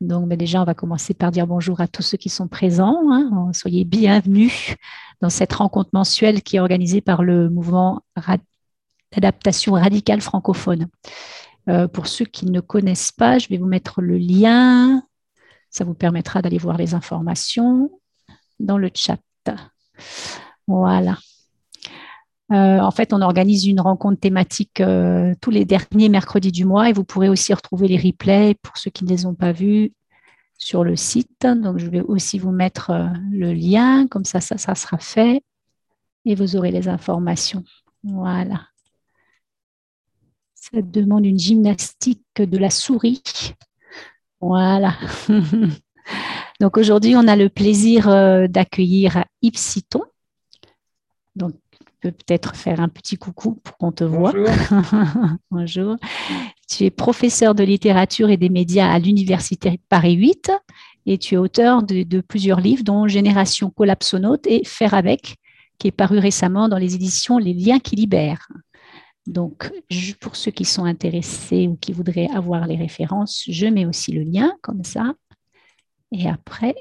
Donc, ben, déjà, on va commencer par dire bonjour à tous ceux qui sont présents. Hein. Soyez bienvenus dans cette rencontre mensuelle qui est organisée par le mouvement d'adaptation radicale francophone. Euh, pour ceux qui ne connaissent pas, je vais vous mettre le lien. Ça vous permettra d'aller voir les informations dans le chat. Voilà. Euh, en fait, on organise une rencontre thématique euh, tous les derniers mercredis du mois et vous pourrez aussi retrouver les replays pour ceux qui ne les ont pas vus sur le site. Donc, je vais aussi vous mettre euh, le lien, comme ça, ça, ça sera fait et vous aurez les informations. Voilà. Ça demande une gymnastique de la souris. Voilà. Donc aujourd'hui, on a le plaisir d'accueillir Ipsiton. Donc peux peut-être faire un petit coucou pour qu'on te voit. Bonjour. Tu es professeur de littérature et des médias à l'Université Paris 8 et tu es auteur de, plusieurs livres, dont Génération collapsonaute et Faire avec, qui est paru récemment dans les éditions Les liens qui libèrent. Donc, pour ceux qui sont intéressés ou qui voudraient avoir les références, je mets aussi le lien comme ça. Et après,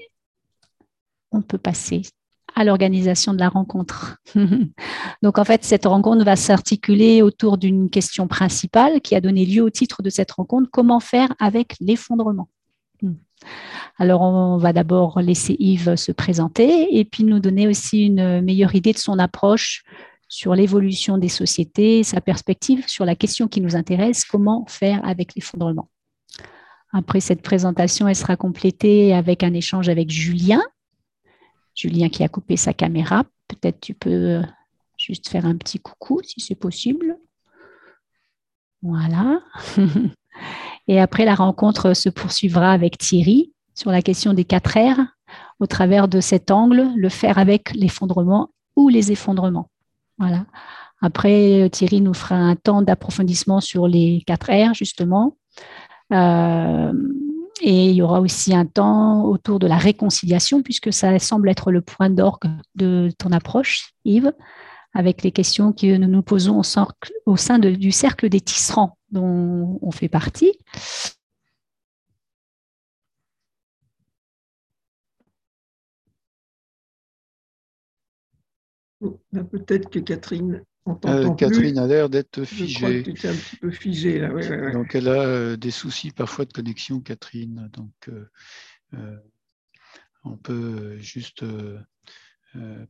on peut passer à l'organisation de la rencontre. Donc en fait, cette rencontre va s'articuler autour d'une question principale qui a donné lieu au titre de cette rencontre, comment faire avec l'effondrement alors, on va d'abord laisser Yves se présenter et puis nous donner aussi une meilleure idée de son approche sur l'évolution des sociétés, sa perspective sur la question qui nous intéresse, comment faire avec l'effondrement. Après cette présentation, elle sera complétée avec un échange avec Julien, Julien qui a coupé sa caméra. Peut-être tu peux euh, juste faire un petit coucou si c'est possible. Voilà. Et après, la rencontre se poursuivra avec Thierry sur la question des quatre R au travers de cet angle, le faire avec l'effondrement ou les effondrements. Voilà. Après, Thierry nous fera un temps d'approfondissement sur les quatre R, justement. Euh, et il y aura aussi un temps autour de la réconciliation, puisque ça semble être le point d'orgue de ton approche, Yves, avec les questions que nous nous posons au, sein du cercle des tisserands dont on fait partie. Bah, peut-être que Catherine euh, Catherine a l'air d'être figée. Je crois un petit peu figée là. Donc elle a euh, des soucis parfois de connexion, Catherine. Donc euh, on peut juste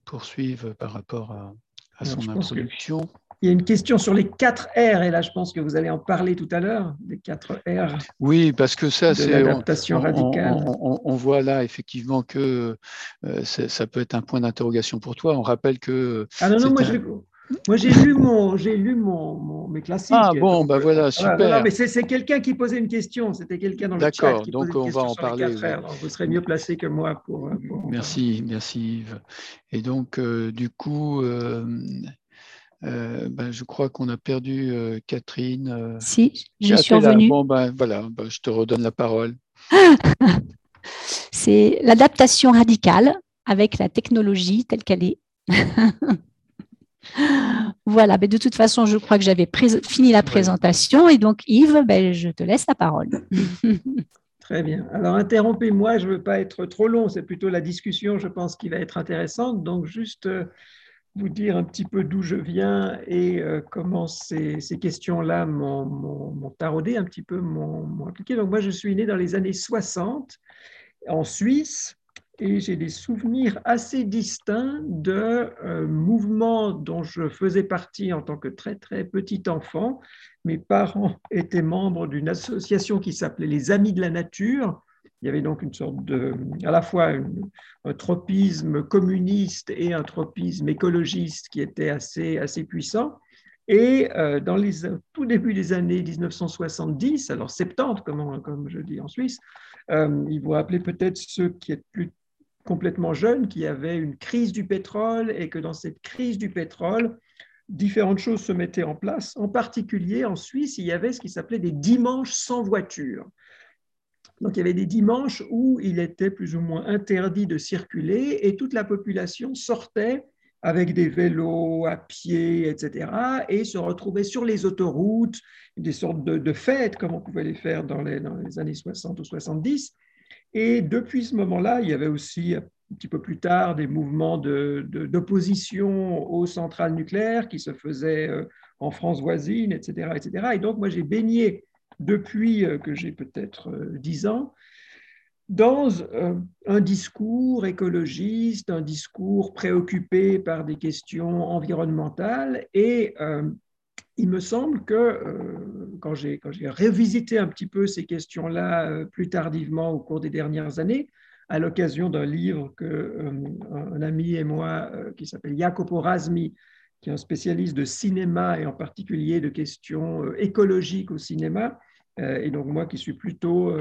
poursuivre par rapport à, son introduction. Il y a une question sur les 4 R, et là je pense que vous allez en parler tout à l'heure, des 4 R. Oui, parce que ça, c'est l'adaptation radicale. On, voit là effectivement que ça peut être un point d'interrogation pour toi. On rappelle que. Ah non, non, moi je, moi, j'ai lu, mon, j'ai lu mon, mes classiques. Ah bon, ben voilà, super. mais c'est, quelqu'un qui posait une question. C'était quelqu'un dans le chat qui donc on va en parler. vous serez mieux placé que moi pour. merci, merci Yves. Et donc, euh, du coup, euh, euh, ben, je crois qu'on a perdu Catherine. Si, je suis revenue. Bon, ben voilà, ben, je te redonne la parole. c'est l'adaptation radicale avec la technologie telle qu'elle est. Voilà, mais de toute façon, je crois que j'avais fini la présentation et donc Yves, ben, je te laisse la parole. Très bien. Alors interrompez-moi, je ne veux pas être trop long, c'est plutôt la discussion, je pense, qui va être intéressante. Donc juste euh, vous dire un petit peu d'où je viens et euh, comment ces, questions-là m'ont taraudé, un petit peu m'ont impliqué. Donc moi, je suis né dans les années 60 en Suisse et j'ai des souvenirs assez distincts de euh, mouvements dont je faisais partie en tant que très très petit enfant. Mes parents étaient membres d'une association qui s'appelait les Amis de la Nature. Il y avait donc une sorte de, à la fois un tropisme communiste et un tropisme écologiste qui était assez, assez puissant. Et euh, dans les tout début des années 1970, alors 70 comme, comme je dis en Suisse, euh, ils vont appeler peut-être ceux qui est plus complètement jeune qui avait une crise du pétrole et que dans cette crise du pétrole, différentes choses se mettaient en place. En particulier, en Suisse, il y avait ce qui s'appelait des dimanches sans voiture. Donc, il y avait des dimanches où il était plus ou moins interdit de circuler et toute la population sortait avec des vélos, à pied, etc., et se retrouver sur les autoroutes, des sortes de, fêtes, comme on pouvait les faire dans les, dans les années 60 ou 70. Et depuis ce moment-là, il y avait aussi un petit peu plus tard des mouvements d'opposition aux centrales nucléaires qui se faisaient euh, en France voisine, etc. etc. Et donc, moi, j'ai baigné depuis euh, que j'ai peut-être 10 euh, ans dans un discours écologiste, un discours préoccupé par des questions environnementales. Et il me semble que quand j'ai révisité un petit peu ces questions-là plus tardivement au cours des dernières années, à l'occasion d'un livre que euh, un ami et moi, euh, qui s'appelle Jacopo Razmi, qui est un spécialiste de cinéma et en particulier de questions euh, écologiques au cinéma, et donc moi qui suis plutôt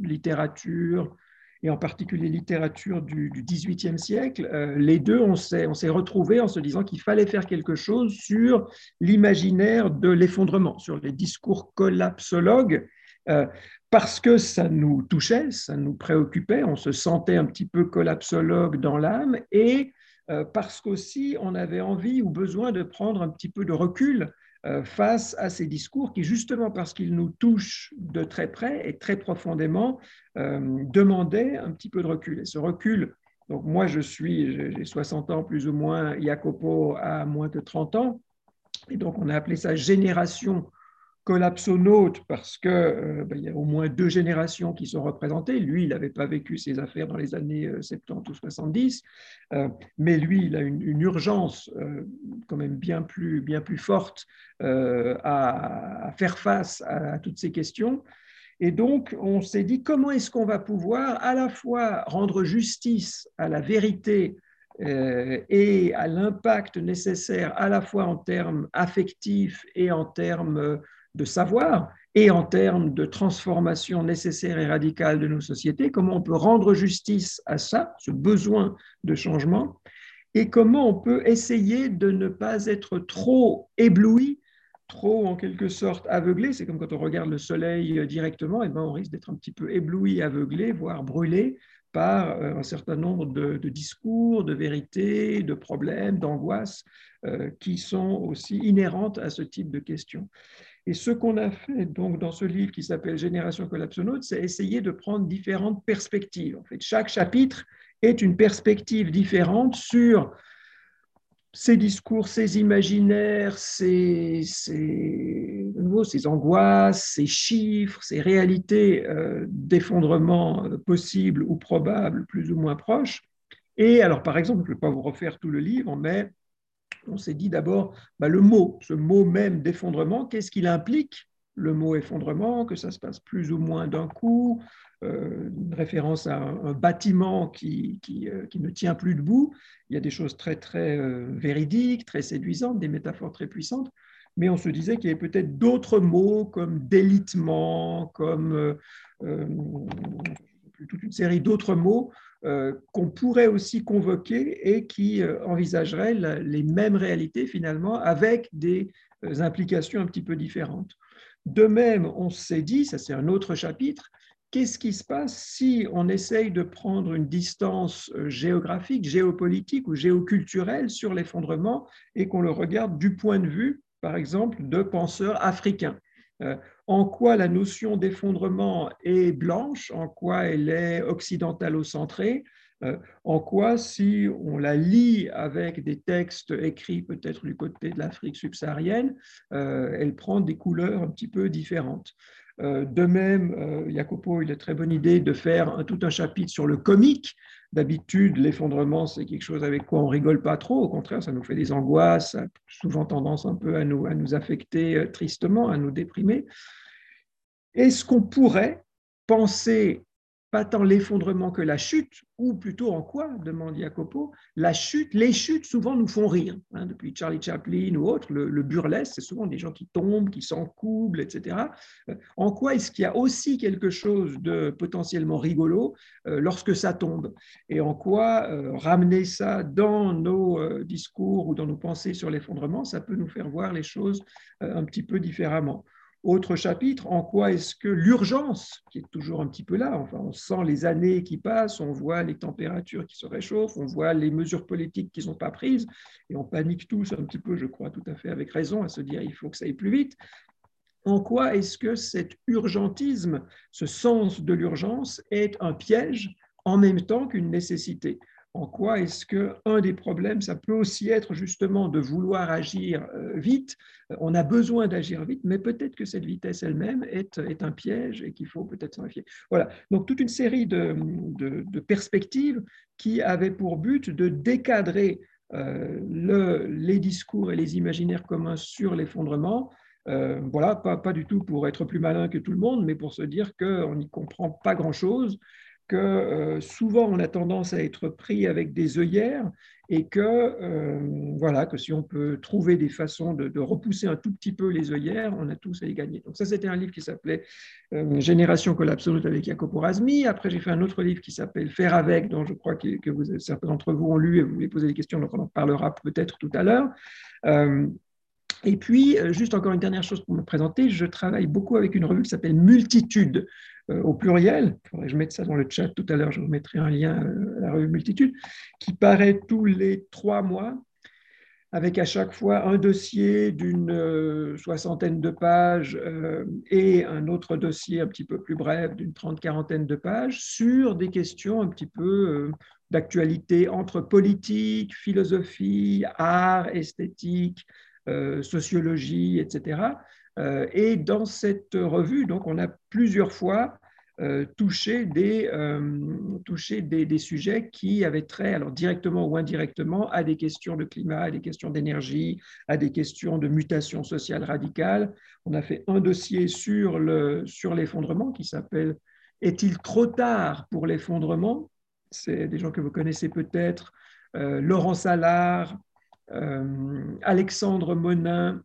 littérature, et en particulier littérature du, XVIIIe siècle, les deux, on s'est, retrouvés en se disant qu'il fallait faire quelque chose sur l'imaginaire de l'effondrement, sur les discours collapsologues, parce que ça nous touchait, ça nous préoccupait, on se sentait un petit peu collapsologue dans l'âme, et euh, parce qu'aussi on avait envie ou besoin de prendre un petit peu de recul euh, face à ces discours qui, justement parce qu'ils nous touchent de très près et très profondément, euh, demandaient un petit peu de recul. Et ce recul, donc moi je suis, j'ai 60 ans plus ou moins, Jacopo a moins de 30 ans, et donc on a appelé ça génération collapsonaute parce qu'il euh, ben, y a au moins deux générations qui sont représentées. Lui, il n'avait pas vécu ces affaires dans les années 70 euh, ou 70, euh, mais lui, il a une, urgence quand même bien plus, bien plus forte à, faire face à, toutes ces questions. Et donc, on s'est dit, comment est-ce qu'on va pouvoir à la fois rendre justice à la vérité et à l'impact nécessaire à la fois en termes affectifs et en termes de savoir et en termes de transformation nécessaire et radicale de nos sociétés, comment on peut rendre justice à ça, ce besoin de changement, et comment on peut essayer de ne pas être trop ébloui, trop en quelque sorte aveuglé. C'est comme quand on regarde le soleil directement, et ben on risque d'être un petit peu ébloui, aveuglé, voire brûlé par euh, un certain nombre de, discours, de vérités, de problèmes, d'angoisses euh, qui sont aussi inhérentes à ce type de questions. Et ce qu'on a fait donc dans ce livre qui s'appelle Génération collapsonaute, c'est essayer de prendre différentes perspectives. En fait, chaque chapitre est une perspective différente sur ces discours, ces imaginaires, ces, ces, ces angoisses, ces chiffres, ces réalités euh, d'effondrement euh, possibles ou probables, plus ou moins proches. Et alors, par exemple, je ne vais pas vous refaire tout le livre, mais on s'est dit d'abord, bah, le mot, ce mot même d'effondrement, qu'est-ce qu'il implique le mot effondrement, que ça se passe plus ou moins d'un coup, euh, une référence à un, bâtiment qui, euh, qui, ne tient plus debout. Il y a des choses très, très euh, véridiques, très séduisantes, des métaphores très puissantes, mais on se disait qu'il y avait peut-être d'autres mots comme délitement, comme toute une série d'autres mots qu'on pourrait aussi convoquer et qui euh, envisageraient les mêmes réalités finalement avec des euh, implications un petit peu différentes. De même, on s'est dit, ça c'est un autre chapitre, qu'est-ce qui se passe si on essaye de prendre une distance géographique, géopolitique ou géoculturelle sur l'effondrement et qu'on le regarde du point de vue, par exemple, de penseurs africains? En quoi la notion d'effondrement est blanche, en quoi elle est occidentalo-centrée, euh, en quoi, si on la lit avec des textes écrits peut-être du côté de l'Afrique subsaharienne, euh, elle prend des couleurs un petit peu différentes. Euh, de même, Jacopo, il a très bonne idée de faire tout un chapitre sur le comique. D'habitude, l'effondrement, c'est quelque chose avec quoi on rigole pas trop. Au contraire, ça nous fait des angoisses, ça a souvent tendance un peu à nous, à nous affecter tristement, à nous déprimer. Est-ce qu'on pourrait penser pas tant l'effondrement que la chute, ou plutôt en quoi, demande Jacopo, la chute, les chutes souvent nous font rire. Hein, depuis Charlie Chaplin ou autre, le, burlesque, c'est souvent des gens qui tombent, qui s'encoublent, etc. Euh, en quoi est-ce qu'il y a aussi quelque chose de potentiellement rigolo euh, lorsque ça tombe? Et en quoi euh, ramener ça dans nos discours ou dans nos pensées sur l'effondrement, ça peut nous faire voir les choses un petit peu différemment? Autre chapitre, en quoi est-ce que l'urgence, qui est toujours un petit peu là, enfin, on sent les années qui passent, on voit les températures qui se réchauffent, on voit les mesures politiques qui ne sont pas prises, et on panique tous un petit peu, je crois tout à fait avec raison, à se dire il faut que ça aille plus vite. En quoi est-ce que cet urgentisme, ce sens de l'urgence, est un piège en même temps qu'une nécessité? En quoi est-ce que un des problèmes, ça peut aussi être justement de vouloir agir euh, vite? On a besoin d'agir vite, mais peut-être que cette vitesse elle-même est, un piège et qu'il faut peut-être s'en méfier. Voilà. Donc toute une série de, perspectives qui avaient pour but de décadrer euh, le, les discours et les imaginaires communs sur l'effondrement. Euh, voilà, pas, pas, du tout pour être plus malin que tout le monde, mais pour se dire qu'on n'y comprend pas grand-chose que euh, souvent on a tendance à être pris avec des œillères et que, euh, voilà, que si on peut trouver des façons de, repousser un tout petit peu les œillères, on a tous à y gagner. Donc ça, c'était un livre qui s'appelait euh, Génération collapse avec Jacopo Razmi. Après, j'ai fait un autre livre qui s'appelle Faire avec, dont je crois que, certains d'entre vous ont lu et vous voulez poser des questions, donc on en parlera peut-être tout à l'heure. Et puis, juste encore une dernière chose pour me présenter, je travaille beaucoup avec une revue qui s'appelle Multitude, au pluriel, faudrait que je mette ça dans le chat tout à l'heure, je vous mettrai un lien euh, à la revue Multitude, qui paraît tous les trois mois, avec à chaque fois un dossier d'une euh, soixantaine de pages et un autre dossier un petit peu plus bref d'une trente-quarantaine de pages sur des questions un petit peu d'actualité entre politique, philosophie, art, esthétique, sociologie, etc. Et dans cette revue, donc, on a plusieurs fois euh, toucher, des, euh, toucher des, des, sujets qui avaient trait, alors directement ou indirectement, à des questions de climat, à des questions d'énergie, à des questions de mutation sociale radicale. On a fait un dossier sur l'effondrement sur qui s'appelle Est-il trop tard pour l'effondrement? C'est des gens que vous connaissez peut-être, euh, Laurent Salard, Alexandre Monin.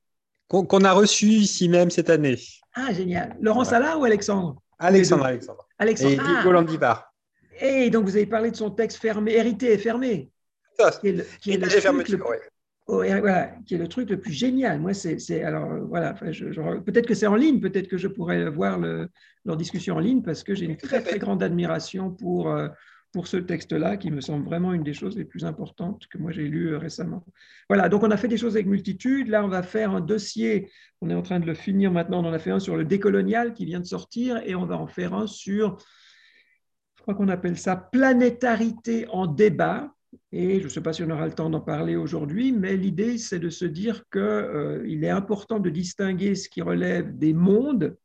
Qu'on a reçu ici même cette année. Ah, génial. Laurent Salard ou Alexandre? Alexandre, Alexandre. Alexandre. Et Landivar. Et donc, vous avez parlé de son texte fermé, hérité et fermé. Ça, qui est le, qui est le truc le, oh, voilà, qui est le truc le plus génial. Moi, c'est alors voilà, peut-être que c'est en ligne, peut-être que je pourrais voir le, leur discussion en ligne parce que j'ai une très très grande admiration pour euh, pour ce texte-là, qui me semble vraiment une des choses les plus importantes que moi j'ai lues euh, récemment. Voilà, donc on a fait des choses avec multitude. Là, on va faire un dossier, on est en train de le finir maintenant, on en a fait un sur le décolonial qui vient de sortir, et on va en faire un sur, je crois qu'on appelle ça planétarité en débat. Et je ne sais pas si on aura le temps d'en parler aujourd'hui, mais l'idée, c'est de se dire qu'il euh, est important de distinguer ce qui relève des mondes,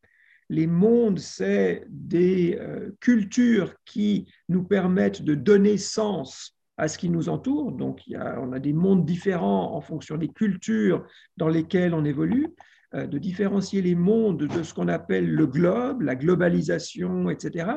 les mondes, c'est des euh, cultures qui nous permettent de donner sens à ce qui nous entoure. Donc, on a des mondes différents en fonction des cultures dans lesquelles on évolue, euh, de différencier les mondes de ce qu'on appelle le globe, la globalisation, etc.,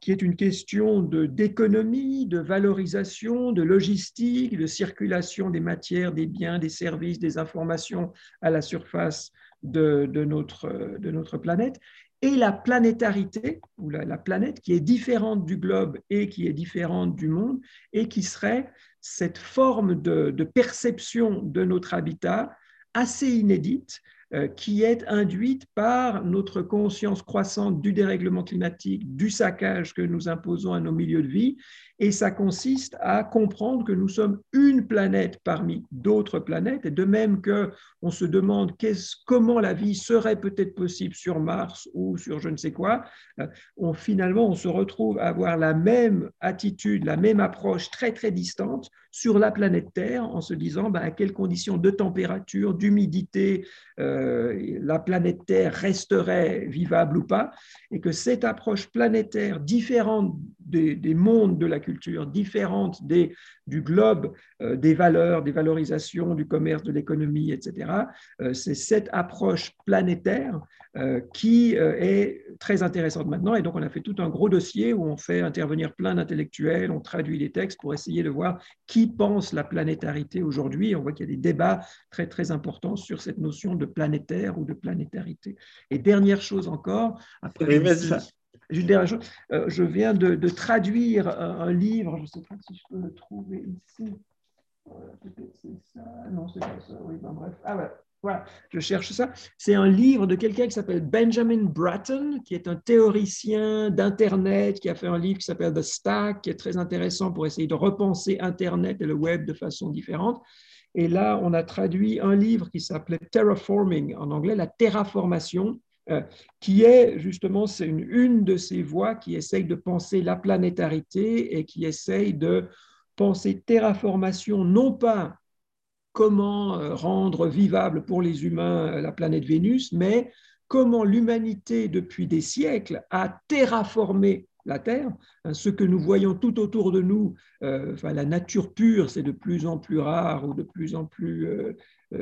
qui est une question d'économie, de, valorisation, de logistique, de circulation des matières, des biens, des services, des informations à la surface de notre planète, et la planétarité, ou la, planète, qui est différente du globe et qui est différente du monde, et qui serait cette forme de, perception de notre habitat assez inédite, euh, qui est induite par notre conscience croissante du dérèglement climatique, du saccage que nous imposons à nos milieux de vie, et ça consiste à comprendre que nous sommes une planète parmi d'autres planètes, et de même que on se demande comment la vie serait peut-être possible sur Mars ou sur je ne sais quoi, euh, on, finalement on se retrouve à avoir la même attitude, la même approche très très distante sur la planète Terre, en se disant bah, à quelles conditions de température, d'humidité euh, la planète Terre resterait vivable ou pas, et que cette approche planétaire différente des mondes de la culture différente des, du globe, euh, des valeurs, des valorisations, du commerce, de l'économie, etc. Euh, c'est cette approche planétaire euh, qui est très intéressante maintenant. Et donc, on a fait tout un gros dossier où on fait intervenir plein d'intellectuels, on traduit les textes pour essayer de voir qui pense la planétarité aujourd'hui. On voit qu'il y a des débats très, très importants sur cette notion de planétaire ou de planétarité. Et dernière chose encore, après, une dernière chose, euh, je viens de, traduire un, livre, je ne sais pas si je peux le trouver ici. Je cherche ça. C'est un livre de quelqu'un qui s'appelle Benjamin Bratton, qui est un théoricien d'Internet, qui a fait un livre qui s'appelle The Stack, qui est très intéressant pour essayer de repenser Internet et le web de façon différente. Et là, on a traduit un livre qui s'appelait Terraforming, en anglais, la terraformation, qui est justement, c'est une, une de ces voies qui essaye de penser la planétarité et qui essaye de penser terraformation non pas comment euh, rendre vivable pour les humains euh, la planète Vénus, mais comment l'humanité, depuis des siècles, a terraformé la Terre. Hein, ce que nous voyons tout autour de nous, euh, enfin, la nature pure, c'est de plus en plus rare ou de plus en plus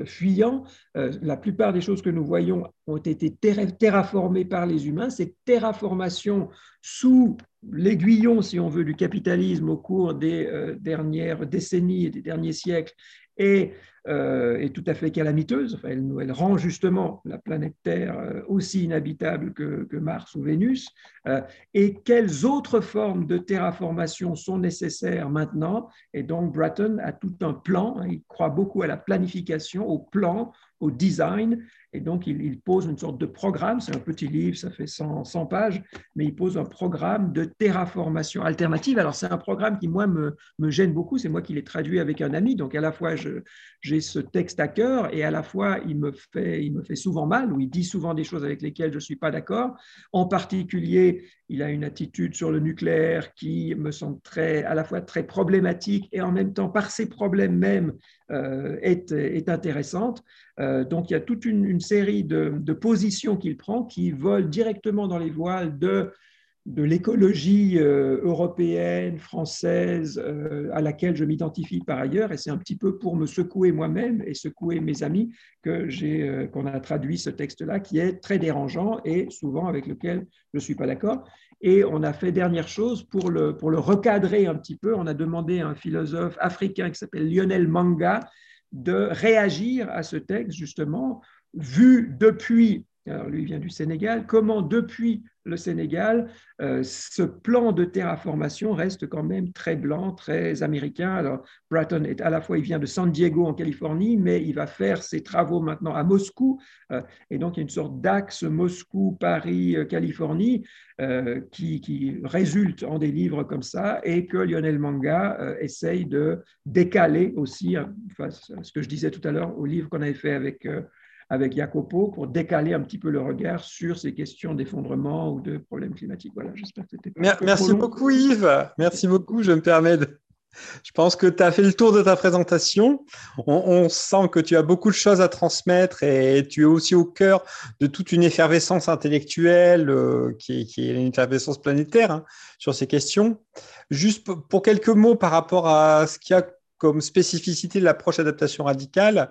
fuyant. la plupart des choses que nous voyons ont été terraformées par les humains. Cette terraformation sous l'aiguillon, si on veut, du capitalisme au cours des dernières décennies et des derniers siècles est, euh, est tout à fait calamiteuse. elle, rend justement la planète Terre euh, aussi inhabitable que, Mars ou Vénus. Euh, et quelles autres formes de terraformation sont nécessaires maintenant? Et donc, Bratton a tout un plan. Hein, il croit beaucoup à la planification, au plan, au design. Et donc, il, pose une sorte de programme. C'est un petit livre, ça fait 100, 100, pages, mais il pose un programme de terraformation alternative. Alors, c'est un programme qui, moi, me, me gêne beaucoup. C'est moi qui l'ai traduit avec un ami. Donc, à la fois, j'ai ce texte à cœur et à la fois, il me, fait, il me fait souvent mal ou il dit souvent des choses avec lesquelles je ne suis pas d'accord. En particulier, il a une attitude sur le nucléaire qui me semble très, à la fois très problématique et en même temps, par ses problèmes même, euh, est, est, intéressante. Euh, donc, il y a toute une, série de, de positions qu'il prend qui volent directement dans les voiles de de l'écologie euh, européenne, française, euh, à laquelle je m'identifie par ailleurs, et c'est un petit peu pour me secouer moi-même et secouer mes amis que j'ai, euh, qu'on a traduit ce texte-là, qui est très dérangeant et souvent avec lequel je ne suis pas d'accord. Et on a fait dernière chose pour le, pour le recadrer un petit peu, on a demandé à un philosophe africain qui s'appelle Lionel Manga de réagir à ce texte, justement, vu depuis alors lui vient du Sénégal, comment depuis le Sénégal, euh, ce plan de terraformation reste quand même très blanc, très américain? Alors Bratton est à la fois, il vient de San Diego en Californie, mais il va faire ses travaux maintenant à Moscou, euh, et donc il y a une sorte d'axe Moscou-Paris-Californie euh, qui, qui, résulte en des livres comme ça, et que Lionel Manga essaye de décaler aussi, enfin, ce que je disais tout à l'heure au livre qu'on avait fait avec avec Jacopo pour décaler un petit peu le regard sur ces questions d'effondrement ou de problèmes climatiques. Voilà, j'espère que c'était Merci beaucoup Yves. Merci beaucoup. Je me permets de... Je pense que tu as fait le tour de ta présentation. On, sent que tu as beaucoup de choses à transmettre et tu es aussi au cœur de toute une effervescence intellectuelle euh, qui, est, qui, est, une effervescence planétaire hein, sur ces questions. Juste pour quelques mots par rapport à ce qui a comme spécificité de l'approche adaptation radicale.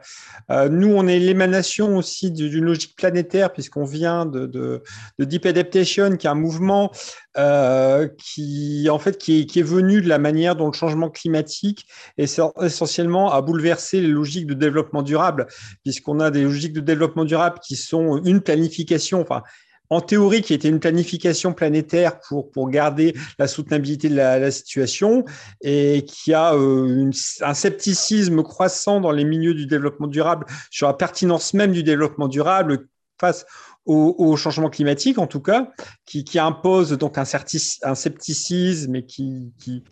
Euh, nous, on est l'émanation aussi d'une logique planétaire, puisqu'on vient de, de, Deep Adaptation, qui est un mouvement euh, qui, en fait, qui est, venu de la manière dont le changement climatique est essentiellement a bouleversé les logiques de développement durable, puisqu'on a des logiques de développement durable qui sont une planification, enfin, en théorie, qui était une planification planétaire pour, pour garder la soutenabilité de la, situation et qui a euh, un scepticisme croissant dans les milieux du développement durable sur la pertinence même du développement durable face au, changement climatique, en tout cas, qui, impose donc un, un scepticisme et qui, qui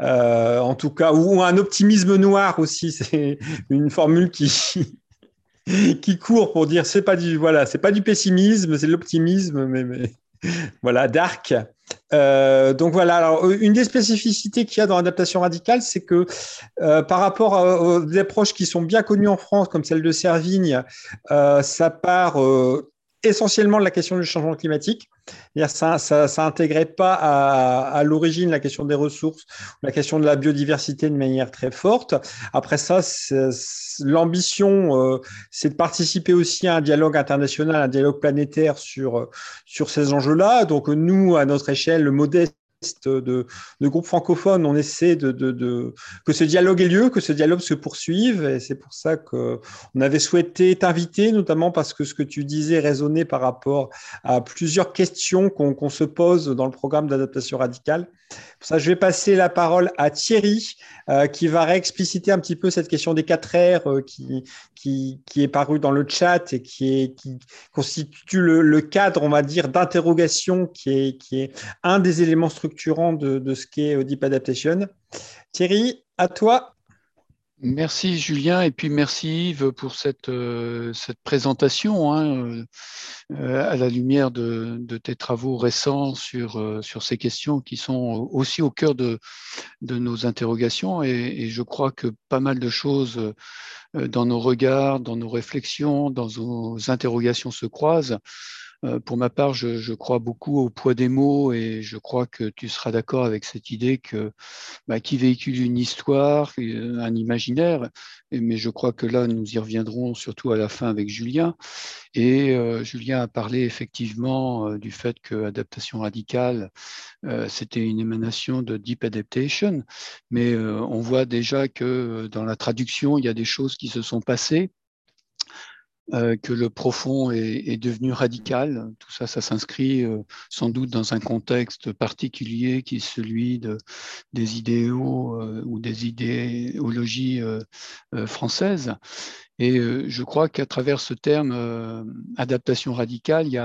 euh, en tout cas, ou un optimisme noir aussi, c'est une formule qui, qui court pour dire c'est pas du voilà c'est pas du pessimisme c'est de l'optimisme mais, voilà dark. Euh, donc voilà alors une des spécificités qu'il y a dans l'adaptation radicale c'est que euh, par rapport aux approches qui sont bien connues en France comme celle de Servigne euh, ça part essentiellement de la question du changement climatique ça, ça, ça intégrait pas à, l'origine la question des ressources, la question de la biodiversité de manière très forte. Après ça, l'ambition, euh, c'est de participer aussi à un dialogue international, un dialogue planétaire sur, sur ces enjeux-là. Donc nous, à notre échelle, le modeste de, groupes francophones, on essaie de, que ce dialogue ait lieu, que ce dialogue se poursuive. Et c'est pour ça qu'on avait souhaité t'inviter, notamment parce que ce que tu disais résonnait par rapport à plusieurs questions qu'on se pose dans le programme d'adaptation radicale. Pour ça, je vais passer la parole à Thierry, euh, qui va réexpliciter un petit peu cette question des quatre R euh, qui, qui, qui, est paru dans le chat et qui, qui constitue le, cadre, on va dire, d'interrogation qui est, qui est un des éléments structurants de, ce qu'est Deep Adaptation. Thierry, à toi. Merci Julien et puis merci Yves pour cette, euh, cette présentation hein, euh, à la lumière de, tes travaux récents sur, euh, sur ces questions qui sont aussi au cœur de, de nos interrogations et, je crois que pas mal de choses dans nos regards, dans nos réflexions, dans nos interrogations se croisent. Euh, pour ma part, je, crois beaucoup au poids des mots et je crois que tu seras d'accord avec cette idée que bah, qui véhicule une histoire, euh, un imaginaire, mais je crois que là, nous y reviendrons surtout à la fin avec Julien. Et euh, Julien a parlé effectivement du fait que adaptation radicale, c'était une émanation de deep adaptation, mais on voit déjà que dans la traduction, il y a des choses qui se sont passées euh, que le profond est, devenu radical. Tout ça, ça s'inscrit euh, sans doute dans un contexte particulier qui est celui de, des idéaux euh, ou des idéologies françaises. Et je crois qu'à travers ce terme adaptation radicale, il y,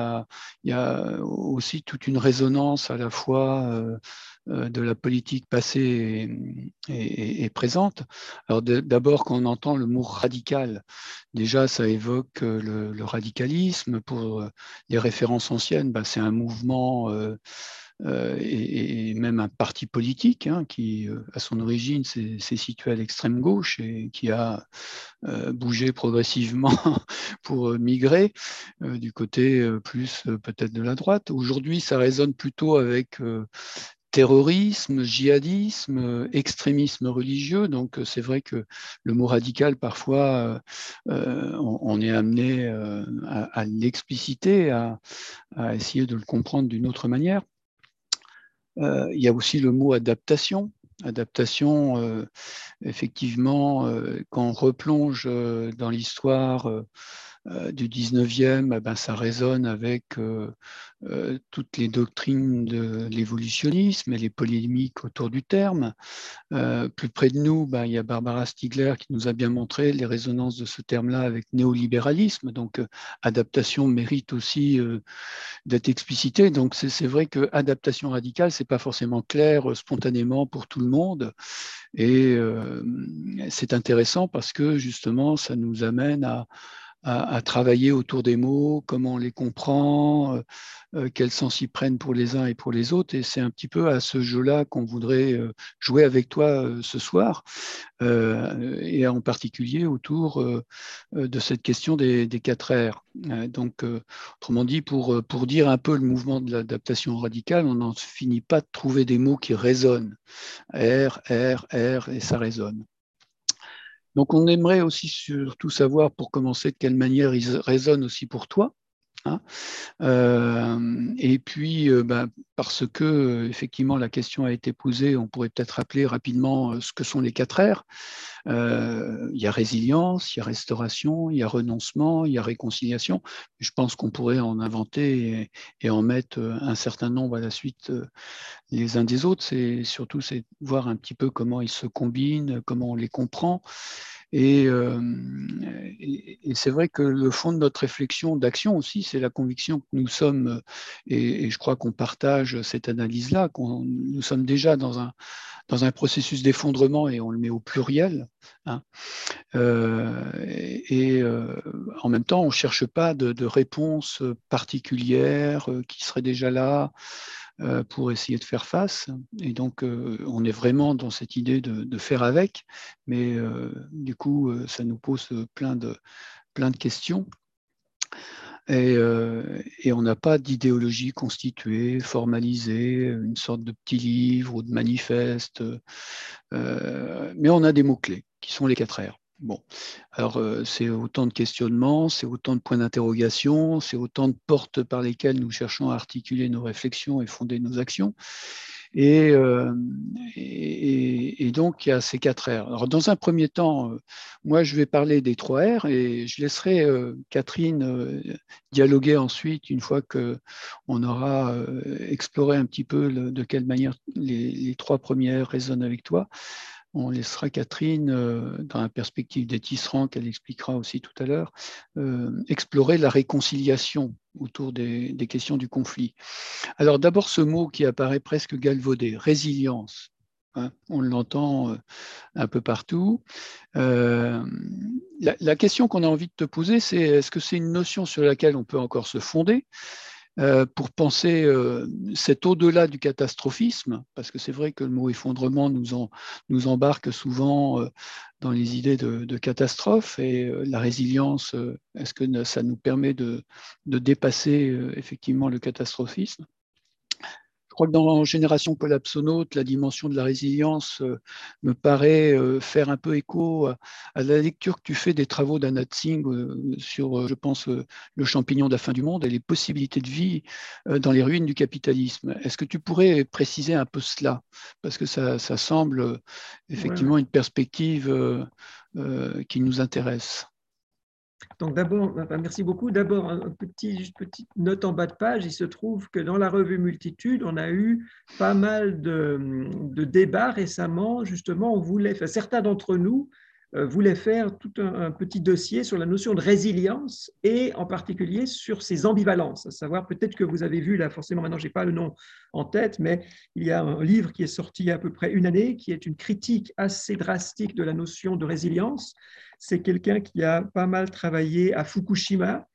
a, aussi toute une résonance à la fois de la politique passée et, présente. Alors d'abord, quand on entend le mot radical, déjà ça évoque euh, le, radicalisme. Pour euh, les références anciennes, bah, c'est un mouvement et, même un parti politique hein, qui, à son origine, s'est situé à l'extrême gauche et qui a bougé progressivement pour migrer du côté plus peut-être de la droite. Aujourd'hui, ça résonne plutôt avec terrorisme, djihadisme, extrémisme religieux. Donc c'est vrai que le mot radical, parfois, euh, on, est amené euh, à, l'expliciter, à, essayer de le comprendre d'une autre manière. Euh, il y a aussi le mot adaptation. Adaptation, effectivement, quand on replonge dans l'histoire euh, du 19e, eh ben, ça résonne avec euh, euh, toutes les doctrines de l'évolutionnisme et les polémiques autour du terme. plus près de nous, ben, il y a Barbara Stiegler qui nous a bien montré les résonances de ce terme-là avec néolibéralisme. Donc, adaptation mérite aussi d'être explicitée. Donc, c'est vrai que adaptation radicale, c'est pas forcément clair spontanément pour tout le monde. Et c'est intéressant parce que justement, ça nous amène à à, travailler autour des mots, comment on les comprend, euh, euh, quel sens ils prennent pour les uns et pour les autres. Et c'est un petit peu à ce jeu-là qu'on voudrait euh, jouer avec toi ce soir, et en particulier autour de cette question des, quatre R. donc, autrement dit, pour dire un peu le mouvement de l'adaptation radicale, on n'en finit pas de trouver des mots qui résonnent. R, R, R, et ça résonne. Donc on aimerait aussi surtout savoir, pour commencer, de quelle manière ils résonnent aussi pour toi. Hein. Euh, et puis, euh, bah, parce que euh, effectivement la question a été posée, on pourrait peut-être rappeler rapidement ce que sont les quatre R. il y a résilience, il y a restauration, il y a renoncement, il y a réconciliation. Je pense qu'on pourrait en inventer et, en mettre un certain nombre à la suite les uns des autres. C'est surtout c'est voir un petit peu comment ils se combinent, comment on les comprend. Euh, et, c'est vrai que le fond de notre réflexion d'action aussi, c'est la conviction que nous sommes, et, je crois qu'on partage cette analyse-là, nous sommes déjà dans un, dans un processus d'effondrement et on le met au pluriel. Hein. Euh, et, euh, en même temps, on ne cherche pas de, de réponse particulière qui serait déjà là. Euh, pour essayer de faire face. Et donc, euh, on est vraiment dans cette idée de, faire avec, mais euh, du coup, ça nous pose plein de, plein de questions. Et, et, on n'a pas d'idéologie constituée, formalisée, une sorte de petit livre ou de manifeste, mais on a des mots-clés qui sont les quatre R. Bon, alors euh, c'est autant de questionnements, c'est autant de points d'interrogation, c'est autant de portes par lesquelles nous cherchons à articuler nos réflexions et fonder nos actions. Et, et, donc, il y a ces quatre R. Alors, dans un premier temps, moi, je vais parler des trois R et je laisserai Catherine dialoguer ensuite, une fois qu'on aura exploré un petit peu de quelle manière les, les trois premières résonnent avec toi on laissera Catherine, euh, dans la perspective des tisserands qu'elle expliquera aussi tout à l'heure, euh, explorer la réconciliation autour des, questions du conflit. Alors d'abord ce mot qui apparaît presque galvaudé, résilience. Hein, on l'entend euh, un peu partout. la, question qu'on a envie de te poser, c'est est-ce que c'est une notion sur laquelle on peut encore se fonder? Euh, pour penser euh, cet au-delà du catastrophisme, parce que c'est vrai que le mot effondrement nous, nous embarque souvent euh, dans les idées de, catastrophe et la résilience, est-ce que ça nous permet de dépasser effectivement le catastrophisme? Crois que dans Génération collapsonaute, la dimension de la résilience euh, me paraît euh, faire un peu écho à, la lecture que tu fais des travaux d'Anna Tsing euh, sur, je pense, le champignon de la fin du monde et les possibilités de vie dans les ruines du capitalisme. Est-ce que tu pourrais préciser un peu cela? Parce que ça, semble effectivement une perspective qui nous intéresse. Donc d'abord, merci beaucoup. D'abord, une petit, petite note en bas de page. Il se trouve que dans la revue Multitude, on a eu pas mal de, débats récemment. Justement, on voulait, certains d'entre nous euh, voulaient faire tout un, petit dossier sur la notion de résilience et en particulier sur ses ambivalences. À savoir, peut-être que vous avez vu, là forcément maintenant je n'ai pas le nom en tête, mais il y a un livre qui est sorti il y a à peu près une année qui est une critique assez drastique de la notion de résilience c'est quelqu'un qui a pas mal travaillé à Fukushima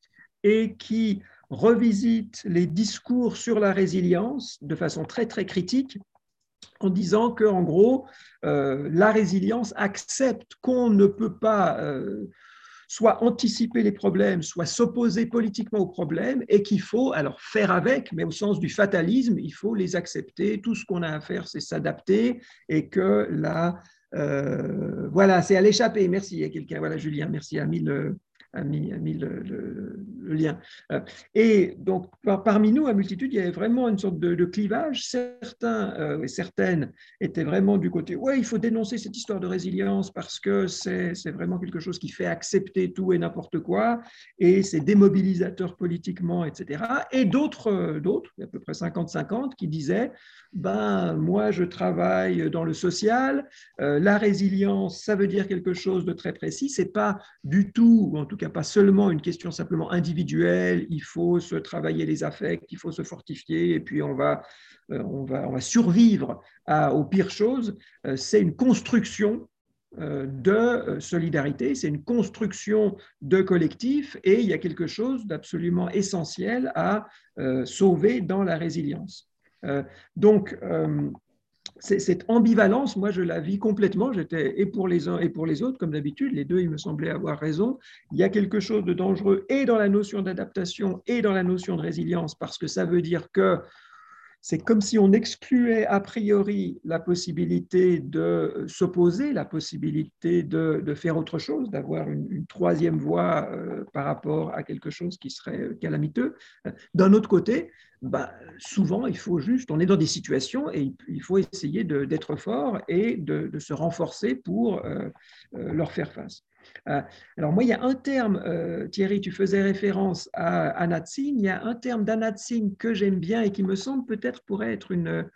et qui revisite les discours sur la résilience de façon très très critique en disant que en gros euh, la résilience accepte qu'on ne peut pas euh, soit anticiper les problèmes, soit s'opposer politiquement aux problèmes, et qu'il faut alors faire avec, mais au sens du fatalisme, il faut les accepter. Tout ce qu'on a à faire, c'est s'adapter, et que la euh, voilà, c'est à l'échapper. Merci, a quelqu'un. Voilà, Julien, merci, a mis a mis, le, lien. Euh, et donc, parmi nous, à multitude, il y avait vraiment une sorte de, clivage. Certains euh, certaines étaient vraiment du côté, ouais, il faut dénoncer cette histoire de résilience parce que c'est vraiment quelque chose qui fait accepter tout et n'importe quoi, et c'est démobilisateur politiquement, etc. Et d'autres, d'autres, à peu près 50-50, qui disaient, ben, moi, je travaille dans le social, euh, la résilience, ça veut dire quelque chose de très précis, c'est pas du tout, ou en tout cas pas seulement une question simplement individuelle, il faut se travailler les affects, il faut se fortifier, et puis on va, euh, on va, on va survivre aux pires choses, euh, c'est une construction de solidarité, c'est une construction de collectif et il y a quelque chose d'absolument essentiel à sauver dans la résilience. Euh, donc, euh, cette ambivalence, moi, je la vis complètement. J'étais et pour les uns et pour les autres, comme d'habitude. Les deux, il me semblait avoir raison. Il y a quelque chose de dangereux et dans la notion d'adaptation et dans la notion de résilience, parce que ça veut dire que c'est comme si on excluait a priori la possibilité de s'opposer, la possibilité de, faire autre chose, d'avoir une, troisième voie euh, par rapport à quelque chose qui serait calamiteux. D'un autre côté, bah, souvent, il faut juste, on est dans des situations et il faut essayer d'être fort et de, se renforcer pour euh, euh, leur faire face. Euh, alors moi, il y a un terme, euh, Thierry, tu faisais référence à Anatsing, il y a un terme d'Anatsing que j'aime bien et qui me semble peut-être pourrait être une,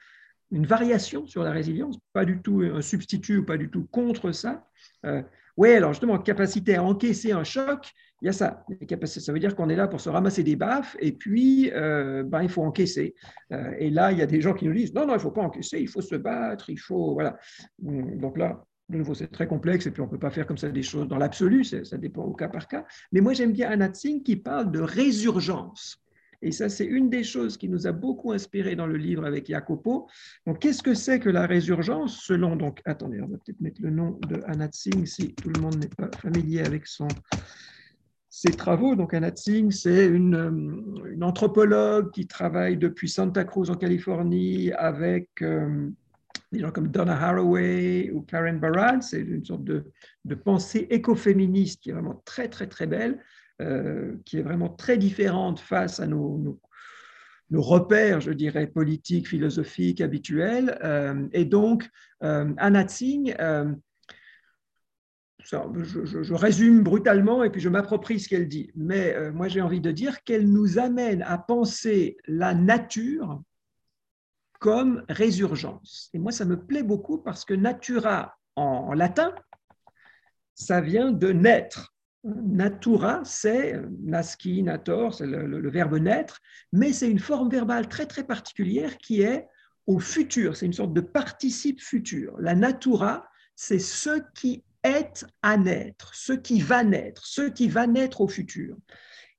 variation sur la résilience, pas du tout un substitut ou pas du tout contre ça. Euh, oui, alors justement, capacité à encaisser un choc, il y a ça. Ça veut dire qu'on est là pour se ramasser des baffes et puis ben, il faut encaisser. et là, il y a des gens qui nous disent non, non, il ne faut pas encaisser, il faut se battre, il faut. Voilà. Donc là, de nouveau, c'est très complexe et puis on ne peut pas faire comme ça des choses dans l'absolu, ça dépend au cas par cas. Mais moi, j'aime bien Anat Singh qui parle de résurgence. Et ça, c'est une des choses qui nous a beaucoup inspiré dans le livre avec Jacopo. Donc, qu'est-ce que c'est que la résurgence selon, donc, attendez, on va peut-être mettre le nom de Anat Singh si tout le monde n'est pas familier avec son, ses travaux. Donc, Anat Singh, c'est une, une, anthropologue qui travaille depuis Santa Cruz en Californie avec euh, des gens comme Donna Haraway ou Karen Barad, c'est une sorte de, pensée écoféministe qui est vraiment très, très, très belle, euh, qui est vraiment très différente face à nos, repères, je dirais, politiques, philosophiques, habituels. et donc, Anna Tsing, je, résume brutalement et puis je m'approprie ce qu'elle dit. Mais moi, j'ai envie de dire qu'elle nous amène à penser la nature comme résurgence. Et moi, ça me plaît beaucoup parce que natura en latin, ça vient de naître. Natura, c'est nasci, nator, c'est le, verbe naître, mais c'est une forme verbale très très particulière qui est au futur, c'est une sorte de participe futur. La natura, c'est ce qui est à naître, ce qui va naître, ce qui va naître au futur.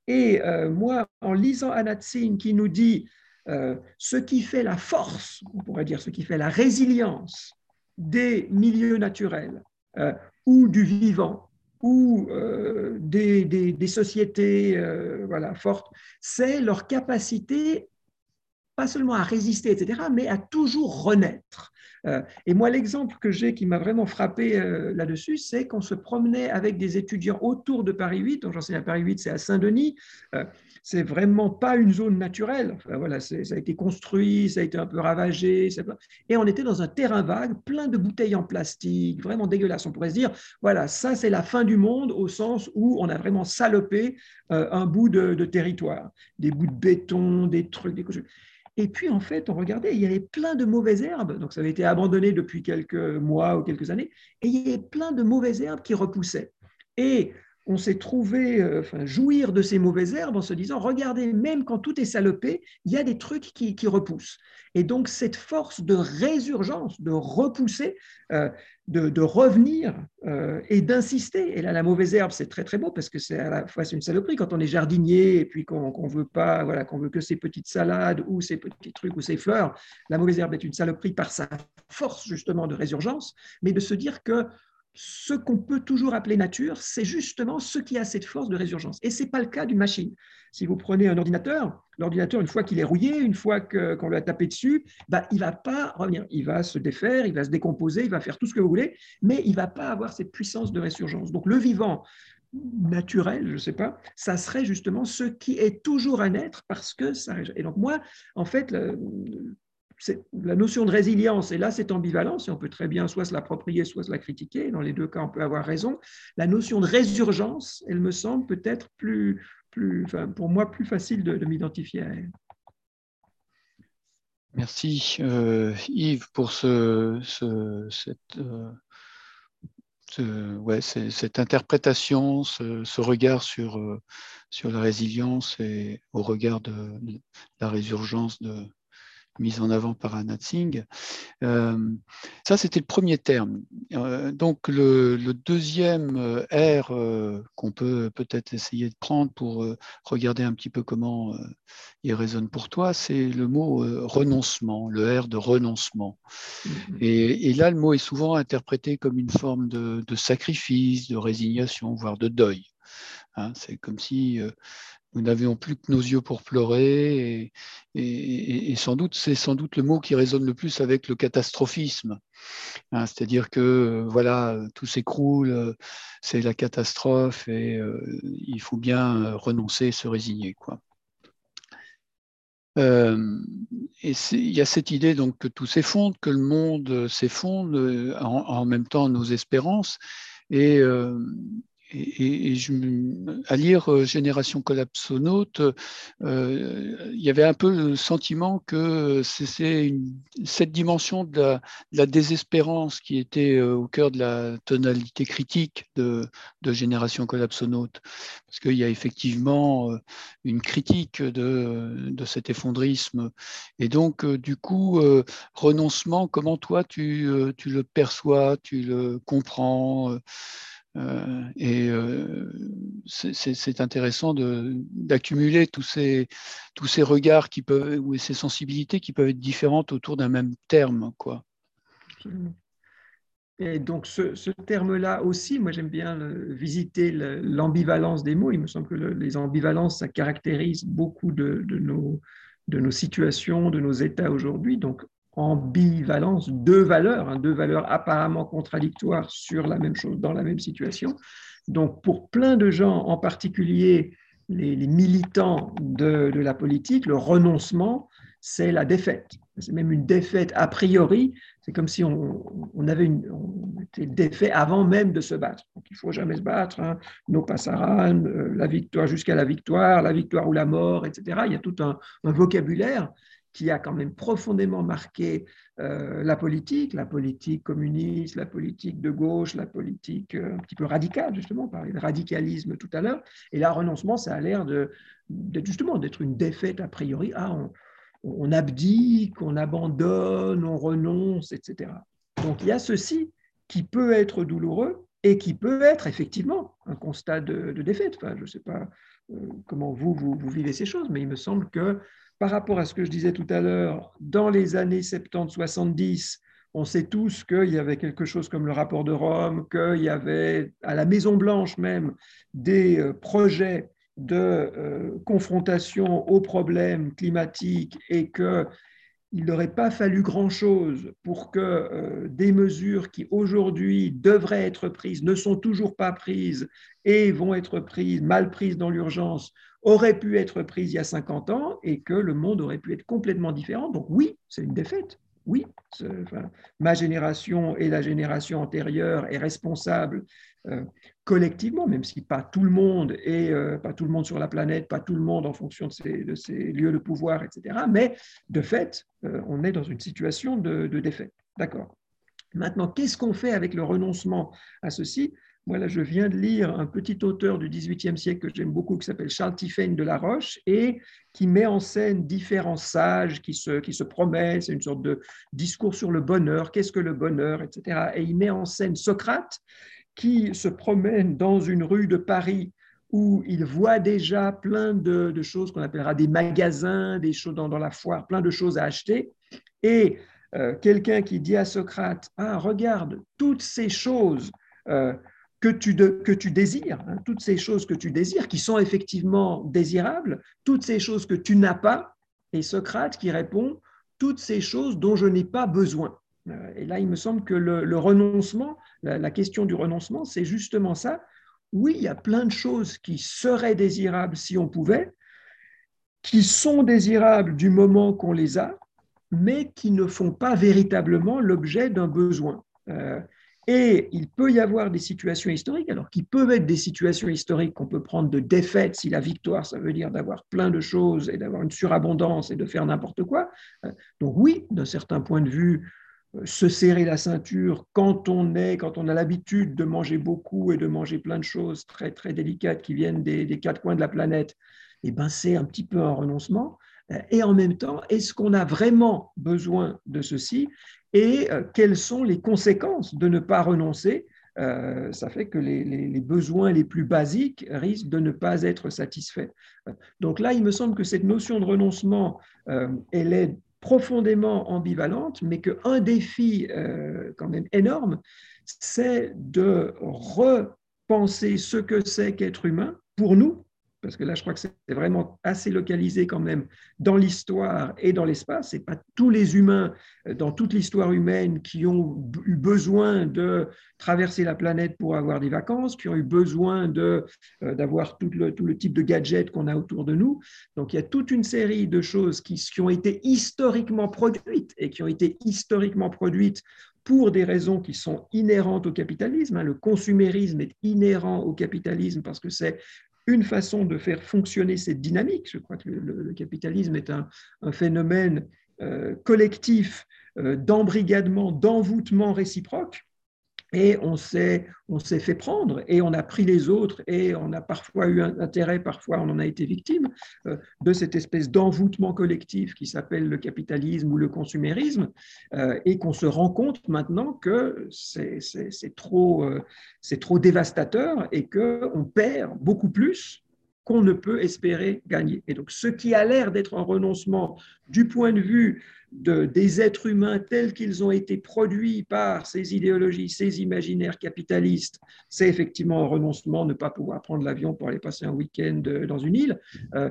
Et euh, moi, en lisant Anatsing qui nous dit euh, ce qui fait la force, on pourrait dire ce qui fait la résilience des milieux naturels euh, ou du vivant ou euh, des, sociétés voilà, fortes, c'est leur capacité pas seulement à résister, etc., mais à toujours renaître. et moi, l'exemple que j'ai qui m'a vraiment frappé là-dessus, c'est qu'on se promenait avec des étudiants autour de Paris 8, donc j'enseigne à Paris 8, c'est à Saint-Denis, c'est vraiment pas une zone naturelle. voilà, ça a été construit, ça a été un peu ravagé, et on était dans un terrain vague, plein de bouteilles en plastique, vraiment dégueulasse. On pourrait se dire, voilà, ça c'est la fin du monde au sens où on a vraiment salopé euh, un bout de, territoire, des bouts de béton, des trucs, des Et puis, en fait, on regardait, il y avait plein de mauvaises herbes. Donc, ça avait été abandonné depuis quelques mois ou quelques années. Et il y avait plein de mauvaises herbes qui repoussaient. Et on s'est trouvé euh, enfin, jouir de ces mauvaises herbes en se disant, regardez, même quand tout est salopé, il y a des trucs qui, repoussent. Et donc cette force de résurgence, de repousser, euh, de, revenir euh, et d'insister. Et là, la mauvaise herbe, c'est très très beau parce que c'est à la fois une saloperie quand on est jardinier et puis qu'on veut pas, voilà, qu'on veut que ces petites salades ou ces petits trucs ou ces fleurs. La mauvaise herbe est une saloperie par sa force justement de résurgence, mais de se dire que ce qu'on peut toujours appeler nature, c'est justement ce qui a cette force de résurgence. Et ce n'est pas le cas d'une machine. Si vous prenez un ordinateur, l'ordinateur, une fois qu'il est rouillé, une fois qu'on lui a tapé dessus, bah, il ne va pas revenir. Il va se défaire, il va se décomposer, il va faire tout ce que vous voulez, mais il ne va pas avoir cette puissance de résurgence. Donc le vivant naturel, je ne sais pas, ça serait justement ce qui est toujours un être parce que ça... Et donc moi, en fait, la notion de résilience, et là c'est ambivalence, et on peut très bien soit se l'approprier, soit se la critiquer, dans les deux cas on peut avoir raison, la notion de résurgence, elle me semble peut-être plus, plus enfin, pour moi plus facile de, m'identifier à elle. Merci euh, Yves pour ce, cette, euh, cette, interprétation, ce, regard sur, euh, sur la résilience et au regard de la résurgence de, mise en avant par Anna Tsing. Euh, ça, c'était le premier terme. Euh, donc, le, deuxième euh, R qu'on peut peut-être essayer de prendre pour regarder un petit peu comment il résonne pour toi, c'est le mot renoncement, le R de renoncement. Mm-hmm. Et, là, le mot est souvent interprété comme une forme de, sacrifice, de résignation, voire de deuil. Hein. c'est comme si nous n'avions plus que nos yeux pour pleurer, et, sans doute, c'est sans doute le mot qui résonne le plus avec le catastrophisme. Hein, c'est-à-dire que voilà, tout s'écroule, c'est la catastrophe, et euh, il faut bien renoncer, se résigner. Quoi. Euh, et il y a cette idée donc que tout s'effondre, que le monde s'effondre, en, même temps nos espérances. Et, euh, et, à lire euh, Génération collapsonaute, euh, il y avait un peu le sentiment que c'est cette dimension de la, désespérance qui était euh, au cœur de la tonalité critique de, de Génération collapsonaute. Parce qu'il y a effectivement une critique de, cet effondrisme. Et donc, du coup, renoncement, comment toi tu le perçois, tu le comprends euh, et euh, c'est intéressant d'accumuler tous ces, tous ces regards qui peuvent, ou ces sensibilités qui peuvent être différentes autour d'un même terme. Quoi. Et donc ce, terme-là aussi, moi j'aime bien visiter l'ambivalence des mots. Il me semble que les ambivalences, ça caractérise beaucoup de, de, nos, de nos situations, de nos états aujourd'hui. Donc ambivalence, deux valeurs, hein, deux valeurs apparemment contradictoires sur la même chose, dans la même situation. Donc, pour plein de gens, en particulier les, militants de, la politique, le renoncement, c'est la défaite. C'est même une défaite a priori. C'est comme si on, avait une, était défait avant même de se battre. Donc, il faut jamais se battre. Hein. No passaran, euh, la victoire jusqu'à la victoire, la victoire ou la mort, etc. Il y a tout un, vocabulaire qui a quand même profondément marqué euh, la politique, la politique communiste, la politique de gauche, la politique euh, un petit peu radicale, justement, on parlait de radicalisme tout à l'heure. Et là, renoncement, ça a l'air de, justement d'être une défaite a priori. Ah, on, abdique, on abandonne, on renonce, etc. Donc il y a ceci qui peut être douloureux et qui peut être effectivement un constat de, défaite. Enfin, je ne sais pas euh, comment vous, vous, vivez ces choses, mais il me semble que par rapport à ce que je disais tout à l'heure, dans les années 70-70, on sait tous qu'il y avait quelque chose comme le rapport de Rome, qu'il y avait à la Maison Blanche même des euh, projets de euh, confrontation aux problèmes climatiques et qu'il n'aurait pas fallu grand-chose pour que euh, des mesures qui aujourd'hui devraient être prises ne sont toujours pas prises et vont être prises, mal prises dans l'urgence, auraient pu être prises il y a 50 ans et que le monde aurait pu être complètement différent. Donc oui, c'est une défaite. Oui, ma génération et la génération antérieure est responsable collectivement, même si pas tout le monde et euh, pas tout le monde sur la planète, pas tout le monde en fonction de ses, lieux de pouvoir, etc. Mais de fait, euh, on est dans une situation de, défaite. D'accord. Maintenant, qu'est-ce qu'on fait avec le renoncement à ceci? Voilà, je viens de lire un petit auteur du XVIIIe siècle que j'aime beaucoup, qui s'appelle Charles Tiphaine de la Roche, et qui met en scène différents sages qui se, qui se promènent. C'est une sorte de discours sur le bonheur, qu'est-ce que le bonheur, etc. Et il met en scène Socrate, qui se promène dans une rue de Paris où il voit déjà plein de, choses qu'on appellera des magasins, des choses dans, la foire, plein de choses à acheter. Et euh, quelqu'un qui dit à Socrate, ah, regarde, toutes ces choses euh, que, tu que tu désires, hein, toutes ces choses que tu désires, qui sont effectivement désirables, toutes ces choses que tu n'as pas, et Socrate qui répond, toutes ces choses dont je n'ai pas besoin. Euh, et là, il me semble que le, renoncement, la, question du renoncement, c'est justement ça. Oui, il y a plein de choses qui seraient désirables si on pouvait, qui sont désirables du moment qu'on les a, mais qui ne font pas véritablement l'objet d'un besoin. Euh, et il peut y avoir des situations historiques, alors qui peuvent être des situations historiques qu'on peut prendre de défaite si la victoire, ça veut dire d'avoir plein de choses et d'avoir une surabondance et de faire n'importe quoi. Euh, donc oui, d'un certain point de vue, se serrer la ceinture quand on est, quand on a l'habitude de manger beaucoup et de manger plein de choses très très délicates qui viennent des, quatre coins de la planète, et eh ben c'est un petit peu un renoncement. Et en même temps, est-ce qu'on a vraiment besoin de ceci et euh, quelles sont les conséquences de ne pas renoncer? Euh, ça fait que les, les, besoins les plus basiques risquent de ne pas être satisfaits. Donc là, il me semble que cette notion de renoncement, euh, elle est profondément ambivalente, mais qu'un défi euh, quand même énorme, c'est de repenser ce que c'est qu'être humain pour nous, parce que là, je crois que c'est vraiment assez localisé quand même dans l'histoire et dans l'espace. Ce pas tous les humains euh, dans toute l'histoire humaine qui ont eu besoin de traverser la planète pour avoir des vacances, qui ont eu besoin euh, d'avoir tout le, tout le type de gadgets qu'on a autour de nous. Donc, il y a toute une série de choses qui, qui ont été historiquement produites et qui ont été historiquement produites pour des raisons qui sont inhérentes au capitalisme. Hein. Le consumérisme est inhérent au capitalisme parce que c'est une façon de faire fonctionner cette dynamique. Je crois que le, capitalisme est un, phénomène euh, collectif euh, d'embrigadement, d'envoûtement réciproque. Et on s'est, on s'est fait prendre et on a pris les autres et on a parfois eu un intérêt, parfois on en a été victime euh, de cette espèce d'envoûtement collectif qui s'appelle le capitalisme ou le consumérisme et qu'on se rend compte maintenant que c'est, c'est trop, c'est trop dévastateur et qu'on perd beaucoup plus qu'on ne peut espérer gagner. Et donc, ce qui a l'air d'être un renoncement du point de vue de, des êtres humains tels qu'ils ont été produits par ces idéologies, ces imaginaires capitalistes, c'est effectivement un renoncement, ne pas pouvoir prendre l'avion pour aller passer un week-end dans une île. Euh,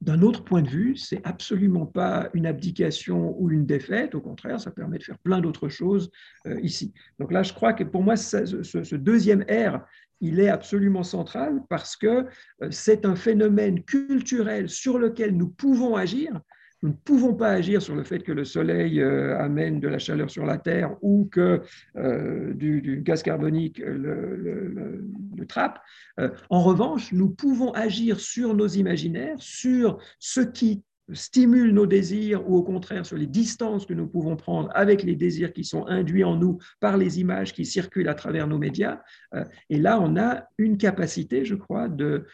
d'un autre point de vue, c'est absolument pas une abdication ou une défaite. Au contraire, ça permet de faire plein d'autres choses euh, ici. Donc là, je crois que pour moi, ce, deuxième R, il est absolument central parce que euh, c'est un phénomène culturel sur lequel nous pouvons agir nous ne pouvons pas agir sur le fait que le soleil euh, amène de la chaleur sur la Terre ou que euh, du, gaz carbonique le, trappe. Euh, en revanche, nous pouvons agir sur nos imaginaires, sur ce qui stimule nos désirs ou au contraire sur les distances que nous pouvons prendre avec les désirs qui sont induits en nous par les images qui circulent à travers nos médias. Euh, et là, on a une capacité, je crois, de,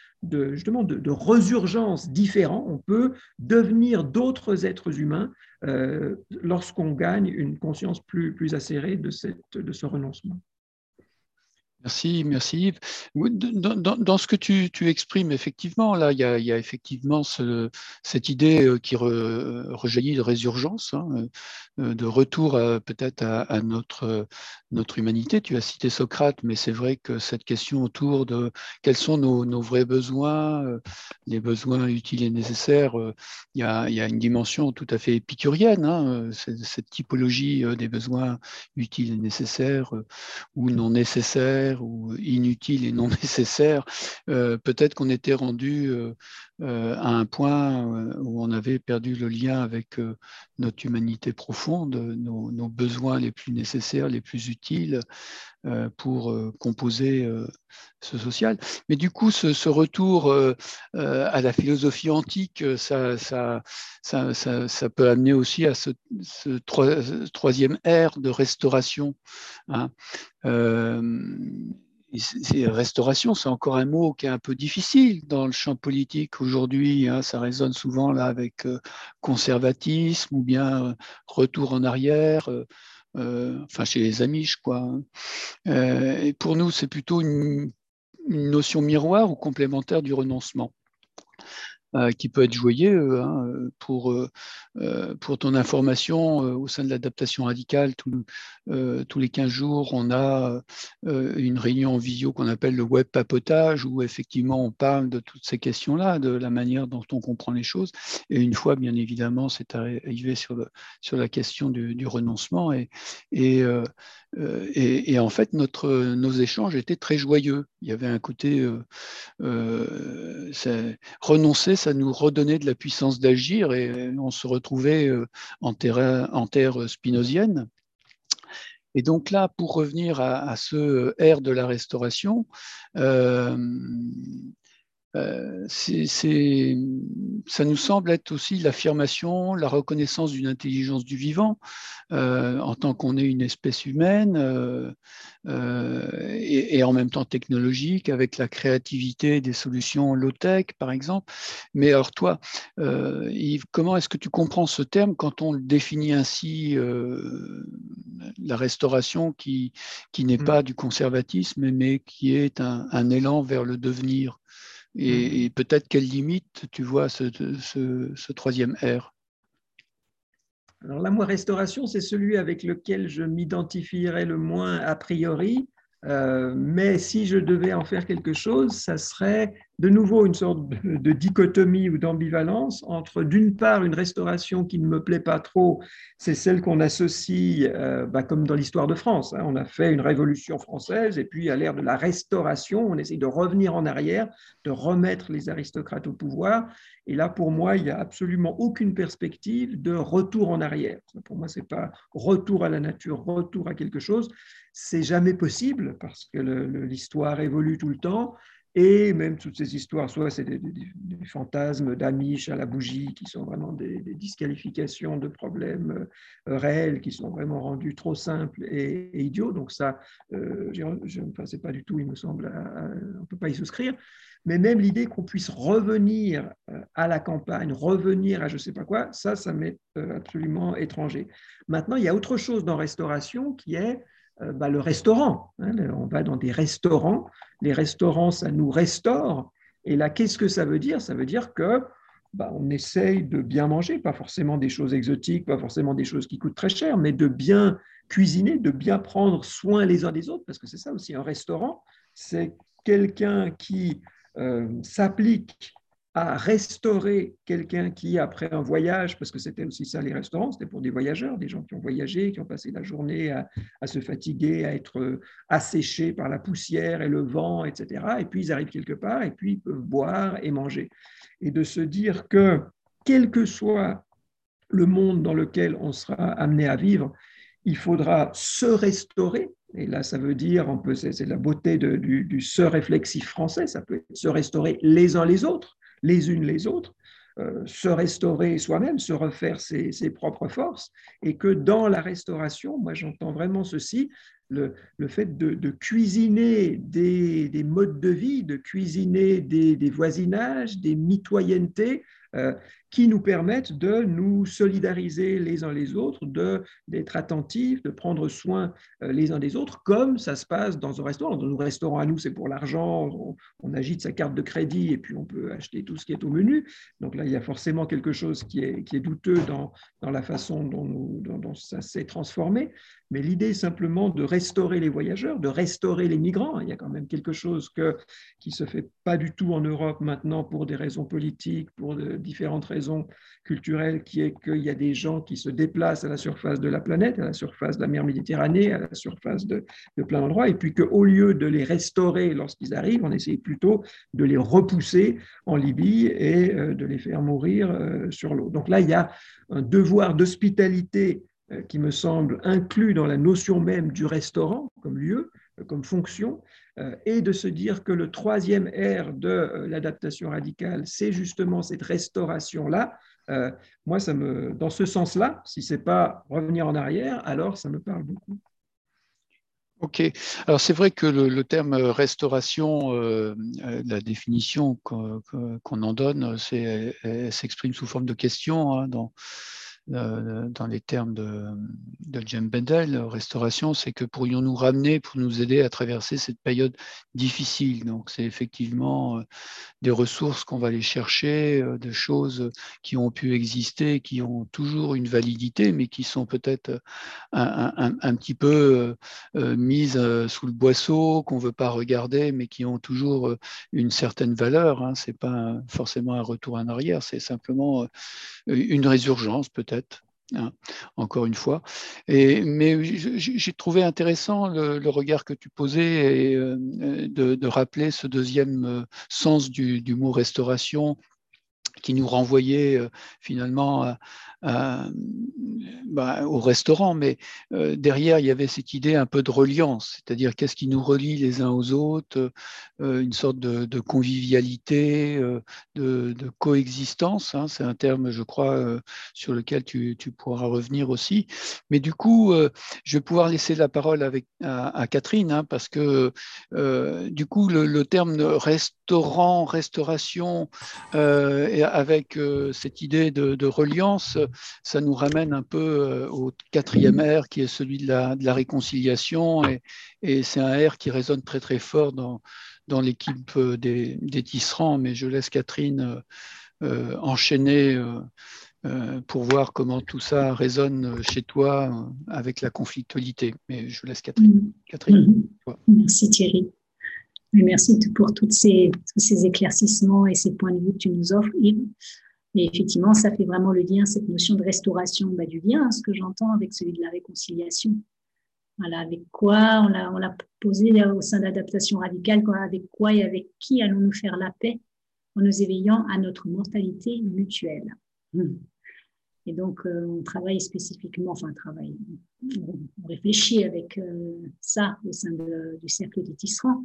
justement de, résurgence différente. On peut devenir d'autres êtres humains euh, lorsqu'on gagne une conscience plus, acérée de, de ce renoncement. Merci, merci Yves. Dans, ce que tu, exprimes, effectivement, là, il y a, effectivement cette idée euh, qui rejaillit de résurgence, hein, euh, de retour peut-être à, notre, notre humanité. Tu as cité Socrate, mais c'est vrai que cette question autour de quels sont nos, vrais besoins, euh, les besoins utiles et nécessaires, il y a, une dimension tout à fait épicurienne, hein, cette, typologie des besoins utiles et nécessaires ou non nécessaires ou inutile et non nécessaire, euh, peut-être qu'on était rendu euh, à un point où on avait perdu le lien avec notre humanité profonde, nos, besoins les plus nécessaires, les plus utiles pour composer ce social. Mais du coup, ce, retour à la philosophie antique, ça, peut amener aussi à ce, troisième ère de restauration. Hein restauration, c'est encore un mot qui est un peu difficile dans le champ politique aujourd'hui. Hein, ça résonne souvent avec euh, conservatisme ou bien euh, retour en arrière. Euh, enfin, chez les Amish, quoi. Hein. et pour nous, c'est plutôt une, notion miroir ou complémentaire du renoncement. Euh, qui peut être joyeux hein, pour, euh, pour ton information euh, au sein de l'adaptation radicale. tous les 15 jours, on a une réunion en visio qu'on appelle le web papotage où effectivement on parle de toutes ces questions-là, de la manière dont on comprend les choses. Et une fois, bien évidemment, c'est arrivé sur, sur la question du, renoncement et, et euh, et, en fait, notre, nos échanges étaient très joyeux. Il y avait un côté euh, euh, renoncer, ça nous redonnait de la puissance d'agir et on se retrouvait en, terre, en terre spinosienne. Et donc là, pour revenir à, ce ère de la restauration, euh, ça nous semble être aussi l'affirmation, la reconnaissance d'une intelligence du vivant euh, en tant qu'on est une espèce humaine euh, et, en même temps technologique avec la créativité des solutions low-tech par exemple. Mais alors toi, Yves, comment est-ce que tu comprends ce terme quand on le définit ainsi, la restauration qui, qui n'est mmh. pas du conservatisme mais qui est un élan vers le devenir? Et, mmh. peut-être quelle limite tu vois ce, ce, troisième R? Alors là, moi, restauration, c'est celui avec lequel je m'identifierais le moins a priori. Euh, mais si je devais en faire quelque chose, ça serait de nouveau une sorte de, dichotomie ou d'ambivalence entre d'une part une restauration qui ne me plaît pas trop, c'est celle qu'on associe, euh, bah, comme dans l'histoire de France, hein. on a fait une révolution française et puis à l'ère de la restauration, on essaye de revenir en arrière, de remettre les aristocrates au pouvoir. Et là, pour moi, il n'y a absolument aucune perspective de retour en arrière. Pour moi, ce n'est pas retour à la nature, retour à quelque chose. C'est jamais possible parce que l'histoire évolue tout le temps. Et même toutes ces histoires, soit c'est des, fantasmes d'Amish à la bougie, qui sont vraiment des, disqualifications de problèmes euh, réels, qui sont vraiment rendus trop simples et, idiots. Donc ça, euh, je ne pensais pas du tout, il me semble, on ne peut pas y souscrire. Mais même l'idée qu'on puisse revenir euh, à la campagne, revenir à je ne sais pas quoi, ça, ça m'est absolument étranger. Maintenant, il y a autre chose dans restauration qui est bah, le restaurant. Hein, on va dans des restaurants. Les restaurants, ça nous restaure. Et là, qu'est-ce que ça veut dire? Ça veut dire que bah, on essaye de bien manger, pas forcément des choses exotiques, pas forcément des choses qui coûtent très cher, mais de bien cuisiner, de bien prendre soin les uns des autres, parce que c'est ça aussi un restaurant, c'est quelqu'un qui euh, s'applique à restaurer quelqu'un qui, après un voyage, parce que c'était aussi ça les restaurants, c'était pour des voyageurs, des gens qui ont voyagé, qui ont passé la journée à, se fatiguer, à être asséchés par la poussière et le vent, etc. Et puis ils arrivent quelque part et puis ils peuvent boire et manger. Et de se dire que, quel que soit le monde dans lequel on sera amené à vivre, il faudra se restaurer. Et là, ça veut dire, c'est la beauté du, du se réflexif français, ça peut être se restaurer les uns les autres les unes les autres, euh, se restaurer soi-même, se refaire ses, propres forces, et que dans la restauration, moi j'entends vraiment ceci, le, fait de, cuisiner des, modes de vie, de cuisiner des, voisinages, des mitoyennetés, euh, qui nous permettent de nous solidariser les uns les autres, d'être attentifs, de prendre soin euh, les uns des autres, comme ça se passe dans un restaurant. Dans nos restaurants à nous, c'est pour l'argent, on, agite sa carte de crédit et puis on peut acheter tout ce qui est au menu. Donc là, il y a forcément quelque chose qui est, qui est douteux dans, dans la façon dont, nous, dont ça s'est transformé. Mais l'idée simplement de restaurer les voyageurs, de restaurer les migrants. Il y a quand même quelque chose que, qui ne se fait pas du tout en Europe maintenant pour des raisons politiques, pour différentes raisons culturelles, qui est qu'il y a des gens qui se déplacent à la surface de la planète, à la surface de la mer Méditerranée, à la surface de, plein d'endroits, et puis qu'au lieu de les restaurer lorsqu'ils arrivent, on essaye plutôt de les repousser en Libye et euh, de les faire mourir euh, sur l'eau. Donc là, il y a un devoir d'hospitalité euh, qui me semble inclus dans la notion même du restaurant comme lieu, comme fonction, et de se dire que le troisième R de l'adaptation radicale, c'est justement cette restauration-là. moi, ça me, dans ce sens-là, si ce n'est pas revenir en arrière, alors ça me parle beaucoup. Ok, alors c'est vrai que le, terme restauration, la définition qu'on en donne, s'exprime sous forme de question hein, dans, euh, dans les termes de, de James Bendel, restauration, c'est que pourrions-nous ramener pour nous aider à traverser cette période difficile? Donc, c'est effectivement euh, des ressources qu'on va aller chercher, euh, des choses qui ont pu exister, qui ont toujours une validité, mais qui sont peut-être un, un, petit peu mises sous le boisseau, qu'on ne veut pas regarder, mais qui ont toujours une certaine valeur. Hein. Ce n'est pas forcément un retour en arrière, c'est simplement une résurgence peut-être Hein, encore une fois. Et, mais j'ai trouvé intéressant le, regard que tu posais et euh, de, rappeler ce deuxième euh, sens du, du mot restauration qui nous renvoyait euh, finalement bah, au restaurant, mais euh, derrière, il y avait cette idée un peu de reliance, c'est-à-dire qu'est-ce qui nous relie les uns aux autres, euh, une sorte de, convivialité, de, coexistence. Hein, c'est un terme, je crois, sur lequel tu, pourras revenir aussi. Mais du coup, je vais pouvoir laisser la parole avec, à, Catherine, hein, parce que du coup, le, terme restaurant, restauration, et avec cette idée de, reliance, ça nous ramène un peu euh, au quatrième R qui est celui de la, de la réconciliation et, c'est un R qui résonne très très fort dans, dans l'équipe euh, des, des, tisserands, mais je laisse Catherine euh, enchaîner pour voir comment tout ça résonne chez toi avec la conflictualité. Mais je laisse Catherine. Mm-hmm. Catherine mm-hmm. Merci Thierry. Merci pour toutes ces, tous ces éclaircissements et ces points de vue que tu nous offres, Yves. Et effectivement, ça fait vraiment le lien, cette notion de restauration bah, du lien, ce que j'entends avec celui de la réconciliation. Voilà, avec quoi on l'a posé au sein d'adaptation radicale, avec quoi et avec qui allons-nous faire la paix en nous éveillant à notre mortalité mutuelle? Et donc, euh, on travaille spécifiquement, enfin, travaille, on réfléchit avec euh, ça au sein du cercle des tisserands,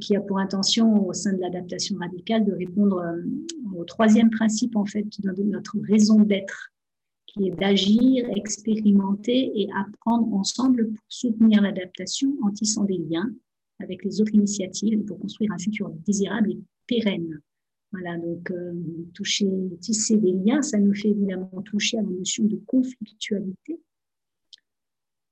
qui a pour intention au sein de l'adaptation radicale de répondre euh, au troisième principe en fait de notre raison d'être, qui est d'agir, expérimenter et apprendre ensemble pour soutenir l'adaptation en tissant des liens avec les autres initiatives pour construire un futur désirable et pérenne. Voilà, donc euh, toucher, tisser des liens, ça nous fait évidemment toucher à la notion de conflictualité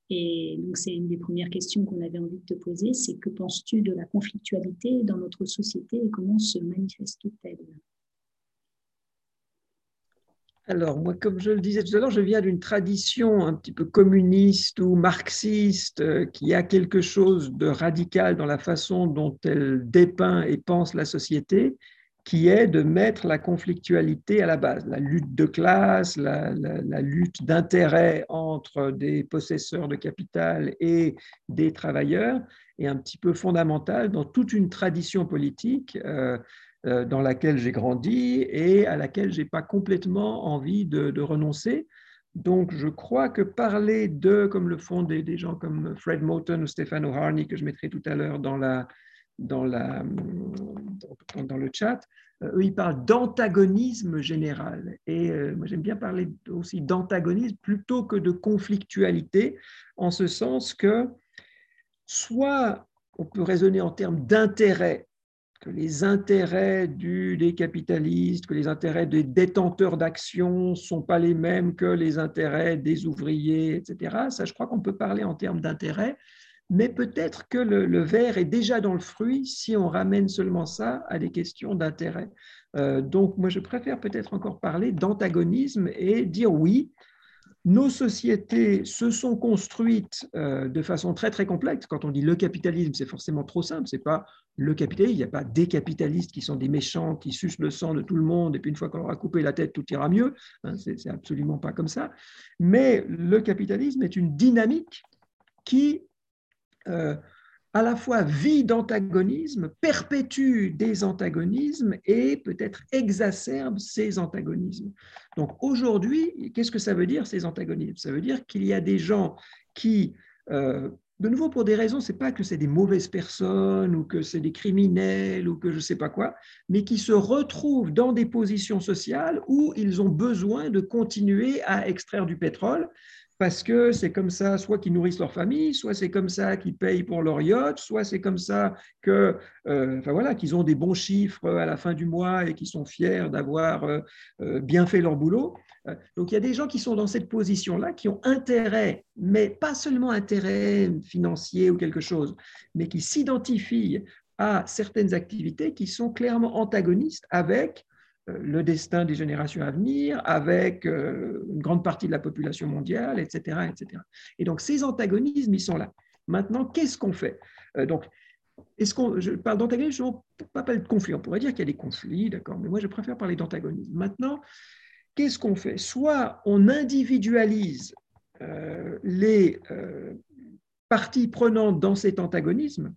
et donc, c'est une des premières questions qu'on avait envie de te poser, c'est que penses-tu de la conflictualité dans notre société et comment se manifeste-t-elle? Alors, moi, comme je le disais tout à l'heure, je viens d'une tradition un petit peu communiste ou marxiste euh, qui a quelque chose de radical dans la façon dont elle dépeint et pense la société qui est de mettre la conflictualité à la base, la lutte de classe, la, lutte d'intérêt entre des possesseurs de capital et des travailleurs, est un petit peu fondamentale dans toute une tradition politique euh, euh, dans laquelle j'ai grandi et à laquelle je n'ai pas complètement envie de, renoncer. Donc, je crois que parler de, comme le font des, gens comme Fred Moulton ou Stefano Harney, que je mettrai tout à l'heure dans la, dans, la, dans, le chat, euh, eux, ils parlent d'antagonisme général. Et euh, moi, j'aime bien parler aussi d'antagonisme plutôt que de conflictualité, en ce sens que soit on peut raisonner en termes d'intérêt, que les intérêts des capitalistes, que les intérêts des détenteurs d'actions ne sont pas les mêmes que les intérêts des ouvriers, etc. Ça, je crois qu'on peut parler en termes d'intérêt mais peut-être que le, verre est déjà dans le fruit si on ramène seulement ça à des questions d'intérêt. Euh, donc, moi, je préfère peut-être encore parler d'antagonisme et dire oui, nos sociétés se sont construites euh, de façon très très complexe. Quand on dit le capitalisme, c'est forcément trop simple. C'est pas le capitalisme. Il n'y a pas des capitalistes qui sont des méchants, qui sucent le sang de tout le monde, et puis une fois qu'on leur a coupé la tête, tout ira mieux. Hein, c'est absolument pas comme ça. Mais le capitalisme est une dynamique qui euh, à la fois vit d'antagonisme, perpétue des antagonismes et peut-être exacerbe ces antagonismes. Donc aujourd'hui, qu'est-ce que ça veut dire ces antagonismes? Ça veut dire qu'il y a des gens qui, euh, de nouveau pour des raisons, c'est pas que c'est des mauvaises personnes ou que c'est des criminels ou que je sais pas quoi, mais qui se retrouvent dans des positions sociales où ils ont besoin de continuer à extraire du pétrole parce que c'est comme ça, soit qu'ils nourrissent leur famille, soit c'est comme ça qu'ils payent pour leur yacht, soit c'est comme ça que, euh, enfin voilà, qu'ils ont des bons chiffres à la fin du mois et qu'ils sont fiers d'avoir euh, euh, bien fait leur boulot. Donc il y a des gens qui sont dans cette position-là, qui ont intérêt, mais pas seulement intérêt financier ou quelque chose, mais qui s'identifient à certaines activités qui sont clairement antagonistes avec le destin des générations à venir, avec euh, une grande partie de la population mondiale, etc. etc. Et donc ces antagonismes, ils sont là. Maintenant, qu'est-ce qu'on fait? Euh, Donc, est-ce qu'on, je parle d'antagonisme, je ne pas de conflit. On pourrait dire qu'il y a des conflits, d'accord, mais moi je préfère parler d'antagonisme. Maintenant, qu'est-ce qu'on fait? Soit on individualise les parties prenantes dans cet antagonisme,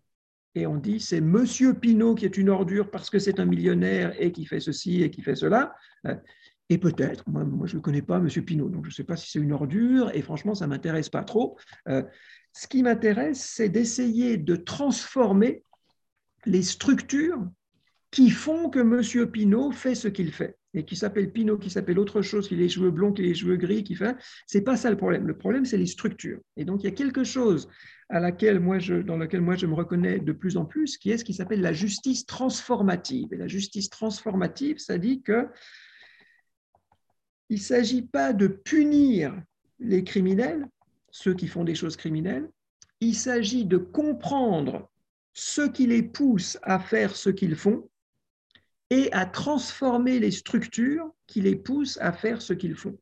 et on dit c'est Monsieur Pinault qui est une ordure parce que c'est un millionnaire et qui fait ceci et qui fait cela. Euh, et peut-être, moi, je ne connais pas Monsieur Pinault, donc je ne sais pas si c'est une ordure, et franchement, ça ne m'intéresse pas trop. Euh, ce qui m'intéresse, c'est d'essayer de transformer les structures qui font que Monsieur Pinault fait ce qu'il fait et qui s'appelle Pinot, qui s'appelle autre chose, qui a les cheveux blonds, qui a les cheveux gris, qui fait, c'est pas ça le problème. Le problème, c'est les structures. Et donc, il y a quelque chose à laquelle moi je, dans lequel moi je me reconnais de plus en plus, qui est ce qui s'appelle la justice transformative. Et la justice transformative, ça dit que il ne s'agit pas de punir les criminels, ceux qui font des choses criminelles, il s'agit de comprendre ce qui les pousse à faire ce qu'ils font et à transformer les structures qui les poussent à faire ce qu'ils font.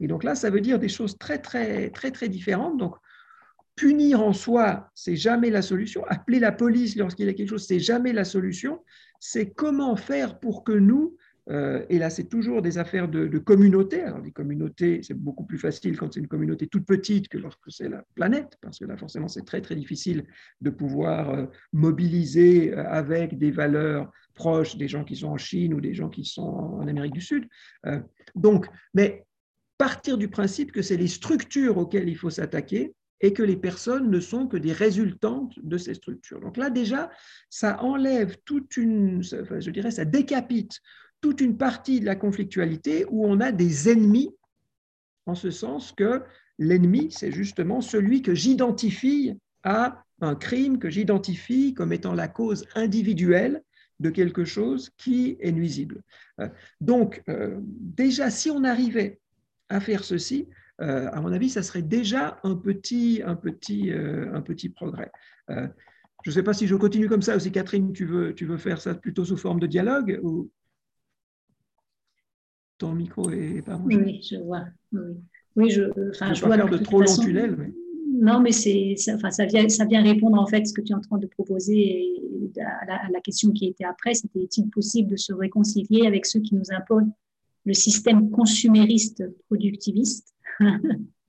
Et donc là, ça veut dire des choses très, très, très, très différentes. Donc, punir en soi, c'est jamais la solution. Appeler la police lorsqu'il y a quelque chose, c'est jamais la solution. C'est comment faire pour que nous, euh, et là c'est toujours des affaires de, communauté. Alors les communautés, c'est beaucoup plus facile quand c'est une communauté toute petite que lorsque c'est la planète, parce que là forcément c'est très très difficile de pouvoir euh, mobiliser euh, avec des valeurs proches des gens qui sont en Chine ou des gens qui sont en Amérique du Sud. donc, mais partir du principe que c'est les structures auxquelles il faut s'attaquer et que les personnes ne sont que des résultantes de ces structures. Donc là, déjà, ça enlève toute une, je dirais, ça décapite toute une partie de la conflictualité où on a des ennemis, en ce sens que l'ennemi, c'est justement celui que j'identifie à un crime, que j'identifie comme étant la cause individuelle de quelque chose qui est nuisible. Euh, donc, euh, déjà, si on arrivait à faire ceci, euh, à mon avis, ça serait déjà un petit, un petit, un petit progrès. Je ne sais pas si je continue comme ça ou si Catherine, tu veux, tu veux faire ça plutôt sous forme de dialogue ou ton micro est pas branché. Oui, je vois. Oui, je, enfin, je vois faire de, trop longs tunnels. Non, mais c'est, ça, enfin, ça, vient, ça vient répondre en fait à ce que tu es en train de proposer et à la, question qui était après, c'était est-il possible de se réconcilier avec ceux qui nous imposent le système consumériste productiviste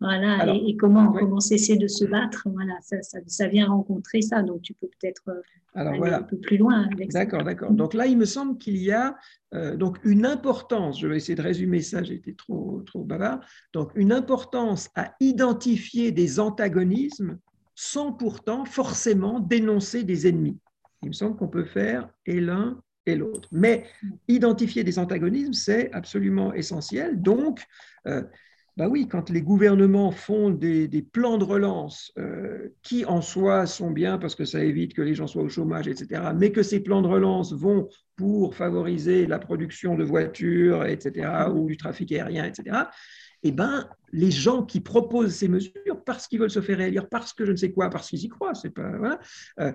Voilà, et, comment, comment cesser de se battre Voilà, ça, ça, vient rencontrer ça, donc tu peux peut-être euh, aller un peu plus loin avec D'accord, d'accord. Donc là, il me semble qu'il y a euh, donc une importance, je vais essayer de résumer ça, j'ai été trop, trop bavard, donc une importance à identifier des antagonismes sans pourtant forcément dénoncer des ennemis. Il me semble qu'on peut faire et l'un et l'autre. Mais identifier des antagonismes, c'est absolument essentiel. Donc, euh, bah oui, quand les gouvernements font des, plans de relance euh, qui en soi sont bien parce que ça évite que les gens soient au chômage, etc., mais que ces plans de relance vont pour favoriser la production de voitures, etc., ou du trafic aérien, etc., eh ben, les gens qui proposent ces mesures, parce qu'ils veulent se faire réélire, parce que je ne sais quoi, parce qu'ils y croient, c'est pas, voilà, euh,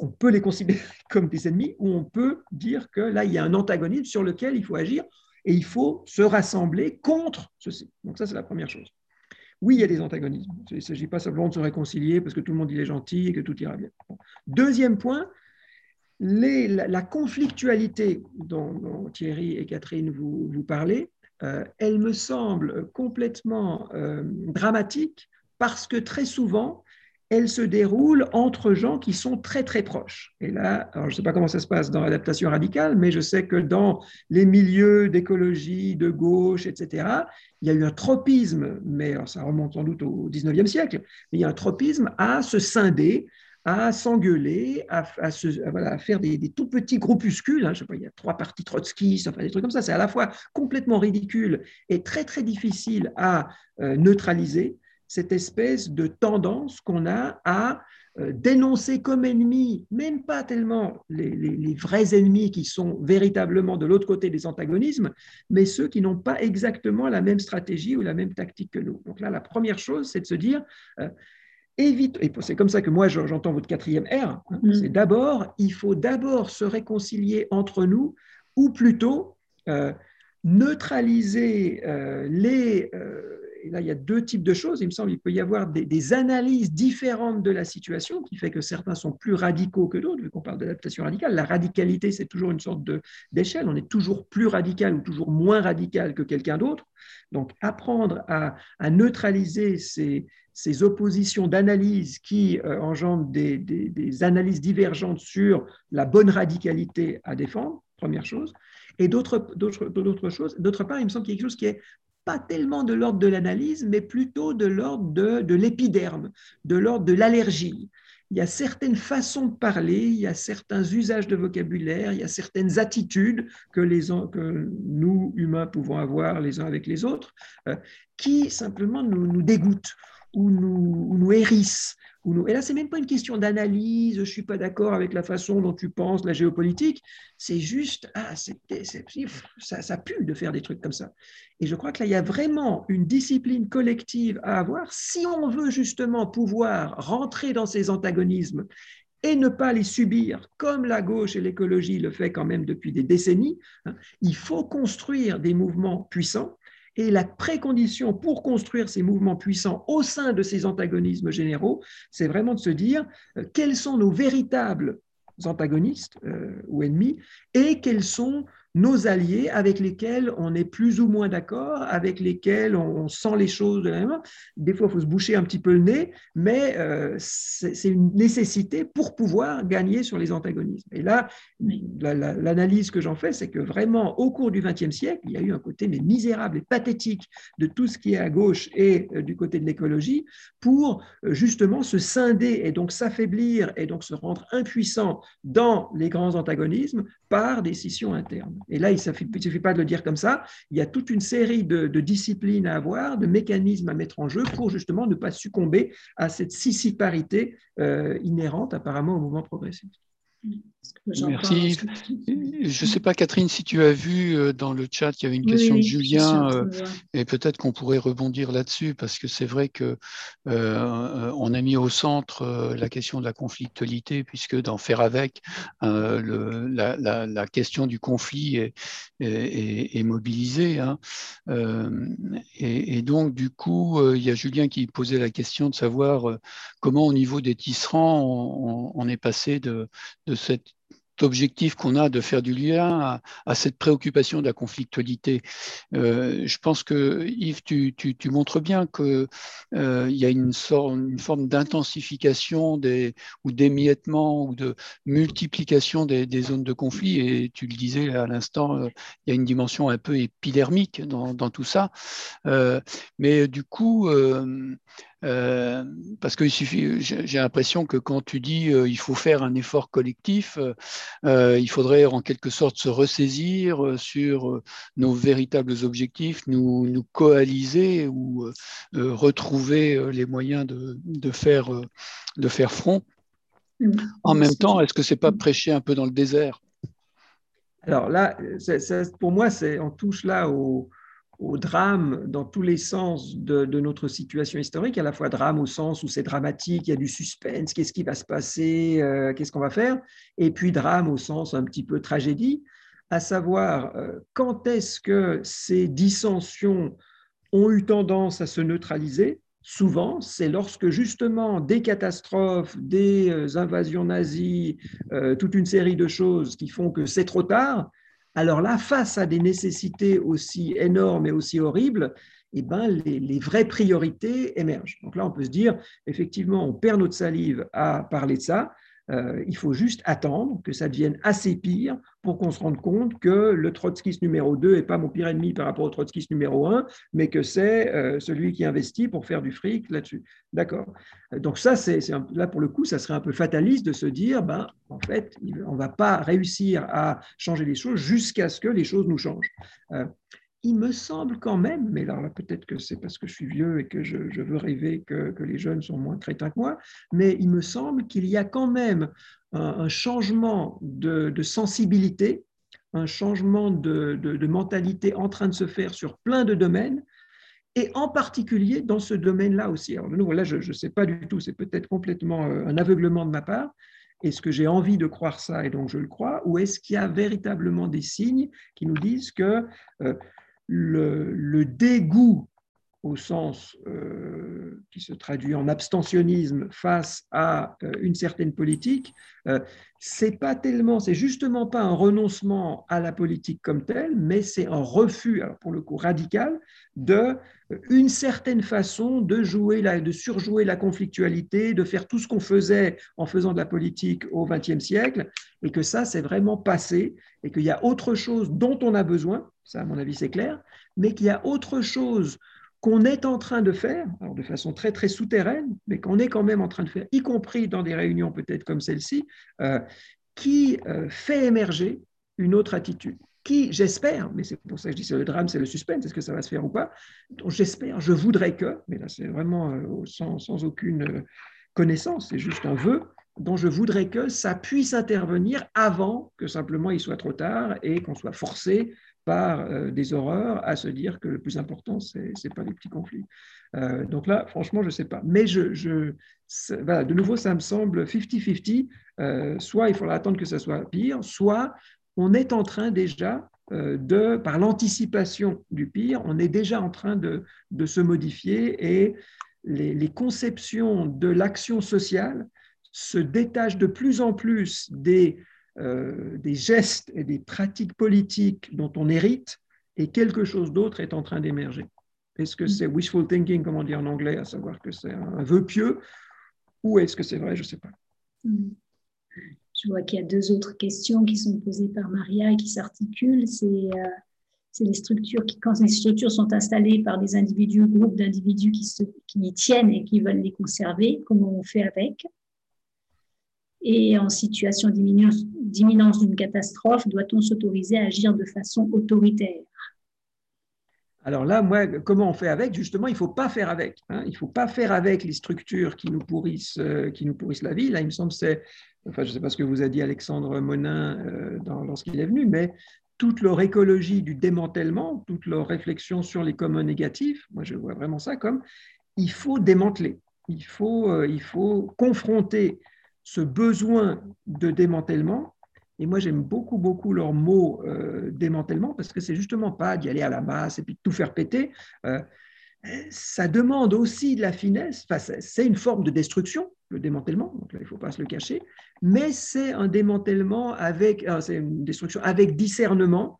on peut les considérer comme des ennemis ou on peut dire que là, il y a un antagonisme sur lequel il faut agir et il faut se rassembler contre ceci. Donc ça, c'est la première chose. Oui, il y a des antagonismes. Il ne s'agit pas simplement de se réconcilier parce que tout le monde il est gentil et que tout ira bien. Deuxième point, la, conflictualité dont, Thierry et Catherine vous, vous parlez, euh, elle me semble complètement euh, dramatique parce que très souvent, elle se déroule entre gens qui sont très très proches. Et là, alors je ne sais pas comment ça se passe dans l'adaptation radicale, mais je sais que dans les milieux d'écologie, de gauche, etc., il y a eu un tropisme, mais ça remonte sans doute au 19e siècle, mais il y a un tropisme à se scinder, à s'engueuler, à, faire des, tout petits groupuscules. Hein, je sais pas, il y a trois partis trotskistes, enfin des trucs comme ça. C'est à la fois complètement ridicule et très très difficile à euh, neutraliser cette espèce de tendance qu'on a à euh, dénoncer comme ennemis, même pas tellement les, vrais ennemis qui sont véritablement de l'autre côté des antagonismes, mais ceux qui n'ont pas exactement la même stratégie ou la même tactique que nous. Donc là, la première chose, c'est de se dire, euh, évite, et c'est comme ça que moi j'entends votre quatrième R, hein, mm. c'est d'abord, il faut d'abord se réconcilier entre nous, ou plutôt euh, neutraliser les et là, il y a deux types de choses. Il me semble qu'il peut y avoir des, analyses différentes de la situation, qui fait que certains sont plus radicaux que d'autres, vu qu'on parle d'adaptation radicale. La radicalité, c'est toujours une sorte d'échelle. On est toujours plus radical ou toujours moins radical que quelqu'un d'autre. Donc, apprendre à, neutraliser ces, oppositions d'analyse qui euh, engendrent des, analyses divergentes sur la bonne radicalité à défendre, première chose. Et d'autres choses, d'autre part, il me semble qu'il y a quelque chose qui est pas tellement de l'ordre de l'analyse, mais plutôt de l'ordre de, l'épiderme, de l'ordre de l'allergie. Il y a certaines façons de parler, il y a certains usages de vocabulaire, il y a certaines attitudes que, les, que nous, humains, pouvons avoir les uns avec les autres, euh, qui simplement nous, dégoûtent ou nous, ou nous hérissent et là, ce n'est même pas une question d'analyse, je suis pas d'accord avec la façon dont tu penses la géopolitique, c'est juste, ah, ça, ça pue de faire des trucs comme ça. Et je crois que là, il y a vraiment une discipline collective à avoir si on veut justement pouvoir rentrer dans ces antagonismes et ne pas les subir comme la gauche et l'écologie le fait quand même depuis des décennies, hein. il faut construire des mouvements puissants et la précondition pour construire ces mouvements puissants au sein de ces antagonismes généraux, c'est vraiment de se dire euh, quels sont nos véritables antagonistes euh, ou ennemis et quels sont nos alliés avec lesquels on est plus ou moins d'accord, avec lesquels on sent les choses de la même manière. Des fois, il faut se boucher un petit peu le nez, mais euh, c'est une nécessité pour pouvoir gagner sur les antagonismes. Et là, l'analyse que j'en fais, c'est que vraiment, au cours du XXe siècle, il y a eu un côté misérable et pathétique de tout ce qui est à gauche et euh, du côté de l'écologie pour euh, justement se scinder et donc s'affaiblir et donc se rendre impuissant dans les grands antagonismes par des scissions internes. Et là, il ne suffit pas de le dire comme ça. Il y a toute une série de, disciplines à avoir, de mécanismes à mettre en jeu pour justement ne pas succomber à cette sissiparité euh, inhérente apparemment au mouvement progressiste. Merci. Je ne sais pas, Catherine, si tu as vu euh, dans le chat qu'il y avait une question de Julien, euh, et peut-être qu'on pourrait rebondir là-dessus, parce que c'est vrai que euh, on a mis au centre la question de la conflictualité, puisque dans Faire avec, le, la, question du conflit est, est, mobilisée. Hein. Et, donc, du coup, il y a Julien qui posait la question de savoir comment, au niveau des tisserands, on, est passé de, de cette objectif qu'on a de faire du lien à, cette préoccupation de la conflictualité. Euh, je pense que Yves, tu, montres bien qu'il euh, y a une, une forme d'intensification ou d'émiettement ou de multiplication des, zones de conflit. Et tu le disais à l'instant, euh, il y a une dimension un peu épidermique dans, dans tout ça. mais du coup, euh, parce que suffit, j'ai l'impression que quand tu dis euh, il faut faire un effort collectif, euh, il faudrait en quelque sorte se ressaisir sur nos véritables objectifs, nous, nous coaliser ou retrouver les moyens de, de, faire, de faire front. En même temps, est-ce que c'est pas prêcher un peu dans le désert? Alors là, pour moi, on touche là au, au drame dans tous les sens de, notre situation historique, à la fois drame au sens où c'est dramatique, il y a du suspense, qu'est-ce qui va se passer, euh, qu'est-ce qu'on va faire, et puis drame au sens un petit peu tragédie, à savoir euh, quand est-ce que ces dissensions ont eu tendance à se neutraliser? Souvent, c'est lorsque justement des catastrophes, des euh, invasions nazies, toute une série de choses qui font que c'est trop tard, alors là, face à des nécessités aussi énormes et aussi horribles, eh ben, les, vraies priorités émergent. Donc là, on peut se dire, effectivement, on perd notre salive à parler de ça, euh, il faut juste attendre que ça devienne assez pire pour qu'on se rende compte que le trotskiste numéro 2 n'est pas mon pire ennemi par rapport au trotskiste numéro 1, mais que c'est euh, celui qui investit pour faire du fric là-dessus. D'accord. Donc ça, c'est là pour le coup, ça serait un peu fataliste de se dire, ben, en fait, on ne va pas réussir à changer les choses jusqu'à ce que les choses nous changent. Euh, il me semble quand même, mais là, peut-être que c'est parce que je suis vieux et que je, veux rêver que, les jeunes sont moins crétins que moi, mais il me semble qu'il y a quand même un, changement de, sensibilité, un changement de, mentalité en train de se faire sur plein de domaines, et en particulier dans ce domaine-là aussi. Alors, de là, je ne sais pas du tout, c'est peut-être complètement euh, un aveuglement de ma part, est-ce que j'ai envie de croire ça et donc je le crois Ou est-ce qu'il y a véritablement des signes qui nous disent que euh, le, dégoût au sens euh, qui se traduit en abstentionnisme face à euh, une certaine politique, euh, c'est pas tellement, c'est justement pas un renoncement à la politique comme telle, mais c'est un refus, alors pour le coup radical, de une certaine façon de jouer, la, de surjouer la conflictualité, de faire tout ce qu'on faisait en faisant de la politique au XXe siècle, et que ça c'est vraiment passé, et qu'il y a autre chose dont on a besoin, ça à mon avis c'est clair, mais qu'il y a autre chose qu'on est en train de faire, alors de façon très très souterraine, mais qu'on est quand même en train de faire, y compris dans des réunions peut-être comme celle-ci, euh, qui euh, fait émerger une autre attitude, qui, j'espère, mais c'est pour ça que je dis c'est le drame, c'est le suspense, est-ce que ça va se faire ou pas, j'espère, je voudrais que, mais là c'est vraiment euh, sans, aucune connaissance, c'est juste un vœu, dont je voudrais que ça puisse intervenir avant que simplement il soit trop tard et qu'on soit forcé par euh, des horreurs à se dire que le plus important, ce n'est pas les petits conflits. Euh, donc là, franchement, je sais pas. Mais je, je de nouveau, ça me semble 50-50. Euh, soit il faudra attendre que ça soit pire, soit on est en train déjà de, par l'anticipation du pire, on est déjà en train de, de se modifier et les, les conceptions de l'action sociale se détachent de plus en plus des des gestes et des pratiques politiques dont on hérite et quelque chose d'autre est en train d'émerger. Est-ce que c'est wishful thinking, comme on dit en anglais, à savoir que c'est un vœu pieux, ou est-ce que c'est vrai Je ne sais pas. Mm. Je vois qu'il y a deux autres questions qui sont posées par Maria et qui s'articulent. C'est euh, les structures qui, quand les structures sont installées par des individus, groupes d'individus qui, qui y tiennent et qui veulent les conserver, comment on fait avec? Et en situation d'imminence d'une catastrophe, doit-on s'autoriser à agir de façon autoritaire? Alors là, moi, comment on fait avec? Justement, il ne faut pas faire avec. Hein. Il ne faut pas faire avec les structures qui nous pourrissent, euh, qui nous pourrissent la vie. Là, il me semble que c'est enfin je ne sais pas ce que vous a dit Alexandre Monin lorsqu'il est venu, mais toute leur écologie du démantèlement, toute leur réflexion sur les communs négatifs, moi je vois vraiment ça comme il faut démanteler, il faut, il faut confronter ce besoin de démantèlement et moi, j'aime beaucoup, beaucoup leur mot euh, démantèlement parce que c'est justement pas d'y aller à la masse et puis de tout faire péter. Euh, ça demande aussi de la finesse. Enfin, c'est une forme de destruction, le démantèlement. Il ne faut pas se le cacher. Mais c'est un démantèlement avec, euh, c'est avec discernement.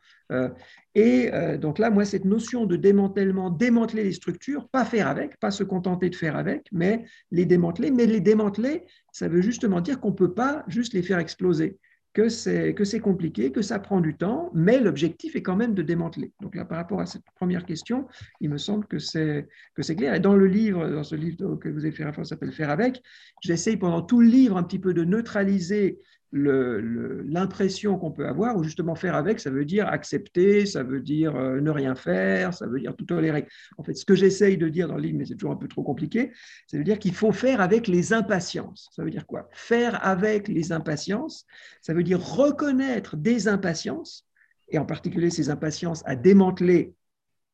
et donc là, moi, cette notion de démantèlement, démanteler les structures, pas faire avec, pas se contenter de faire avec, mais les démanteler. Mais les démanteler, ça veut justement dire qu'on ne peut pas juste les faire exploser que c'est compliqué, que ça prend du temps, mais l'objectif est quand même de démanteler. Donc là, par rapport à cette première question, il me semble que c'est clair. Et dans le livre, dans ce livre que vous avez fait référence, s'appelle Faire avec, j'essaye pendant tout le livre un petit peu de neutraliser l'impression qu'on peut avoir, ou justement faire avec, ça veut dire accepter, ça veut dire euh, ne rien faire, ça veut dire tout tolérer. En fait, ce que j'essaye de dire dans le livre, mais c'est toujours un peu trop compliqué, ça veut dire qu'il faut faire avec les impatiences. Ça veut dire quoi? Faire avec les impatiences, ça veut dire reconnaître des impatiences, et en particulier ces impatiences à démanteler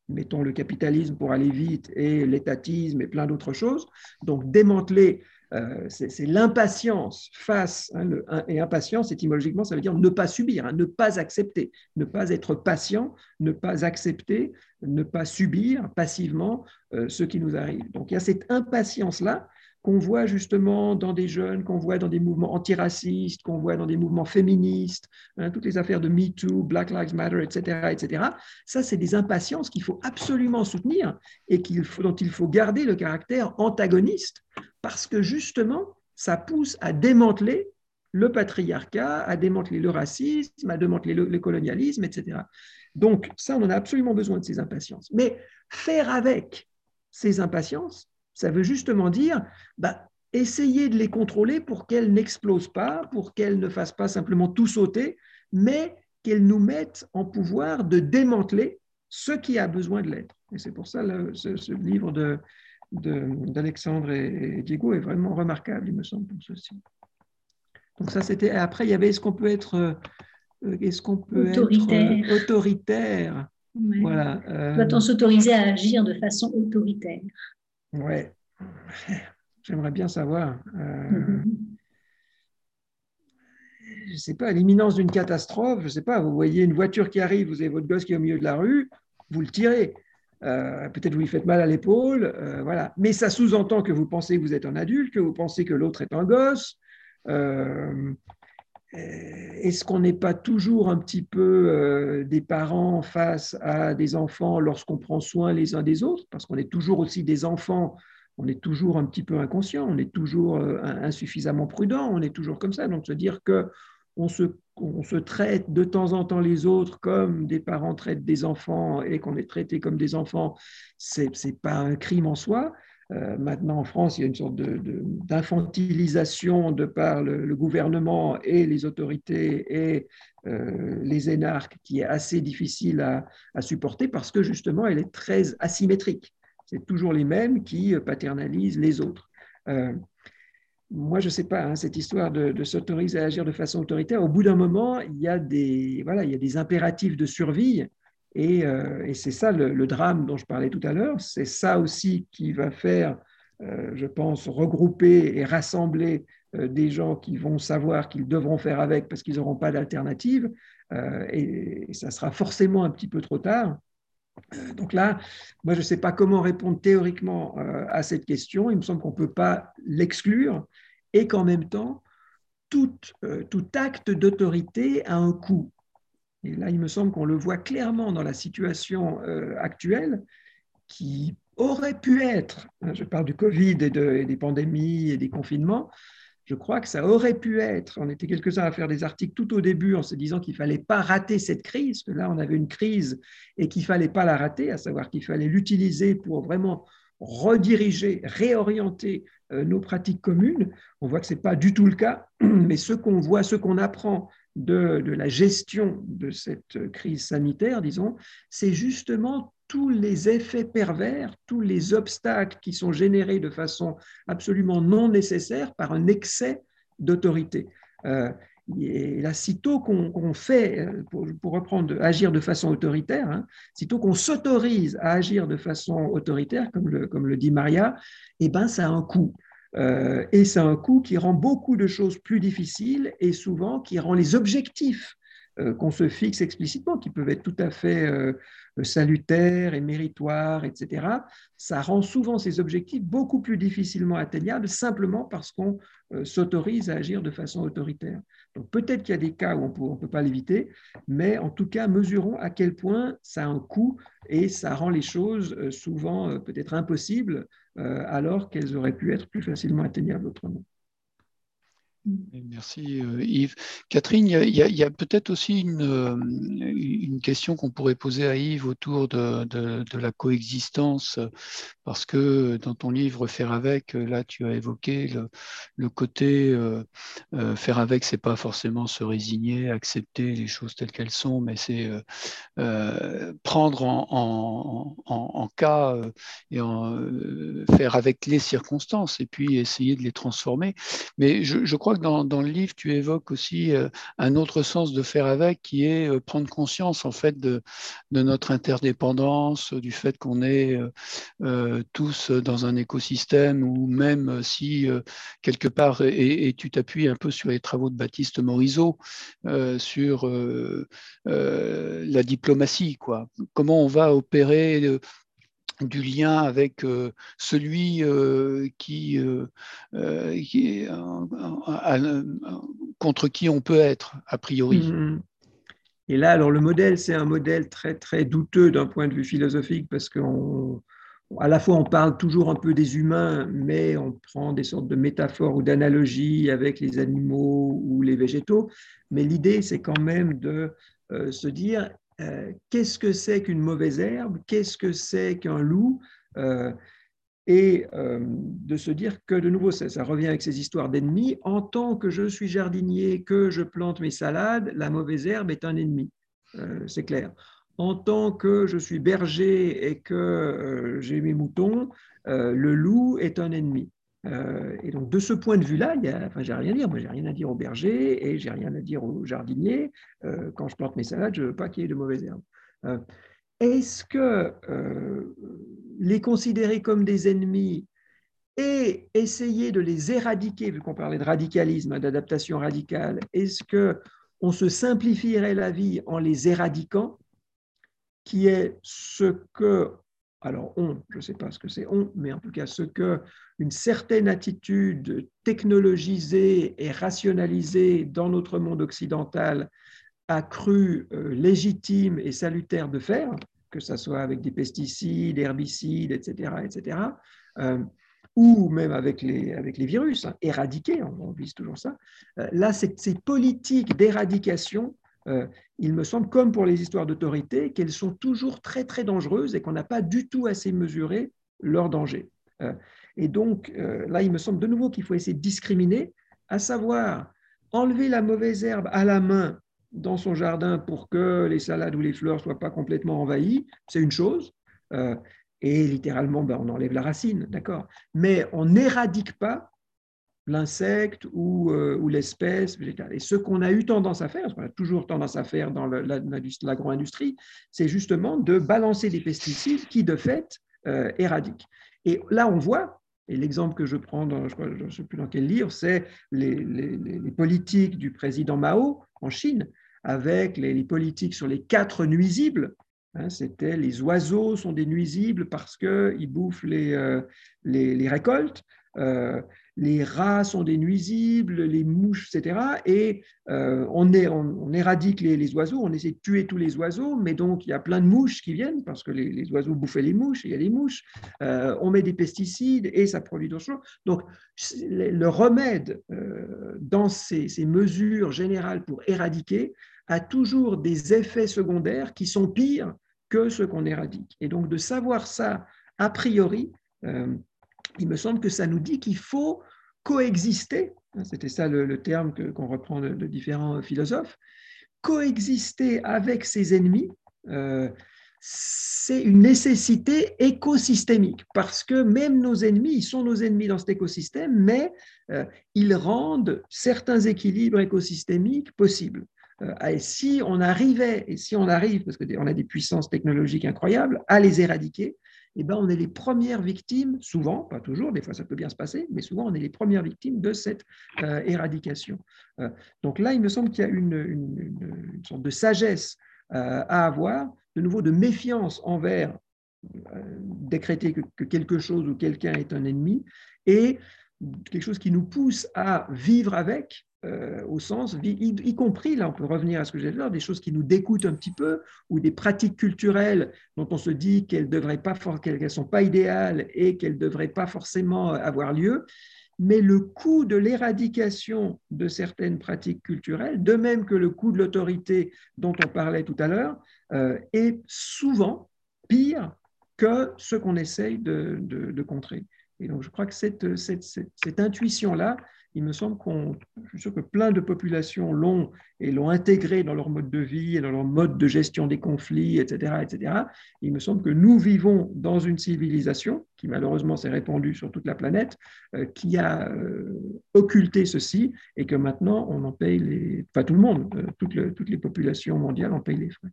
mettons le capitalisme pour aller vite et l'étatisme et plein d'autres choses. Donc démanteler euh, c'est l'impatience face, hein, et impatience, étymologiquement, ça veut dire ne pas subir, hein, ne pas accepter, ne pas être patient, ne pas accepter, ne pas subir passivement euh, ce qui nous arrive. Donc il y a cette impatience-là qu'on voit justement dans des jeunes, qu'on voit dans des mouvements antiracistes, qu'on voit dans des mouvements féministes, hein, toutes les affaires de MeToo, Black Lives Matter, etc. etc. Ça, c'est des impatiences qu'il faut absolument soutenir et dont il faut garder le caractère antagoniste parce que justement, ça pousse à démanteler le patriarcat, à démanteler le racisme, à démanteler le, colonialisme, etc. Donc, ça, on en a absolument besoin de ces impatiences. Mais faire avec ces impatiences, ça veut justement dire bah, essayer de les contrôler pour qu'elles n'explosent pas, pour qu'elles ne fassent pas simplement tout sauter, mais qu'elles nous mettent en pouvoir de démanteler ce qui a besoin de l'être. Et c'est pour ça ce, livre de, d'Alexandre et, Diego est vraiment remarquable, il me semble, pour ceci. Donc ça, c'était. Après, il y avait est-ce qu'on peut être, euh, est-ce qu'on peut autoritaire. être autoritaire? Voilà. Euh, Doit-on s'autoriser à agir de façon autoritaire? Ouais. J'aimerais bien savoir. Euh. Je ne sais pas, l'imminence d'une catastrophe, je ne sais pas, vous voyez une voiture qui arrive, vous avez votre gosse qui est au milieu de la rue, vous le tirez. Euh, peut-être vous lui faites mal à l'épaule, euh, voilà. Mais ça sous-entend que vous pensez que vous êtes un adulte, que vous pensez que l'autre est un gosse. Euh, est-ce qu'on n'est pas toujours un petit peu des parents face à des enfants lorsqu'on prend soin les uns des autres? Parce qu'on est toujours aussi des enfants, on est toujours un petit peu inconscient, on est toujours insuffisamment prudent, on est toujours comme ça. Donc se dire que on se, traite de temps en temps les autres comme des parents traitent des enfants et qu'on est traité comme des enfants, ce n'est pas un crime en soi. Euh, maintenant, en France, il y a une sorte d'infantilisation de, par le, gouvernement et les autorités et euh, les énarques qui est assez difficile à, supporter parce que justement, elle est très asymétrique. C'est toujours les mêmes qui paternalisent les autres. Euh, moi, je ne sais pas, hein, cette histoire de, s'autoriser à agir de façon autoritaire, au bout d'un moment, il y, a des, voilà, il y a des impératifs de survie. Et, euh, c'est ça le, drame dont je parlais tout à l'heure. C'est ça aussi qui va faire, euh, je pense, regrouper et rassembler euh, des gens qui vont savoir qu'ils devront faire avec parce qu'ils n'auront pas d'alternative. et, ça sera forcément un petit peu trop tard. Donc là, moi, je ne sais pas comment répondre théoriquement à cette question. Il me semble qu'on ne peut pas l'exclure et qu'en même temps, tout, euh, tout acte d'autorité a un coût. Et là, il me semble qu'on le voit clairement dans la situation euh, actuelle, qui aurait pu être, hein, je parle du Covid et, des pandémies et des confinements, je crois que ça aurait pu être, on était quelques-uns à faire des articles tout au début en se disant qu'il ne fallait pas rater cette crise, que là on avait une crise et qu'il ne fallait pas la rater, à savoir qu'il fallait l'utiliser pour vraiment rediriger, réorienter nos pratiques communes. On voit que ce n'est pas du tout le cas, mais ce qu'on voit, ce qu'on apprend de, la gestion de cette crise sanitaire, disons, c'est justement tous les effets pervers, tous les obstacles qui sont générés de façon absolument non nécessaire par un excès d'autorité. et là, sitôt qu'on fait, pour, reprendre, agir de façon autoritaire, hein, sitôt qu'on s'autorise à agir de façon autoritaire, comme le, comme le dit Maria, eh ben, ça a un coût. Euh, et c'est un coût qui rend beaucoup de choses plus difficiles et souvent qui rend les objectifs euh, qu'on se fixe explicitement, qui peuvent être tout à fait euh, salutaires et méritoires, etc., ça rend souvent ces objectifs beaucoup plus difficilement atteignables simplement parce qu'on s'autorise à agir de façon autoritaire. Donc peut-être qu'il y a des cas où on ne peut pas l'éviter, mais en tout cas, mesurons à quel point ça a un coût et ça rend les choses souvent peut-être impossibles euh, alors qu'elles auraient pu être plus facilement atteignables autrement. Merci euh, Yves. Catherine, il y a, peut-être aussi une, euh, une question qu'on pourrait poser à Yves autour de, la coexistence, parce que dans ton livre Faire avec, là tu as évoqué le, côté euh, faire avec, c'est pas forcément se résigner, accepter les choses telles qu'elles sont, mais c'est prendre en, cas et faire avec les circonstances et puis essayer de les transformer. Mais je, je crois dans, le livre, tu évoques aussi euh, un autre sens de faire avec, qui est euh, prendre conscience en fait de, notre interdépendance, du fait qu'on est euh, tous dans un écosystème, ou même si quelque part, et, tu t'appuies un peu sur les travaux de Baptiste Morisot, sur la diplomatie, quoi. Comment on va opérer du lien avec euh, celui euh, qui, euh, contre qui on peut être a priori. Mmh. Et là, alors le modèle, c'est un modèle très très douteux d'un point de vue philosophique parce qu'à la fois on parle toujours un peu des humains, mais on prend des sortes de métaphores ou d'analogies avec les animaux ou les végétaux. Mais l'idée, c'est quand même de se dire euh, qu'est-ce que c'est qu'une mauvaise herbe, qu'est-ce que c'est qu'un loup, euh, et euh, de se dire que de nouveau, ça, revient avec ces histoires d'ennemis, en tant que je suis jardinier, que je plante mes salades, la mauvaise herbe est un ennemi, c'est clair. En tant que je suis berger et que j'ai mes moutons, le loup est un ennemi. Euh, et donc, de ce point de vue-là, enfin, j'ai rien à dire. Moi, j'ai rien à dire au berger et j'ai rien à dire au jardinier. Euh, quand je plante mes salades, je ne veux pas qu'il y ait de mauvaises herbes. Euh, est-ce que les considérer comme des ennemis et essayer de les éradiquer, vu qu'on parlait de radicalisme, d'adaptation radicale, est-ce que on se simplifierait la vie en les éradiquant, qui est ce que alors on, je ne sais pas ce que c'est on, mais en tout cas ce que une certaine attitude technologisée et rationalisée dans notre monde occidental a cru euh, légitime et salutaire de faire, que ce soit avec des pesticides, herbicides, etc., etc., euh, ou même avec les, avec les virus, hein, éradiquer, on, vise toujours ça. Euh, là, ces politiques d'éradication euh, il me semble, comme pour les histoires d'autorité, qu'elles sont toujours très très dangereuses et qu'on n'a pas du tout assez mesuré leur danger. Euh, et donc euh, là, il me semble de nouveau qu'il faut essayer de discriminer, à savoir enlever la mauvaise herbe à la main dans son jardin pour que les salades ou les fleurs ne soient pas complètement envahies, c'est une chose. et littéralement, ben, on enlève la racine, d'accord Mais on n'éradique pas l'insecte ou, euh, ou l'espèce végétale. Et ce qu'on a eu tendance à faire, ce qu'on a toujours tendance à faire dans l'agro-industrie, c'est justement de balancer des pesticides qui, de fait, euh, éradiquent. Et là, on voit, et l'exemple que je prends, je ne sais plus dans quel livre, c'est les, politiques du président Mao en Chine, avec les, politiques sur les quatre nuisibles. Hein, C'était les oiseaux sont des nuisibles parce qu'ils bouffent les, euh, les, récoltes les rats sont des nuisibles, les mouches, etc. Et euh, on, éradique les, oiseaux, on essaie de tuer tous les oiseaux, mais donc il y a plein de mouches qui viennent parce que les, oiseaux bouffaient les mouches, il y a des mouches. Euh, on met des pesticides et ça produit d'autres choses. Donc le remède euh, dans ces, ces, mesures générales pour éradiquer a toujours des effets secondaires qui sont pires que ceux qu'on éradique. Et donc de savoir ça a priori, il me semble que ça nous dit qu'il faut coexister, hein, c'était ça le, terme qu'on reprend de, différents philosophes, coexister avec ses ennemis, euh, c'est une nécessité écosystémique, parce que même nos ennemis, ils sont nos ennemis dans cet écosystème, mais euh, ils rendent certains équilibres écosystémiques possibles. Euh, et si on arrivait, et si on arrive, parce qu'on a des puissances technologiques incroyables, à les éradiquer, eh ben, on est les premières victimes, souvent, pas toujours, des fois ça peut bien se passer, mais souvent on est les premières victimes de cette euh, éradication. donc là, il me semble qu'il y a une, sorte de sagesse à avoir de nouveau de méfiance envers euh, décréter que, quelque chose ou quelqu'un est un ennemi et quelque chose qui nous pousse à vivre avec, euh, au sens, y, compris, là on peut revenir à ce que j'ai dit des choses qui nous dégoûtent un petit peu, ou des pratiques culturelles dont on se dit qu'elles ne sont pas idéales et qu'elles ne devraient pas forcément avoir lieu, mais le coût de l'éradication de certaines pratiques culturelles, de même que le coût de l'autorité dont on parlait tout à l'heure, euh, est souvent pire que ce qu'on essaye de, contrer. Et donc je crois que cette, cette intuition-là, il me semble qu'on, je suis sûr que plein de populations l'ont et l'ont intégré dans leur mode de vie et dans leur mode de gestion des conflits, etc., etc. Il me semble que nous vivons dans une civilisation qui malheureusement s'est répandue sur toute la planète, euh, qui a euh, occulté ceci et que maintenant on en paye les, enfin tout le monde, euh, toutes, les populations mondiales en payent les frais.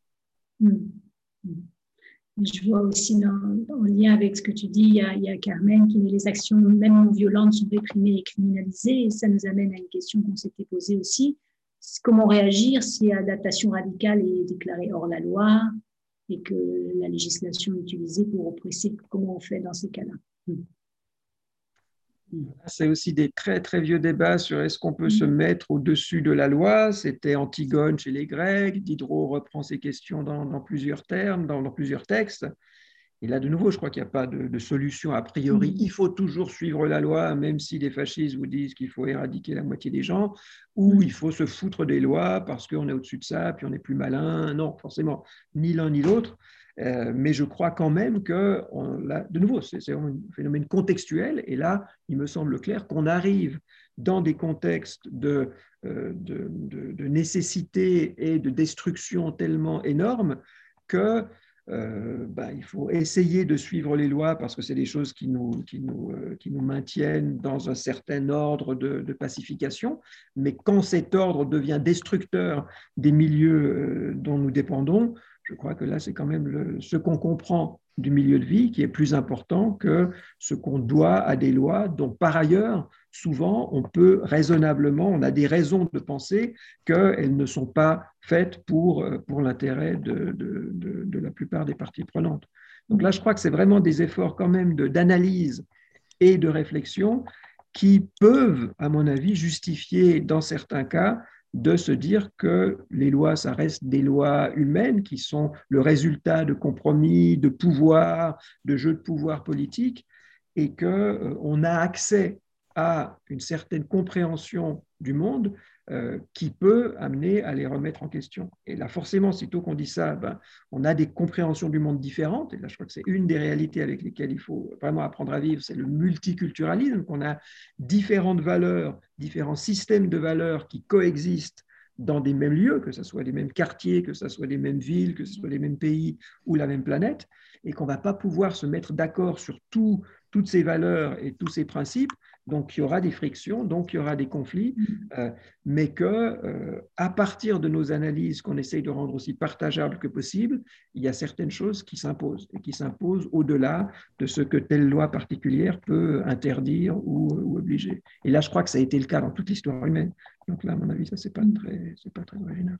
Mmh. Je vois aussi en lien avec ce que tu dis, il y, a, Carmen qui dit les actions même non violentes sont réprimées et criminalisées. Et ça nous amène à une question qu'on s'était posée aussi. Comment réagir si l'adaptation radicale est déclarée hors la loi et que la législation est utilisée pour oppresser? Comment on fait dans ces cas-là? Hmm. C'est aussi des très très vieux débats sur est-ce qu'on peut se mettre au-dessus de la loi. C'était Antigone chez les Grecs. Diderot reprend ces questions dans, plusieurs termes, dans, plusieurs textes. Et là, de nouveau, je crois qu'il n'y a pas de, solution a priori. Mm. Il faut toujours suivre la loi, même si les fascistes vous disent qu'il faut éradiquer la moitié des gens, ou mm. il faut se foutre des lois parce qu'on est au-dessus de ça, puis on est plus malin. Non, forcément, ni l'un ni l'autre. Euh, mais je crois quand même que, de nouveau, c'est un phénomène contextuel, et là, il me semble clair qu'on arrive dans des contextes de, euh, nécessité et de destruction tellement énormes que euh, ben, il faut essayer de suivre les lois parce que c'est des choses qui nous, maintiennent dans un certain ordre de, pacification. Mais quand cet ordre devient destructeur des milieux dont nous dépendons, je crois que là, c'est quand même ce qu'on comprend du milieu de vie qui est plus important que ce qu'on doit à des lois dont, par ailleurs, souvent, on peut raisonnablement, on a des raisons de penser qu'elles ne sont pas faites pour, pour l'intérêt de, de, la plupart des parties prenantes. Donc là, je crois que c'est vraiment des efforts quand même d'analyse et de réflexion qui peuvent, à mon avis, justifier, dans certains cas, de se dire que les lois, ça reste des lois humaines qui sont le résultat de compromis, de pouvoir, de jeux de pouvoir politique, et qu'on euh, a accès à une certaine compréhension du monde qui peut amener à les remettre en question. Et là, forcément, sitôt qu'on dit ça, ben, on a des compréhensions du monde différentes. Et là, je crois que c'est une des réalités avec lesquelles il faut vraiment apprendre à vivre, c'est le multiculturalisme, qu'on a différentes valeurs, différents systèmes de valeurs qui coexistent dans des mêmes lieux, que ce soit les mêmes quartiers, que ce soit les mêmes villes, que ce soit les mêmes pays ou la même planète, et qu'on ne va pas pouvoir se mettre d'accord sur tout, toutes ces valeurs et tous ces principes donc il y aura des frictions, donc il y aura des conflits, mm. euh, mais que euh, à partir de nos analyses qu'on essaye de rendre aussi partageables que possible, il y a certaines choses qui s'imposent et qui s'imposent au-delà de ce que telle loi particulière peut interdire ou, obliger. Et là, je crois que ça a été le cas dans toute l'histoire humaine. Donc là, à mon avis, ça c'est pas mm. très, c'est pas très original.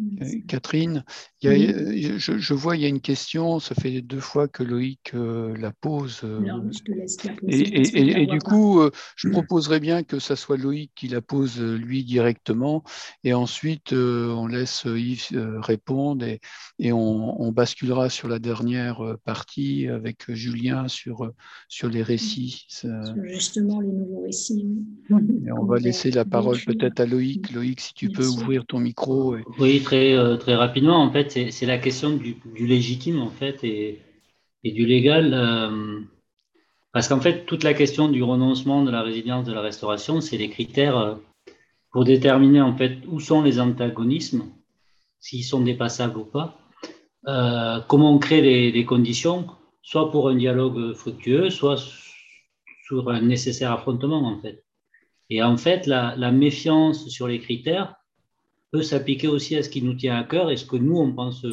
Euh, Catherine, euh, je, vois, il y a une question, ça fait deux fois que Loïc euh, la pose. Et, du coup, je proposerais bien que ça soit Loïc qui la pose lui directement, et ensuite on laisse Yves répondre, et, on, basculera sur la dernière partie avec Julien sur, sur les récits. justement les nouveaux récits. Et on va laisser la parole peut-être à Loïc. Loïc, si tu peux ouvrir ton micro. Oui, très, euh, très rapidement, en fait, c'est la question du, légitime, en fait, et, du légal. Euh, parce qu'en fait, toute la question du renoncement, de la résilience, de la restauration, c'est les critères euh, pour déterminer, en fait, où sont les antagonismes, s'ils sont dépassables ou pas. comment on crée les, conditions, soit pour un dialogue fructueux, soit sur un nécessaire affrontement, en fait. Et en fait, la, méfiance sur les critères peut s'appliquer aussi à ce qui nous tient à cœur et ce que nous, on pense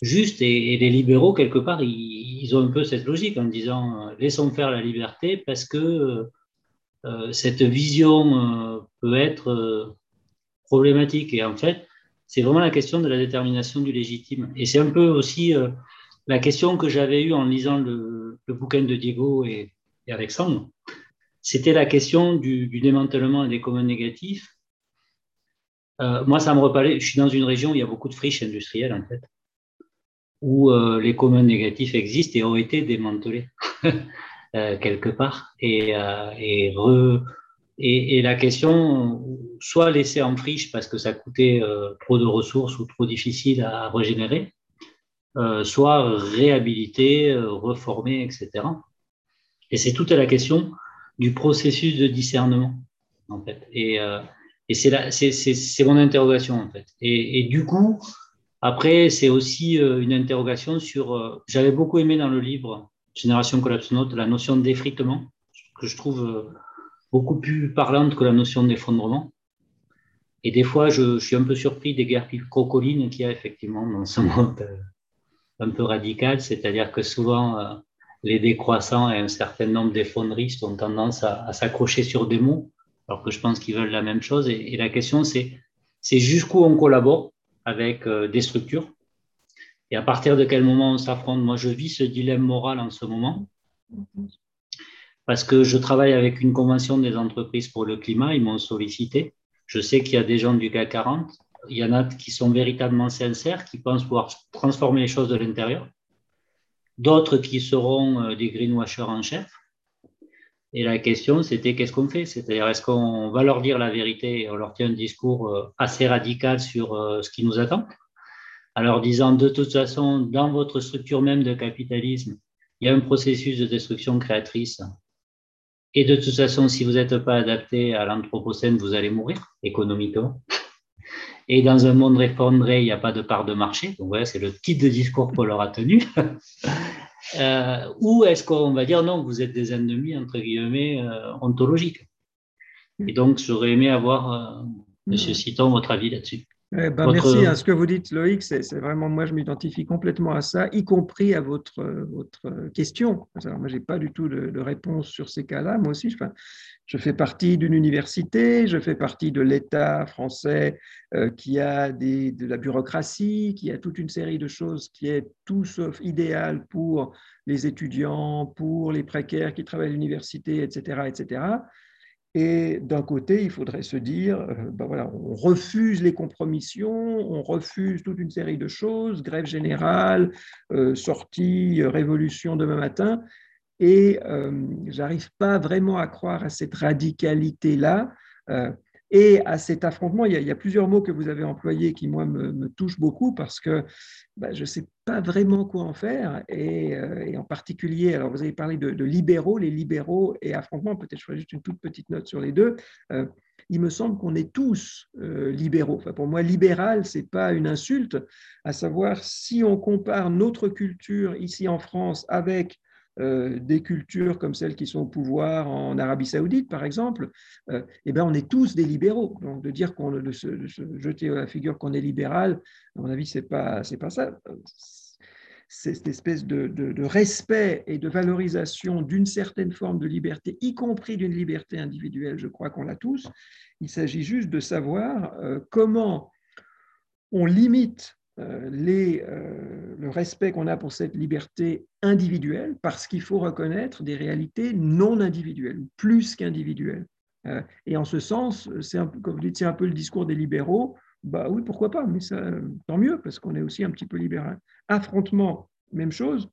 juste. Et, les libéraux, quelque part, ils, ont un peu cette logique en disant laissons faire la liberté parce que euh, cette vision euh, peut être problématique. Et en fait, c'est vraiment la question de la détermination du légitime. Et c'est un peu aussi euh, la question que j'avais eue en lisant le, bouquin de Diego et, Alexandre. C'était la question du, démantèlement des communs négatifs. Euh, moi, ça me reparlait. Je suis dans une région où il y a beaucoup de friches industrielles, en fait, où euh, les communs négatifs existent et ont été démantelés quelque part et, la question, soit laisser en friche parce que ça coûtait euh, trop de ressources ou trop difficile à régénérer, euh, soit réhabiliter, euh, reformer, etc. Et c'est toute la question du processus de discernement, en fait. Et, et c'est mon interrogation, en fait. Et, du coup, après, c'est aussi une interrogation sur. J'avais beaucoup aimé dans le livre Génération Collapse Note la notion d'effritement, que je trouve beaucoup plus parlante que la notion d'effondrement. Et des fois, je, suis un peu surpris des guerres crocolines qu'il y a effectivement dans ce monde euh, un peu radical, c'est-à-dire que souvent, euh, les décroissants et un certain nombre d'effondristes ont tendance à, s'accrocher sur des mots, alors que je pense qu'ils veulent la même chose. Et, la question, c'est, jusqu'où on collabore avec euh, des structures? Et à partir de quel moment on s'affronte? Moi, je vis ce dilemme moral en ce moment parce que je travaille avec une convention des entreprises pour le climat, ils m'ont sollicité. Je sais qu'il y a des gens du CAC 40, il y en a qui sont véritablement sincères, qui pensent pouvoir transformer les choses de l'intérieur, d'autres qui seront euh, des greenwashers en chef. Et la question, c'était qu'est-ce qu'on fait? C'est-à-dire, est-ce qu'on va leur dire la vérité et on leur tient un discours euh, assez radical sur euh, ce qui nous attend? En leur disant, de toute façon, dans votre structure même de capitalisme, il y a un processus de destruction créatrice et de toute façon, si vous n'êtes pas adapté à l'anthropocène, vous allez mourir économiquement. Et dans un monde réformé, il n'y a pas de part de marché. Donc voilà, c'est le type de discours qu'on leur a tenu. Euh, ou est-ce qu'on va dire non, vous êtes des ennemis, entre guillemets, euh, ontologiques Et donc, j'aurais aimé avoir, euh, Monsieur Citon, votre avis là-dessus. Eh ben, merci. à Ce que vous dites, Loïc, c'est vraiment, moi, je m'identifie complètement à ça, y compris à votre, votre question. Alors, moi, je n'ai pas du tout de, réponse sur ces cas-là. Moi aussi, je, je fais partie d'une université, je fais partie de l'État français euh, qui a de la bureaucratie, qui a toute une série de choses qui est tout sauf idéal pour les étudiants, pour les précaires qui travaillent à l'université, etc., etc. Et d'un côté, il faudrait se dire, euh, ben voilà, on refuse les compromissions, on refuse toute une série de choses, grève générale, euh, sortie, révolution demain matin, et j'arrive pas vraiment à croire à cette radicalité-là. Et à cet affrontement, il y, a, plusieurs mots que vous avez employés qui, moi, me, touchent beaucoup parce que bah, je ne sais pas vraiment quoi en faire. Euh, et, en particulier, alors vous avez parlé de, libéraux, les libéraux et affrontement, peut-être je ferai juste une toute petite note sur les deux. Euh, il me semble qu'on est tous euh, libéraux. Enfin, pour moi, libéral, ce n'est pas une insulte, à savoir si on compare notre culture ici en France avec euh, des cultures comme celles qui sont au pouvoir en Arabie Saoudite, par exemple, euh, eh ben, on est tous des libéraux. Donc, de dire qu'on de se, jeter à la figure qu'on est libéral, à mon avis, c'est pas c'est pas ça. C'est cette espèce de, de, respect et de valorisation d'une certaine forme de liberté, y compris d'une liberté individuelle. Je crois qu'on l'a tous. Il s'agit juste de savoir euh, comment on limite les, euh, le respect qu'on a pour cette liberté individuelle, parce qu'il faut reconnaître des réalités non individuelles, plus qu'individuelles. Euh, et en ce sens, c'est un, comme vous dites, c'est un peu le discours des libéraux. Bah oui, pourquoi pas, mais ça, tant mieux, parce qu'on est aussi un petit peu libéral. Affrontement, même chose.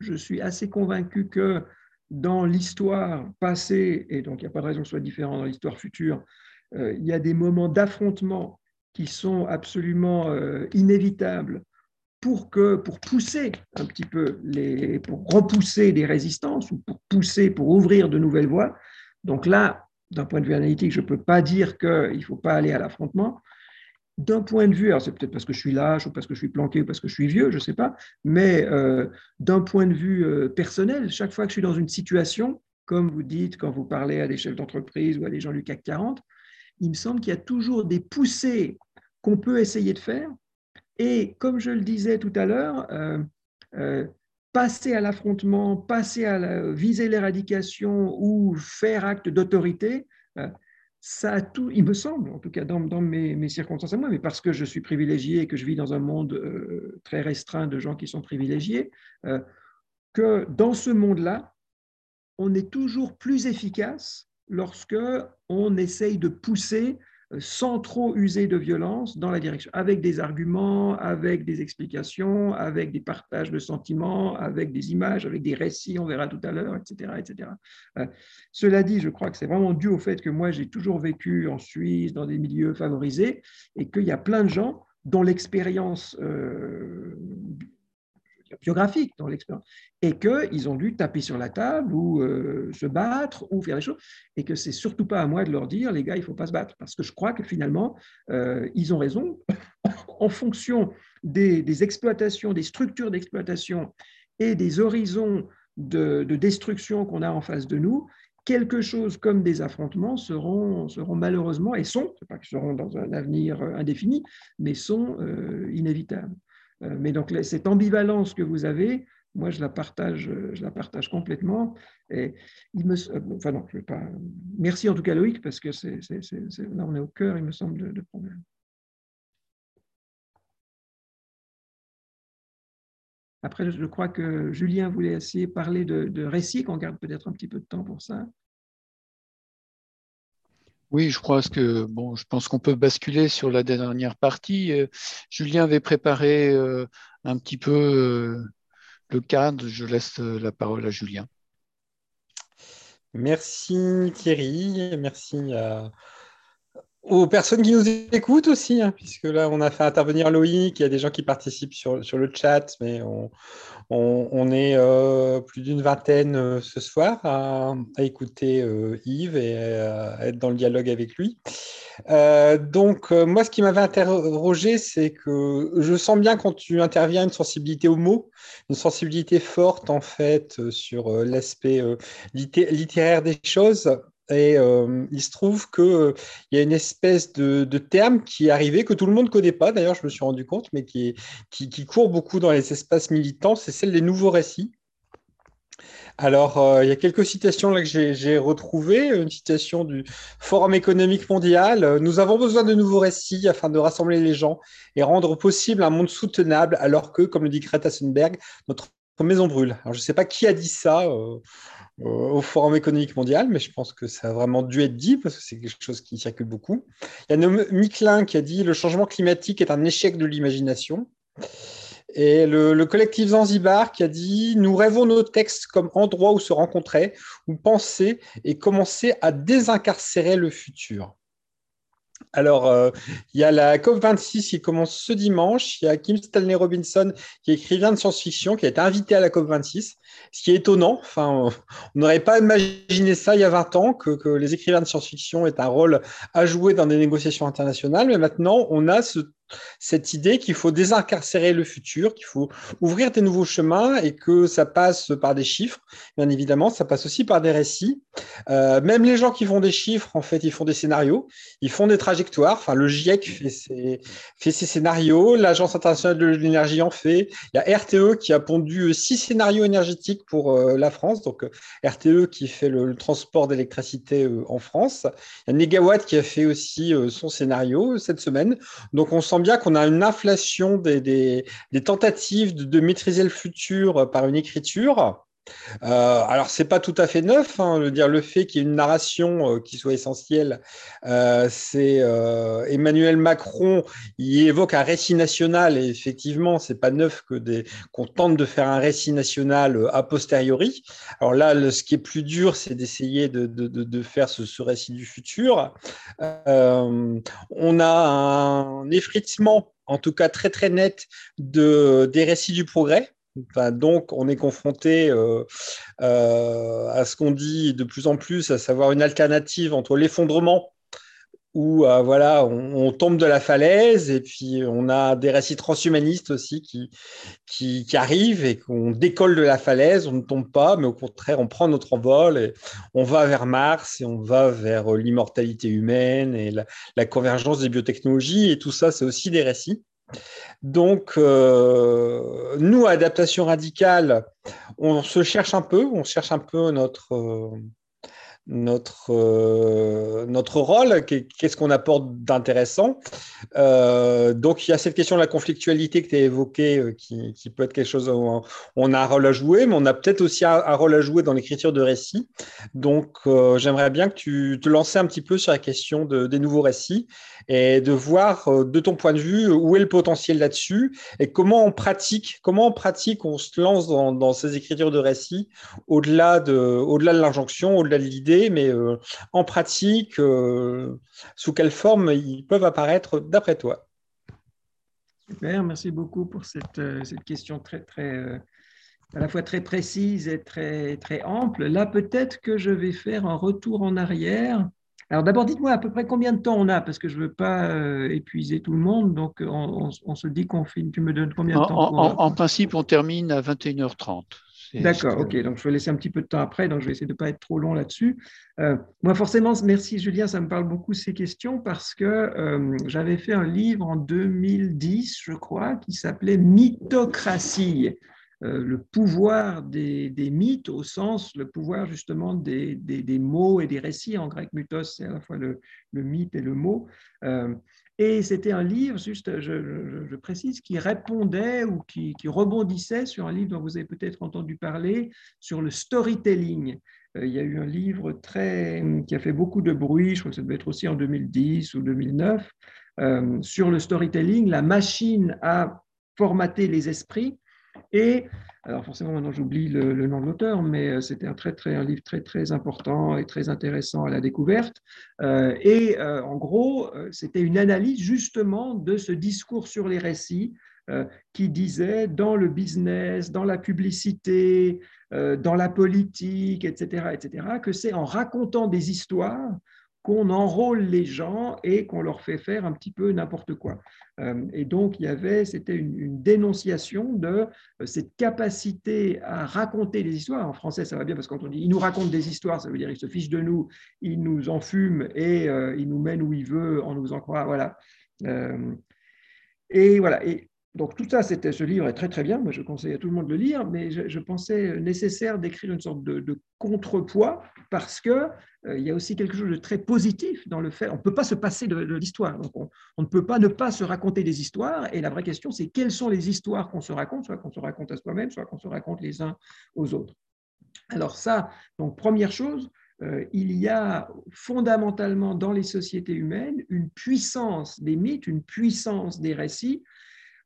Je suis assez convaincu que dans l'histoire passée, et donc il n'y a pas de raison que ce soit différent dans l'histoire future, il y a des moments d'affrontement qui sont absolument euh, inévitables pour, que, pour pousser un petit peu, les, pour repousser les résistances ou pour pousser, pour ouvrir de nouvelles voies. Donc là, d'un point de vue analytique, je ne peux pas dire qu'il ne faut pas aller à l'affrontement. d'un point de vue, alors c'est peut-être parce que je suis lâche ou parce que je suis planqué ou parce que je suis vieux, je ne sais pas, mais euh, d'un point de vue euh, personnel, chaque fois que je suis dans une situation, comme vous dites quand vous parlez à des chefs d'entreprise ou à des gens du CAC 40, il me semble qu'il y a toujours des poussées qu'on peut essayer de faire. Et comme je le disais tout à l'heure, euh, passer à l'affrontement, passer à viser l'éradication ou faire acte d'autorité, ça a tout, il me semble, en tout cas dans, mes, circonstances à moi, mais parce que je suis privilégié et que je vis dans un monde euh, très restreint de gens qui sont privilégiés, euh, que dans ce monde-là, on est toujours plus efficace lorsque on essaye de pousser sans trop user de violence dans la direction, avec des arguments, avec des explications, avec des partages de sentiments, avec des images, avec des récits, on verra tout à l'heure, etc. etc. Euh, cela dit, je crois que c'est vraiment dû au fait que moi, j'ai toujours vécu en Suisse, dans des milieux favorisés, et qu'il y a plein de gens dont l'expérience euh, biographique dans l'expérience, et qu'ils ont dû taper sur la table ou euh, se battre ou faire des choses, et que c'est surtout pas à moi de leur dire, les gars, il faut pas se battre, parce que je crois que finalement, euh, ils ont raison, en fonction des, exploitations, des structures d'exploitation et des horizons de, destruction qu'on a en face de nous, quelque chose comme des affrontements seront, seront malheureusement, et sont, pas qu'ils seront dans un avenir indéfini, mais sont euh, inévitables. Euh, mais donc cette ambivalence que vous avez, moi je la partage, je la partage complètement. Et euh, enfin non. Merci en tout cas Loïc parce que là on est au cœur, il me semble, de, problème. Après, je crois que Julien voulait essayer de parler de, de récit, qu'on garde peut-être un petit peu de temps pour ça. Oui, je crois que je pense qu'on peut basculer sur la dernière partie. Euh, Julien avait préparé euh, un petit peu euh, le cadre. Je laisse la parole à Julien. Merci Thierry, merci aux personnes qui nous écoutent aussi, hein, puisque là on a fait intervenir Loïc, il y a des gens qui participent sur, sur le chat, mais on, on, est euh, plus d'une vingtaine euh, ce soir à, écouter euh, Yves et à être dans le dialogue avec lui. donc, moi, ce qui m'avait interrogé, c'est que je sens bien quand tu interviens une sensibilité au mot, une sensibilité forte en fait sur l'aspect littéraire des choses. Et euh, il se trouve qu'il euh, y a une espèce de, terme qui est arrivé, que tout le monde ne connaît pas, d'ailleurs, je me suis rendu compte, mais qui, qui, court beaucoup dans les espaces militants, c'est celle des nouveaux récits. Alors, euh, il y a quelques citations là que j'ai retrouvées. Une citation du Forum économique mondial. Nous avons besoin de nouveaux récits afin de rassembler les gens et rendre possible un monde soutenable, alors que, comme le dit Greta Thunberg, notre maison brûle. Alors, je ne sais pas qui a dit ça au Forum économique mondial, mais je pense que ça a vraiment dû être dit parce que c'est quelque chose qui circule beaucoup. Il y a Michelin qui a dit le changement climatique est un échec de l'imagination. Et le, collectif Zanzibar qui a dit Nous rêvons nos textes comme endroit où se rencontrer, où penser et commencer à désincarcérer le futur. Alors, euh, il y a la COP26 qui commence ce dimanche. Il y a Kim Stanley Robinson, qui est écrivain de science-fiction, qui a été invité à la COP26. Ce qui est étonnant, enfin, on n'aurait pas imaginé ça il y a 20 ans, que, les écrivains de science-fiction aient un rôle à jouer dans des négociations internationales. Mais maintenant, on a cette idée qu'il faut désincarcérer le futur, qu'il faut ouvrir des nouveaux chemins et que ça passe par des chiffres. Bien évidemment, ça passe aussi par des récits. Euh, même les gens qui font des chiffres, en fait, ils font des scénarios, ils font des trajectoires. Enfin, le GIEC fait ses, scénarios, l'Agence internationale de l'énergie en fait. Il y a RTE qui a pondu six scénarios énergétiques pour euh, la France, donc euh, RTE qui fait le, transport d'électricité en France. Il y a Negawatt qui a fait aussi son scénario cette semaine. Donc, on sent bien qu'on a une inflation des, tentatives de, maîtriser le futur par une écriture. Euh, alors, c'est pas tout à fait neuf. Hein, dire, le fait qu'il y ait une narration euh, qui soit essentielle, euh, c'est euh, Emmanuel Macron. Il évoque un récit national et effectivement, c'est pas neuf que des qu'on tente de faire un récit national a posteriori. Alors là, ce qui est plus dur, c'est d'essayer de, faire ce, ce, récit du futur. on a un effritement en tout cas très très net de, des récits du progrès donc, on est confronté euh, euh, à ce qu'on dit de plus en plus, à savoir une alternative entre l'effondrement où euh, voilà, on, tombe de la falaise et puis on a des récits transhumanistes aussi qui, qui, arrivent et qu'on décolle de la falaise, on ne tombe pas, mais au contraire, on prend notre envol et on va vers Mars et on va vers l'immortalité humaine et la, convergence des biotechnologies et tout ça, c'est aussi des récits. Donc, euh, nous, adaptation radicale, on se cherche un peu, on cherche un peu notre, notre, euh, notre rôle, qu'est-ce qu'on apporte d'intéressant. Euh, donc, il y a cette question de la conflictualité que tu as évoquée, euh, qui, qui, peut être quelque chose où on a un rôle à jouer, mais on a peut-être aussi un, rôle à jouer dans l'écriture de récits. Donc, j'aimerais bien que tu te lances un petit peu sur la question de, des nouveaux récits et de voir de ton point de vue où est le potentiel là-dessus et comment on pratique, comment on pratique, on se lance dans, dans ces écritures de récits au-delà de, au-delà de l'injonction, au-delà de l'idée mais euh, en pratique, euh, sous quelle forme ils peuvent apparaître d'après toi Super, merci beaucoup pour cette, euh, cette question très, très, à la fois très précise et très, très ample. Là, peut-être que je vais faire un retour en arrière. Alors d'abord, dites-moi à peu près combien de temps on a, parce que je ne veux pas épuiser tout le monde. Donc, on, se dit qu'on finit. Tu me donnes combien de temps en, principe, on termine à 21h30. D'accord, ok. Donc, je vais laisser un petit peu de temps après. Donc, je vais essayer de ne pas être trop long là-dessus. Euh, moi, forcément, merci Julien, ça me parle beaucoup ces questions parce que euh, j'avais fait un livre en 2010, je crois, qui s'appelait Mythocratie. Euh, le pouvoir des, mythes au sens, le pouvoir justement des, mots et des récits. En grec, mythos, c'est à la fois le, mythe et le mot. Et c'était un livre, juste, je, précise, qui répondait ou qui, rebondissait sur un livre dont vous avez peut-être entendu parler, sur le storytelling. Euh, il y a eu un livre très, qui a fait beaucoup de bruit, je crois que ça devait être aussi en 2010 ou 2009, euh, sur le storytelling, la machine à formater les esprits. Et alors forcément, maintenant j'oublie le, nom de l'auteur, mais euh, c'était un, très, très, un livre très, très important et très intéressant à la découverte. Euh, et euh, en gros, c'était une analyse justement de ce discours sur les récits qui disait dans le business, dans la publicité, dans la politique, etc., etc., que c'est en racontant des histoires qu'on enrôle les gens et qu'on leur fait faire un petit peu n'importe quoi. Euh, et donc, il y avait, c'était une, dénonciation de euh, cette capacité à raconter des histoires. En français, ça va bien parce que quand on dit il nous raconte des histoires, ça veut dire il se fiche de nous, il nous enfume et euh, il nous mène où il veut en nous en croire. Voilà. et voilà. Donc tout ça, c'était ce livre est très très bien. Moi, je conseille à tout le monde de le lire, mais je, pensais nécessaire d'écrire une sorte de, contrepoids parce que euh, il y a aussi quelque chose de très positif dans le fait. On ne peut pas se passer de, l'histoire. On, on, ne peut pas ne pas se raconter des histoires. Et la vraie question, c'est quelles sont les histoires qu'on se raconte, soit qu'on se raconte à soi-même, soit qu'on se raconte les uns aux autres. Alors ça, donc première chose, euh, il y a fondamentalement dans les sociétés humaines une puissance des mythes, une puissance des récits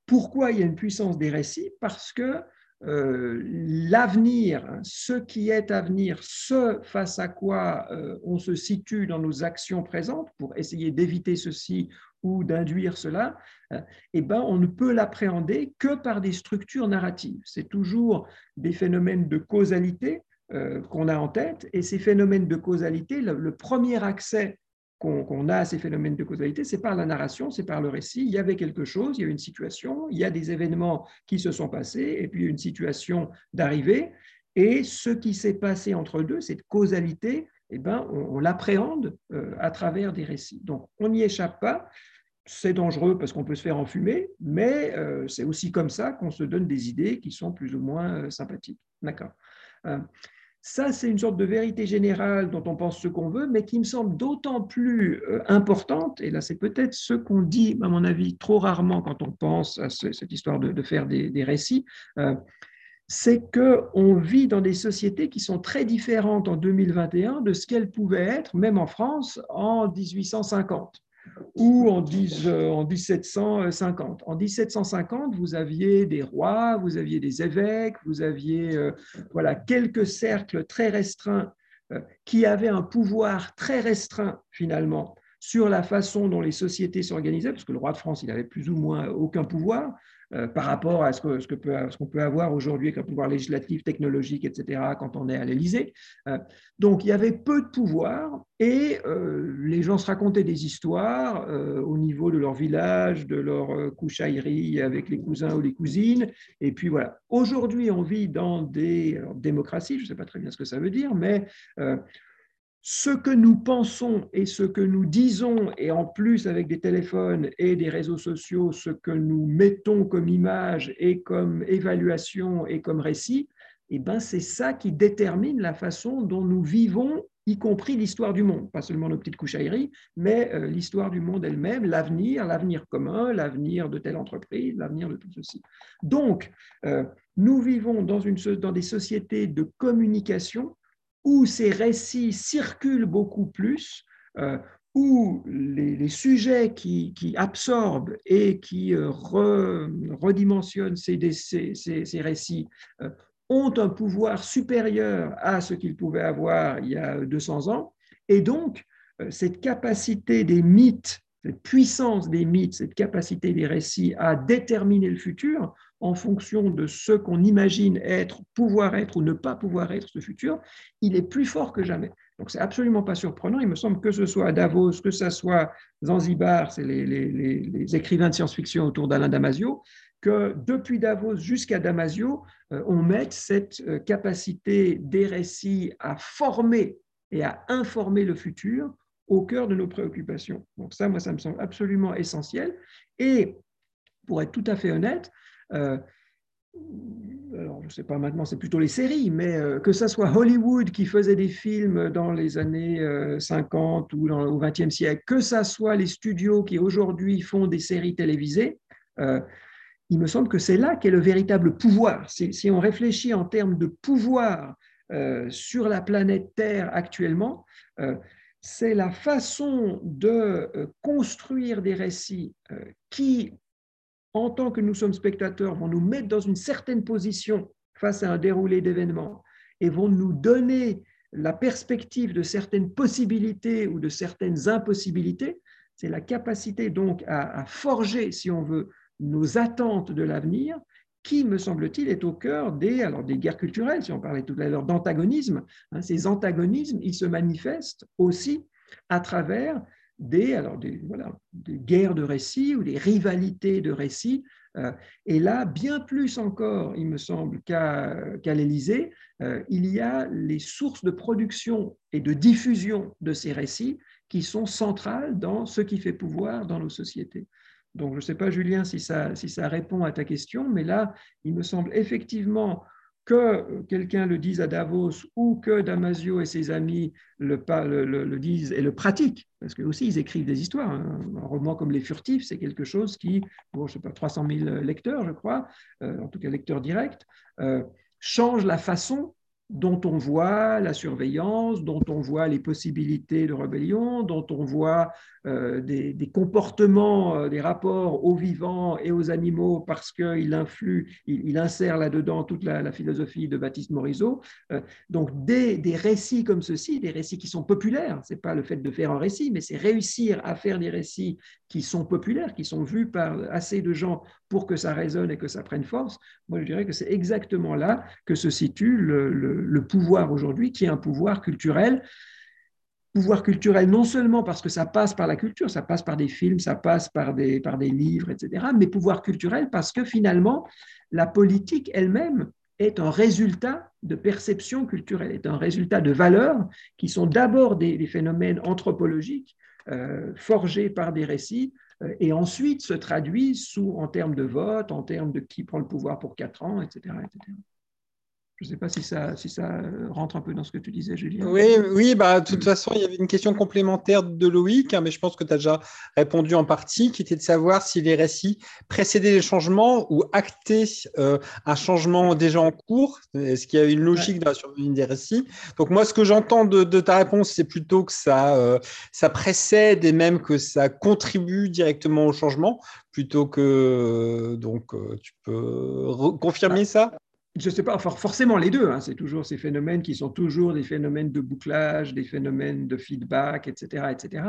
pourquoi il y a une puissance des récits? Parce que euh, l'avenir, ce qui est à venir, ce face à quoi euh, on se situe dans nos actions présentes pour essayer d'éviter ceci ou d'induire cela, euh, eh ben, on ne peut l'appréhender que par des structures narratives. C'est toujours des phénomènes de causalité qu'on a en tête, et ces phénomènes de causalité, le premier accès qu'on a à ces phénomènes de causalité, c'est par la narration, c'est par le récit. Il y avait quelque chose, il y a une situation, il y a des événements qui se sont passés, et puis une situation d'arrivée. Et ce qui s'est passé entre deux, cette causalité, eh ben, on, l'appréhende euh, à travers des récits. Donc, on n'y échappe pas. C'est dangereux parce qu'on peut se faire enfumer, mais euh, c'est aussi comme ça qu'on se donne des idées qui sont plus ou moins euh, sympathiques. D'accord. Ça, c'est une sorte de vérité générale dont on pense ce qu'on veut, mais qui me semble d'autant plus euh, importante, et là c'est peut-être ce qu'on dit, à mon avis, trop rarement quand on pense à cette histoire de, faire des, récits, euh, c'est qu'on vit dans des sociétés qui sont très différentes en 2021 de ce qu'elles pouvaient être, même en France, en 1850 ou en, 1750. En 1750, vous aviez des rois, vous aviez des évêques, vous aviez euh, voilà, quelques cercles très restreints euh, qui avaient un pouvoir très restreint finalement sur la façon dont les sociétés s'organisaient, parce que le roi de France, il avait plus ou moins aucun pouvoir. Par rapport à ce qu'on ce peut, ce qu'on peut avoir aujourd'hui un pouvoir législatif, technologique, etc., quand on est à l'Élysée. donc, il y avait peu de pouvoir et les gens se racontaient des histoires au niveau de leur village, de leur couchaillerie avec les cousins ou les cousines. Et puis voilà. Aujourd'hui, on vit dans des démocraties, je ne sais pas très bien ce que ça veut dire, mais ce que nous pensons et ce que nous disons, et en plus avec des téléphones et des réseaux sociaux, ce que nous mettons comme image et comme évaluation et comme récit, eh ben c'est ça qui détermine la façon dont nous vivons, y compris l'histoire du monde, pas seulement nos petites couchailleries, mais euh, l'histoire du monde elle-même, l'avenir, l'avenir commun, l'avenir de telle entreprise, l'avenir de tout ceci. Donc, euh, nous vivons dans, une, dans des sociétés de communication où ces récits circulent beaucoup plus, euh, où les, sujets qui, absorbent et qui euh, redimensionnent ces, récits euh, ont un pouvoir supérieur à ce qu'ils pouvaient avoir il y a 200 ans. Et donc, cette capacité des mythes, cette puissance des mythes, cette capacité des récits à déterminer le futur en fonction de ce qu'on imagine être, pouvoir être ou ne pas pouvoir être ce futur, il est plus fort que jamais. Donc c'est absolument pas surprenant. Il me semble que ce soit Davos, que ce soit Zanzibar, c'est les, écrivains de science-fiction autour d'Alain Damasio, que depuis Davos jusqu'à Damasio, euh, on mette cette euh, capacité des récits à former et à informer le futur au cœur de nos préoccupations. Donc ça, moi, ça me semble absolument essentiel. Et pour être tout à fait honnête, alors je ne sais pas maintenant, c'est plutôt les séries, mais euh, que ce soit Hollywood qui faisait des films dans les années 50 euh, ou dans, au XXe siècle, que ce soit les studios qui aujourd'hui font des séries télévisées, il me semble que c'est là qu'est le véritable pouvoir. Si, on réfléchit en termes de pouvoir sur la planète Terre actuellement, c'est la façon de construire des récits qui en tant que nous sommes spectateurs, vont nous mettre dans une certaine position face à un déroulé d'événements et vont nous donner la perspective de certaines possibilités ou de certaines impossibilités, c'est la capacité donc à, forger, si on veut, nos attentes de l'avenir qui, me semble-t-il, est au cœur des, alors des guerres culturelles, si on parlait tout à l'heure d'antagonisme. Hein, ces antagonismes, ils se manifestent aussi à travers des, alors des, voilà, des guerres de récits ou des rivalités de récits. Euh, et là, bien plus encore, il me semble, qu'à l'Élysée, euh, il y a les sources de production et de diffusion de ces récits qui sont centrales dans ce qui fait pouvoir dans nos sociétés. Donc, je ne sais pas, Julien, si ça, si ça répond à ta question, mais là, il me semble effectivement que quelqu'un le dise à Davos ou que Damasio et ses amis le, disent et le pratiquent, parce que aussi ils écrivent des histoires. Hein. Un roman comme Les Furtifs, c'est quelque chose qui, bon, je sais pas, 300 000 lecteurs, je crois, euh, en tout cas lecteurs directs, euh, change la façon dont on voit la surveillance, dont on voit les possibilités de rébellion, dont on voit euh, des, comportements, euh, des rapports aux vivants et aux animaux parce qu'il influe, il, insère là-dedans toute la, philosophie de Baptiste Morisot. Euh, donc des, récits comme ceci, des récits qui sont populaires, ce n'est pas le fait de faire un récit, mais c'est réussir à faire des récits qui sont populaires, qui sont vus par assez de gens pour que ça résonne et que ça prenne force. Moi, je dirais que c'est exactement là que se situe le pouvoir aujourd'hui, qui est un pouvoir culturel pouvoir culturel, non seulement parce que ça passe par la culture, ça passe par des films, ça passe par des, livres, etc., mais pouvoir culturel parce que finalement, la politique elle-même est un résultat de perception culturelle, est un résultat de valeurs qui sont d'abord des, phénomènes anthropologiques euh, forgés par des récits et ensuite se traduisent sous, en termes de vote, en termes de qui prend le pouvoir pour quatre ans, etc. etc. Je ne sais pas si ça, si ça euh, rentre un peu dans ce que tu disais, Julien. Oui, oui bah, de toute façon, il y avait une question complémentaire de Loïc, hein, mais je pense que tu as déjà répondu en partie, qui était de savoir si les récits précédaient les changements ou actaient euh, un changement déjà en cours. Est-ce qu'il y a une logique dans la survenue des récits? Donc moi, ce que j'entends de, ta réponse, c'est plutôt que ça, euh, ça précède et même que ça contribue directement au changement, plutôt que... donc, tu peux confirmer ça? Je ne sais pas, forcément les deux, hein, c'est toujours ces phénomènes qui sont toujours des phénomènes de bouclage, des phénomènes de feedback, etc. etc.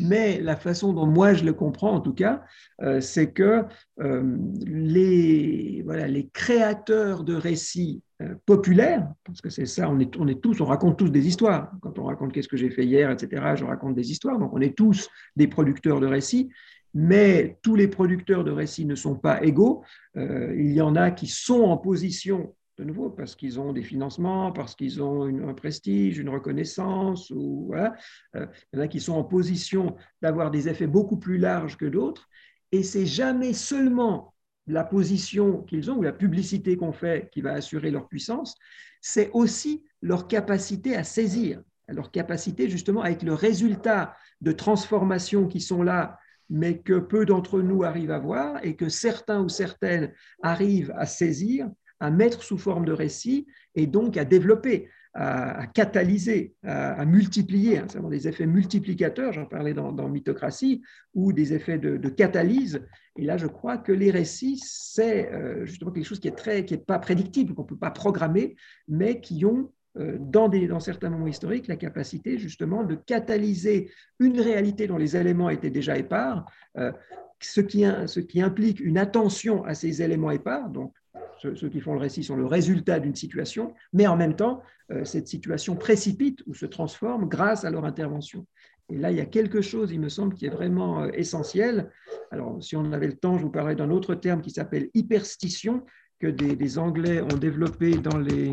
Mais la façon dont moi je le comprends, en tout cas, euh, c'est que euh, les, voilà, les créateurs de récits euh, populaires, parce que c'est ça, on est, on est tous, on raconte tous des histoires. Quand on raconte qu'est-ce que j'ai fait hier, etc., je raconte des histoires, donc on est tous des producteurs de récits mais tous les producteurs de récits ne sont pas égaux. Euh, il y en a qui sont en position, de nouveau, parce qu'ils ont des financements, parce qu'ils ont un prestige, une reconnaissance, ou voilà. Euh, il y en a qui sont en position d'avoir des effets beaucoup plus larges que d'autres. Et c'est jamais seulement la position qu'ils ont ou la publicité qu'on fait qui va assurer leur puissance, c'est aussi leur capacité à saisir, leur capacité justement avec le résultat de transformations qui sont là mais que peu d'entre nous arrivent à voir et que certains ou certaines arrivent à saisir, à mettre sous forme de récit et donc à développer, à, catalyser, à, multiplier, hein, des effets multiplicateurs, j'en parlais dans, Mythocratie, ou des effets de, catalyse. Et là, je crois que les récits, c'est euh, justement quelque chose qui est très, qui est pas prédictible, qu'on ne peut pas programmer, mais qui ont dans, des, dans, certains moments historiques, la capacité justement de catalyser une réalité dont les éléments étaient déjà épars, euh, ce, qui, ce, qui, implique une attention à ces éléments épars. Donc, ceux, qui font le récit sont le résultat d'une situation, mais en même temps, euh, cette situation précipite ou se transforme grâce à leur intervention. Et là, il y a quelque chose, il me semble, qui est vraiment essentiel. Alors, si on avait le temps, je vous parlerai d'un autre terme qui s'appelle hyperstition, que des Anglais ont développé dans les,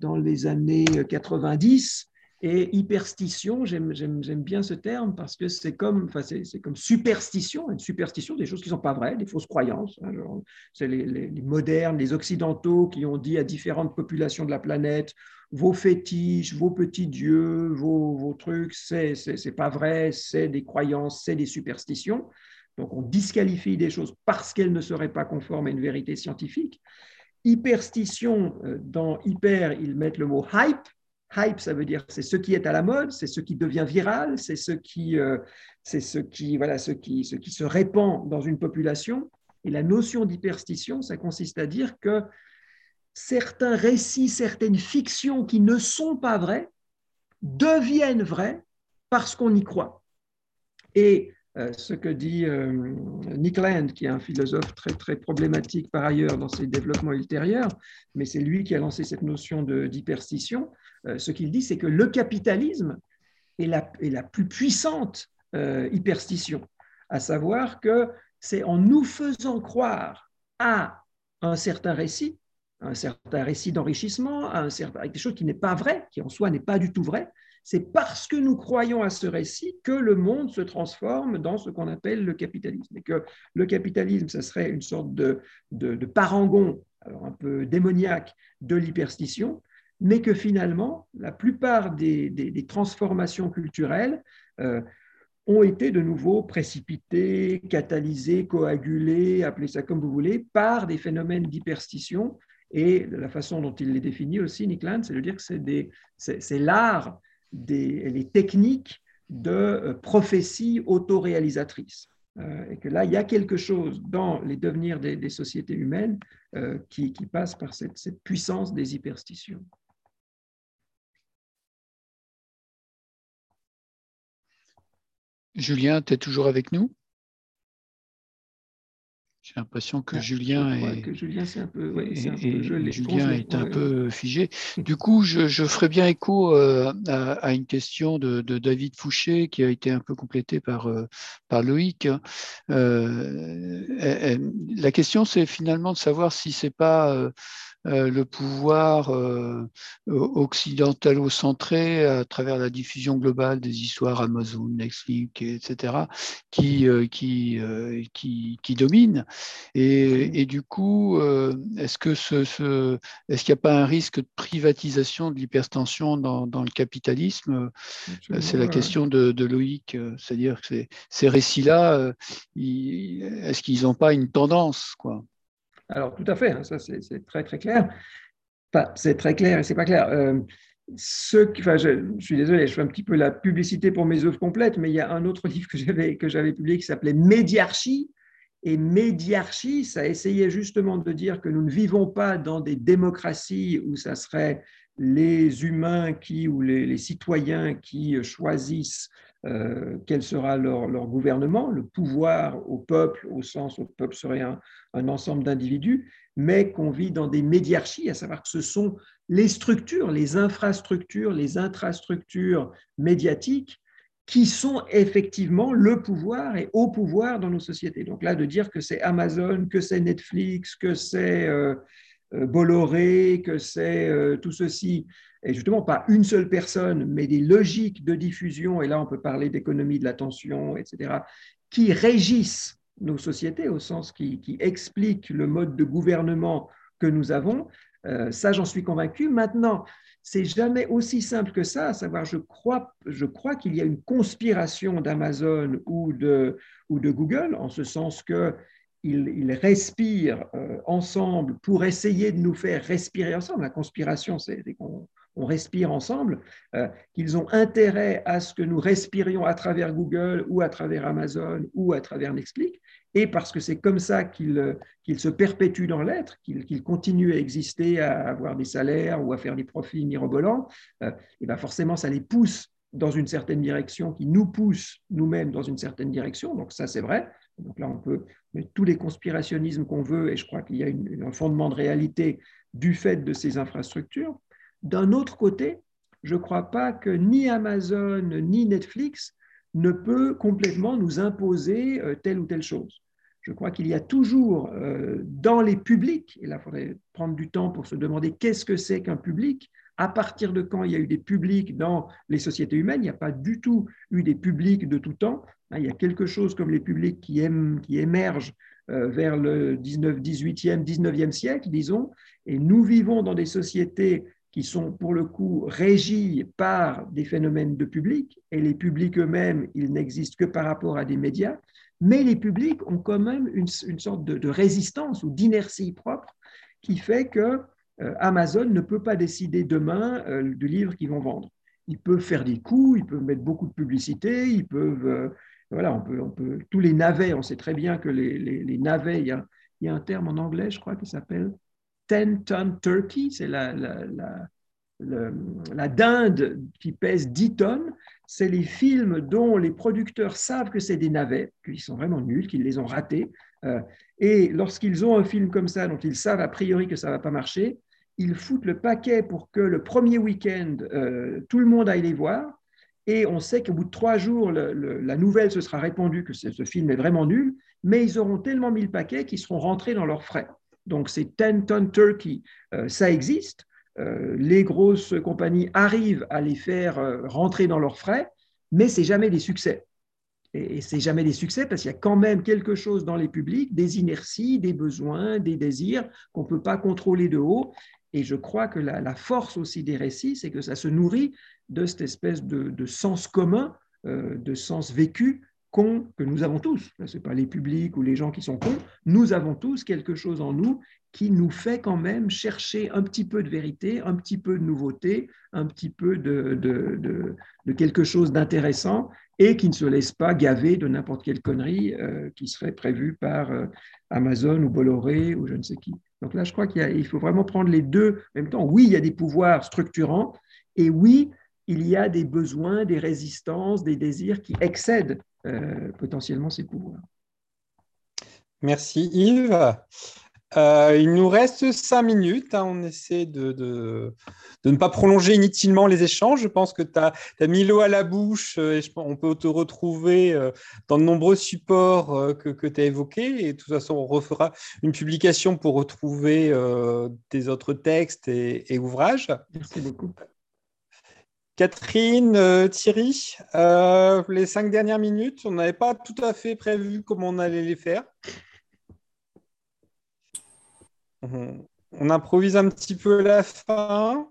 dans les années 90. Et hyperstition, j'aime bien ce terme parce que c'est comme, enfin comme superstition, une superstition, des choses qui ne sont pas vraies, des fausses croyances. Hein, c'est les, modernes, les occidentaux qui ont dit à différentes populations de la planète vos fétiches, vos petits dieux, vos, vos trucs, c'est pas vrai, c'est des croyances, c'est des superstitions. Donc on disqualifie des choses parce qu'elles ne seraient pas conformes à une vérité scientifique. Hyperstition, euh, dans hyper, ils mettent le mot hype. Hype, ça veut dire c'est ce qui est à la mode, c'est ce qui devient viral, c'est ce qui, euh, c'est ce qui, voilà, ce qui, ce qui se répand dans une population. Et la notion d'hyperstition, ça consiste à dire que certains récits, certaines fictions qui ne sont pas vraies deviennent vraies parce qu'on y croit. Et ce que dit euh, Nick Land, qui est un philosophe très, très problématique par ailleurs dans ses développements ultérieurs, mais c'est lui qui a lancé cette notion d'hyperstition. Euh, ce qu'il dit, c'est que le capitalisme est la, est la plus puissante hyperstition, à savoir que c'est en nous faisant croire à un certain récit, un certain récit d'enrichissement, avec des choses qui n'est pas vrai, qui en soi n'est pas du tout vrai, c'est parce que nous croyons à ce récit que le monde se transforme dans ce qu'on appelle le capitalisme. Et que le capitalisme, ce serait une sorte de, parangon, alors un peu démoniaque, de l'hyperstition, mais que finalement, la plupart des, transformations culturelles euh, ont été de nouveau précipitées, catalysées, coagulées, appelez ça comme vous voulez, par des phénomènes d'hyperstition. Et la façon dont il les définit aussi, Nick c'est de dire que c'est l'art les techniques de euh, prophétie autoréalisatrice. Euh, et que là, il y a quelque chose dans les devenirs des, sociétés humaines euh, qui, passe par cette, cette puissance des hyperstitions. Julien, tu es toujours avec nous? J'ai l'impression que, Julien est, Julien, un peu, Julien est un peu figé. Du coup, je, je ferai bien écho euh, à, une question de, David Fouché qui a été un peu complétée par, euh, par Loïc. Euh, la question, c'est finalement de savoir si c'est pas le pouvoir euh, occidentalo-centré à travers la diffusion globale des histoires Amazon, Netflix, etc., qui, euh, qui, qui, qui domine. Et, et, du coup, est-ce que ce, ce est-ce qu'il n'y a pas un risque de privatisation de l'hypertension dans, dans, le capitalisme? C'est la question de, de Loïc, c'est-à-dire que ces, ces récits-là, est-ce qu'ils n'ont pas une tendance quoi? Alors, tout à fait, hein, ça c'est très très clair. Enfin, c'est très clair et c'est pas clair. Euh, ce, enfin, je, suis désolé, je fais un petit peu la publicité pour mes œuvres complètes, mais il y a un autre livre que j'avais que j'avais publié qui s'appelait Médiarchie Et médiarchie, ça essayait justement de dire que nous ne vivons pas dans des démocraties où ça serait les humains qui, ou les, citoyens qui choisissent euh, quel sera leur, gouvernement, le pouvoir au peuple, au sens où le peuple serait un, ensemble d'individus, mais qu'on vit dans des médiarchies, à savoir que ce sont les structures, les infrastructures, les intrastructures médiatiques qui sont effectivement le pouvoir et au pouvoir dans nos sociétés. Donc là, de dire que c'est Amazon, que c'est Netflix, que c'est euh, Bolloré, que c'est euh, tout ceci, et justement pas une seule personne, mais des logiques de diffusion, et là on peut parler d'économie de l'attention, etc., qui régissent nos sociétés au sens qui, qui expliquent le mode de gouvernement que nous avons, ça j'en suis convaincu. Maintenant, c'est jamais aussi simple que ça, à savoir, je crois, je crois qu'il y a une conspiration d'Amazon ou de Google, en ce sens que ils, respirent euh, ensemble pour essayer de nous faire respirer ensemble. La conspiration, c'est qu'on on respire ensemble, euh, qu'ils ont intérêt à ce que nous respirions à travers Google ou à travers Amazon ou à travers Netflix, et parce que c'est comme ça qu'ils se perpétuent dans l'être, qu'ils continuent à exister, à avoir des salaires ou à faire des profits mirobolants, euh, et bien forcément ça les pousse dans une certaine direction, qui nous pousse nous-mêmes dans une certaine direction, donc ça c'est vrai. Donc là, on peut mettre tous les conspirationnismes qu'on veut, et je crois qu'il y a un fondement de réalité du fait de ces infrastructures. D'un autre côté, je ne crois pas que ni Amazon ni Netflix ne peut complètement nous imposer euh, telle ou telle chose. Je crois qu'il y a toujours euh, dans les publics, et là il faudrait prendre du temps pour se demander qu'est-ce que c'est qu'un public, à partir de quand il y a eu des publics dans les sociétés humaines, il n'y a pas du tout eu des publics de tout temps, il y a quelque chose comme les publics qui, émergent euh, vers le 19, 18e, 19e siècle, disons, et nous vivons dans des sociétés qui sont pour le coup régis par des phénomènes de public, et les publics eux-mêmes, ils n'existent que par rapport à des médias, mais les publics ont quand même une, sorte de, résistance ou d'inertie propre qui fait que Amazon ne peut pas décider demain euh, du livre qu'ils vont vendre. Ils peuvent faire des coups, ils peuvent mettre beaucoup de publicité, ils peuvent... Euh, voilà, on peut, on peut, tous les navets, on sait très bien que les, les, navets, il y, a, un terme en anglais, je crois, qui s'appelle 10-ton turkey, c'est la, la, dinde qui pèse 10 tonnes. C'est les films dont les producteurs savent que c'est des navets, qu'ils sont vraiment nuls, qu'ils les ont ratés. Euh, et lorsqu'ils ont un film comme ça, dont ils savent a priori que ça ne va pas marcher, ils foutent le paquet pour que le premier week-end, euh, tout le monde aille les voir. Et on sait qu'au bout de trois jours, la nouvelle se sera répandue que ce film est vraiment nul, mais ils auront tellement mis le paquet qu'ils seront rentrés dans leurs frais. Donc, c'est 10 ton turkey, euh, ça existe. Euh, les grosses compagnies arrivent à les faire rentrer dans leurs frais, mais c'est jamais des succès. Et, c'est jamais des succès parce qu'il y a quand même quelque chose dans les publics, des inerties, des besoins, des désirs qu'on ne peut pas contrôler de haut. Et je crois que la, force aussi des récits, c'est que ça se nourrit de cette espèce de, sens commun, de sens vécu que nous avons tous. Ce n'est pas les publics ou les gens qui sont cons. Nous avons tous quelque chose en nous qui nous fait quand même chercher un petit peu de vérité, un petit peu de nouveauté, un petit peu de, quelque chose d'intéressant et qui ne se laisse pas gaver de n'importe quelle connerie euh, qui serait prévue par euh, Amazon ou Bolloré ou je ne sais qui. Donc là, je crois qu'il faut vraiment prendre les deux en même temps. Oui, il y a des pouvoirs structurants et oui, il y a des besoins, des résistances, des désirs qui excèdent euh, potentiellement ces pouvoirs. Merci Yves. Euh, il nous reste cinq minutes. Hein. on essaie de, de, ne pas prolonger inutilement les échanges. Je pense que tu as, mis l'eau à la bouche euh, et on peut te retrouver dans de nombreux supports que, que tu as évoqués. Et de toute façon, on refera une publication pour retrouver tes autres textes et, et ouvrages. Merci beaucoup. Catherine, euh, Thierry, euh, les cinq dernières minutes, on n'avait pas tout à fait prévu comment on allait les faire. On, improvise un petit peu la fin.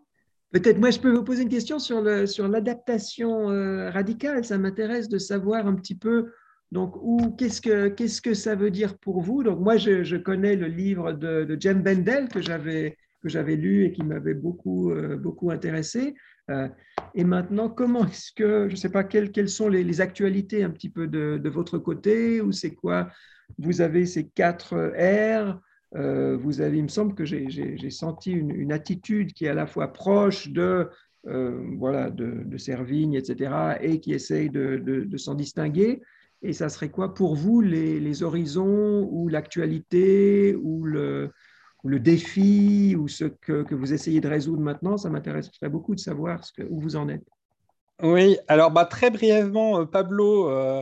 Peut-être, moi, je peux vous poser une question sur l'adaptation sur euh, radicale. Ça m'intéresse de savoir un petit peu donc, qu'est-ce que qu'est-ce que ça veut dire pour vous? Donc, moi, je, connais le livre de, de Jem Bendel que j'avais que j'avais lu et qui m'avait beaucoup beaucoup intéressé. Euh, et maintenant, comment est-ce que, je ne sais pas, quelles, quelles sont les, actualités un petit peu de, votre côté, ou c'est quoi? Vous avez ces quatre R. vous avez, il me semble que j'ai senti une, attitude qui est à la fois proche de, voilà, de, Servigne, etc., et qui essaye de, s'en distinguer. Et ça serait quoi pour vous les, horizons ou l'actualité ou le, défi ou ce que, vous essayez de résoudre maintenant? Ça m'intéresserait beaucoup de savoir ce où vous en êtes. Oui, alors bah, très brièvement, euh, Pablo euh,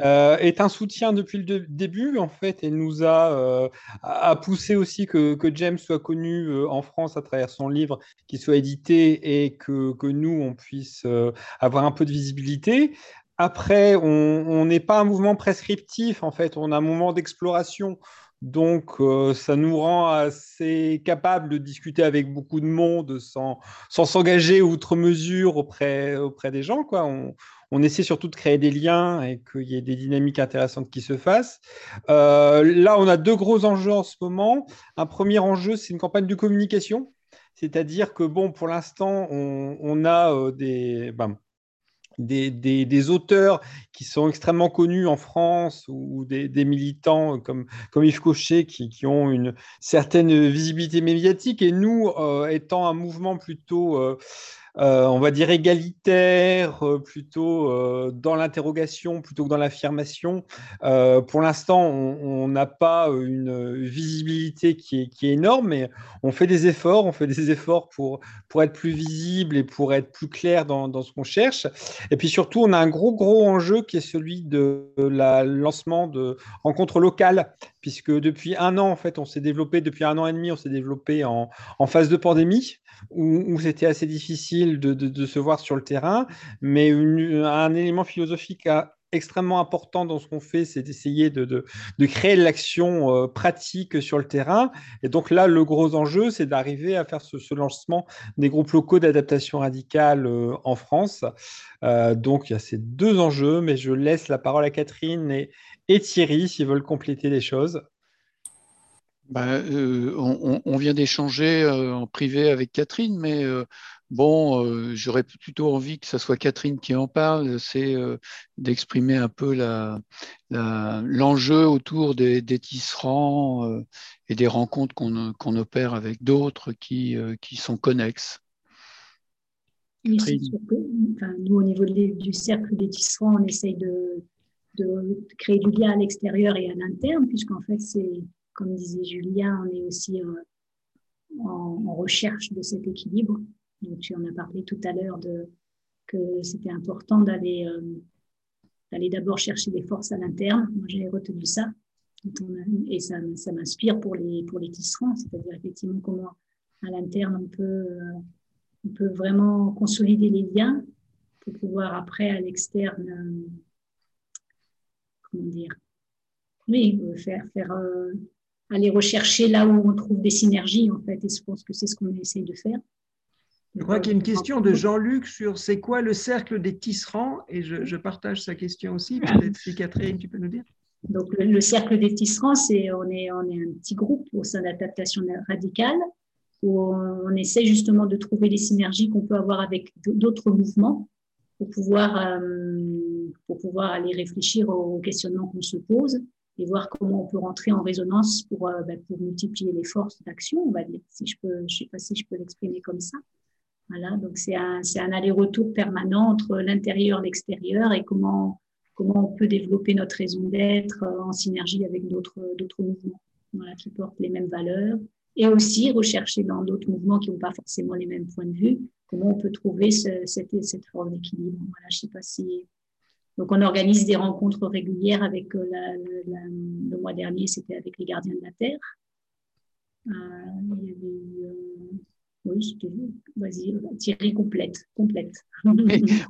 euh, est un soutien depuis le début, en fait, et nous a, a poussé aussi que, que, James soit connu en France à travers son livre, qu'il soit édité et que, que nous, on puisse avoir un peu de visibilité. Après, on n'est pas un mouvement prescriptif, en fait, on a un mouvement d'exploration. Donc, euh, ça nous rend assez capables de discuter avec beaucoup de monde sans s'engager outre mesure auprès, auprès des gens. Quoi. On, essaie surtout de créer des liens et qu'il y ait des dynamiques intéressantes qui se fassent. Euh, là, on a deux gros enjeux en ce moment. Un premier enjeu, c'est une campagne de communication. C'est-à-dire que, bon, pour l'instant, on, on, a euh, des... Ben, des, auteurs qui sont extrêmement connus en France ou des, militants comme, Yves Cochet qui, ont une certaine visibilité médiatique. Et nous, euh, étant un mouvement plutôt euh, on va dire égalitaire, euh, plutôt euh, dans l'interrogation plutôt que dans l'affirmation. pour l'instant, on n'a pas une visibilité qui est, énorme, mais on fait des efforts, on fait des efforts pour, pour être plus visible et pour être plus clair dans, ce qu'on cherche. Et puis surtout, on a un gros, gros enjeu qui est celui de la lancement de rencontres locales, puisque depuis un an, en fait, on s'est développé, depuis un an et demi, on s'est développé en, en phase de pandémie où, c'était assez difficile de, se voir sur le terrain, mais un élément philosophique extrêmement important dans ce qu'on fait, c'est d'essayer de, créer l'action euh, pratique sur le terrain. Et donc là, le gros enjeu, c'est d'arriver à faire ce, lancement des groupes locaux d'adaptation radicale euh, en France. Euh, donc il y a ces deux enjeux, mais je laisse la parole à Catherine et Thierry s'ils veulent compléter les choses. Ben, euh, on, vient d'échanger euh, en privé avec Catherine, mais euh, bon, j'aurais plutôt envie que ce soit Catherine qui en parle, c'est d'exprimer un peu l'enjeu autour des, tisserands et des rencontres qu'on opère avec d'autres qui, sont connexes. nous, au niveau du cercle des tisserands, on essaye de, de créer du lien à l'extérieur et à l'interne, puisqu'en fait, c'est comme disait Julien, on est aussi euh, en, recherche de cet équilibre. Donc, tu en as parlé tout à l'heure que c'était important d'aller euh, d'aller d'abord chercher des forces à l'interne. Moi, j'ai retenu ça. Et ça, ça m'inspire pour les, pour les tisserands, c'est-à-dire effectivement comment à l'interne on peut, euh, on peut vraiment consolider les liens pour pouvoir après à l'externe, comment dire, oui, faire, faire aller rechercher là où on trouve des synergies, en fait. Et je pense que c'est ce qu'on essaye de faire. Je crois qu'il y a une question de Jean-Luc sur c'est quoi le cercle des tisserands et je, partage sa question aussi. Peut-être si Catherine, tu peux nous dire. Donc le, cercle des tisserands, c'est on est on est un petit groupe au sein d'adaptation radicale où on, essaie justement de trouver les synergies qu'on peut avoir avec d'autres mouvements pour pouvoir euh, pour pouvoir aller réfléchir aux questionnements qu'on se pose et voir comment on peut rentrer en résonance pour, euh, bah, pour multiplier les forces d'action, si je peux, je sais pas si je peux l'exprimer comme ça. Voilà, donc c'est un, c'est un aller-retour permanent entre l'intérieur et l'extérieur et comment, comment on peut développer notre raison d'être euh, en synergie avec d'autres, d'autres mouvements qui portent les mêmes valeurs et aussi rechercher dans d'autres mouvements qui n'ont pas forcément les mêmes points de vue, comment on peut trouver ce, cette, cette forme d'équilibre. Voilà, je sais pas si donc, on organise des rencontres régulières avec euh, le mois dernier, c'était avec les gardiens de la Terre. Euh, il y avait euh, oui, vas-y, Thierry, complète. complète.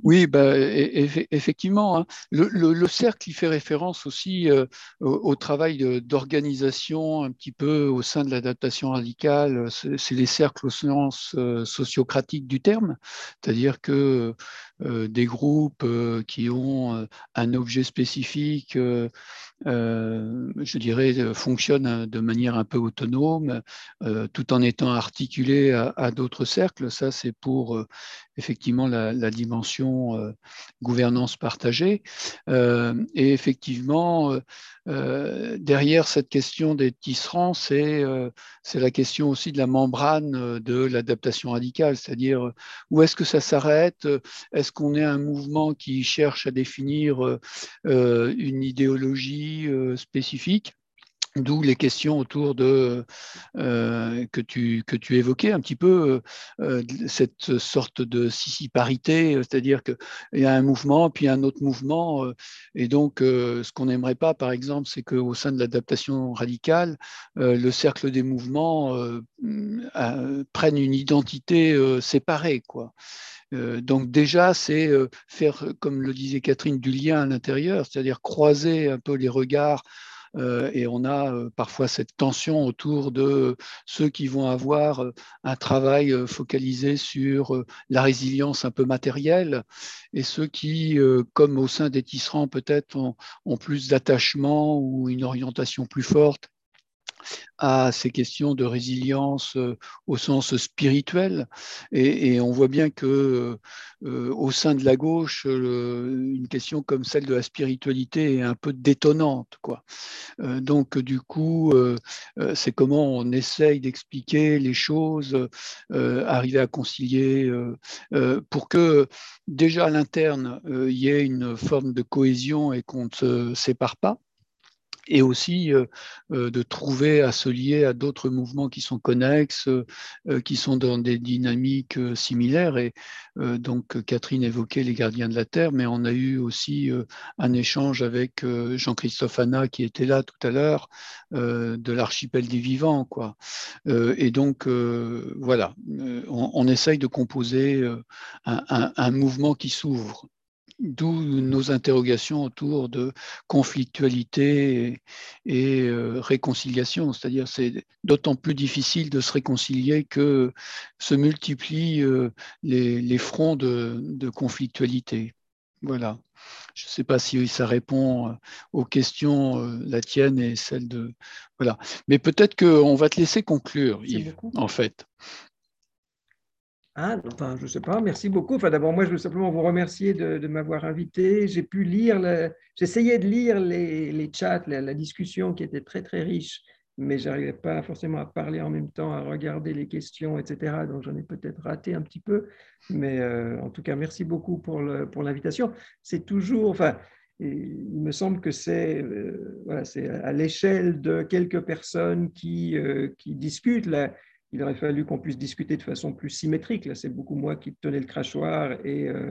oui, bah, effectivement. Hein. Le, cercle, il fait référence aussi euh, au, travail d'organisation un petit peu au sein de l'adaptation radicale. C'est les cercles au sens euh, sociocratique du terme, c'est-à-dire que des groupes qui ont un objet spécifique, je dirais, fonctionnent de manière un peu autonome, tout en étant articulés à, d'autres cercles. Ça, c'est pour effectivement la, dimension gouvernance partagée. et effectivement, derrière cette question des tisserands, c'est la question aussi de la membrane de l'adaptation radicale, c'est-à-dire où est-ce que ça s'arrête? Est-ce qu'on est un mouvement qui cherche à définir une idéologie spécifique? D'où les questions autour de euh, que, tu, que tu évoquais un petit peu euh, cette sorte de sissiparité, c'est-à-dire qu'il y a un mouvement puis un autre mouvement, euh, et donc ce qu'on n'aimerait pas, par exemple, c'est qu'au sein de l'adaptation radicale, le cercle des mouvements prenne une identité séparée, quoi. donc déjà, c'est faire, comme le disait Catherine, du lien à l'intérieur, c'est-à-dire croiser un peu les regards euh, et on a euh, parfois cette tension autour de ceux qui vont avoir euh, un travail focalisé sur la résilience un peu matérielle et ceux qui, comme au sein des tisserands peut-être, ont plus d'attachement ou une orientation plus forte à ces questions de résilience euh, au sens spirituel. Et, on voit bien que euh, au sein de la gauche, une question comme celle de la spiritualité est un peu détonnante. Quoi. Euh, donc, du coup, c'est comment on essaye d'expliquer les choses, arriver à concilier pour que déjà à l'interne, il y ait une forme de cohésion et qu'on ne se sépare pas et aussi euh, euh, de trouver à se lier à d'autres mouvements qui sont connexes, euh, qui sont dans des dynamiques similaires. Et donc, Catherine évoquait les gardiens de la Terre, mais on a eu aussi un échange avec Jean-Christophe Anna, qui était là tout à l'heure, de l'archipel des vivants. Quoi. et donc, voilà, on, essaye de composer un mouvement qui s'ouvre D'où nos interrogations autour de conflictualité et, euh, réconciliation. C'est-à-dire, c'est d'autant plus difficile de se réconcilier que se multiplient euh, les, fronts de, conflictualité. Voilà. Je ne sais pas si ça répond euh, aux questions, la tienne et celle de. Voilà. Mais peut-être qu'on va te laisser conclure, Yves, en fait. Ah, enfin, je ne sais pas, merci beaucoup. Enfin, d'abord, moi, je veux simplement vous remercier de, m'avoir invité. J'ai pu lire, j'essayais de lire les, les chats, la, discussion qui était très, très riche, mais je n'arrivais pas forcément à parler en même temps, à regarder les questions, etc. Donc, j'en ai peut-être raté un petit peu. Mais euh, en tout cas, merci beaucoup pour l'invitation. Pour c'est toujours, enfin, il me semble que c'est euh, à l'échelle de quelques personnes qui, euh, qui discutent. Il aurait fallu qu'on puisse discuter de façon plus symétrique. Là, c'est beaucoup moi qui tenais le crachoir et, euh,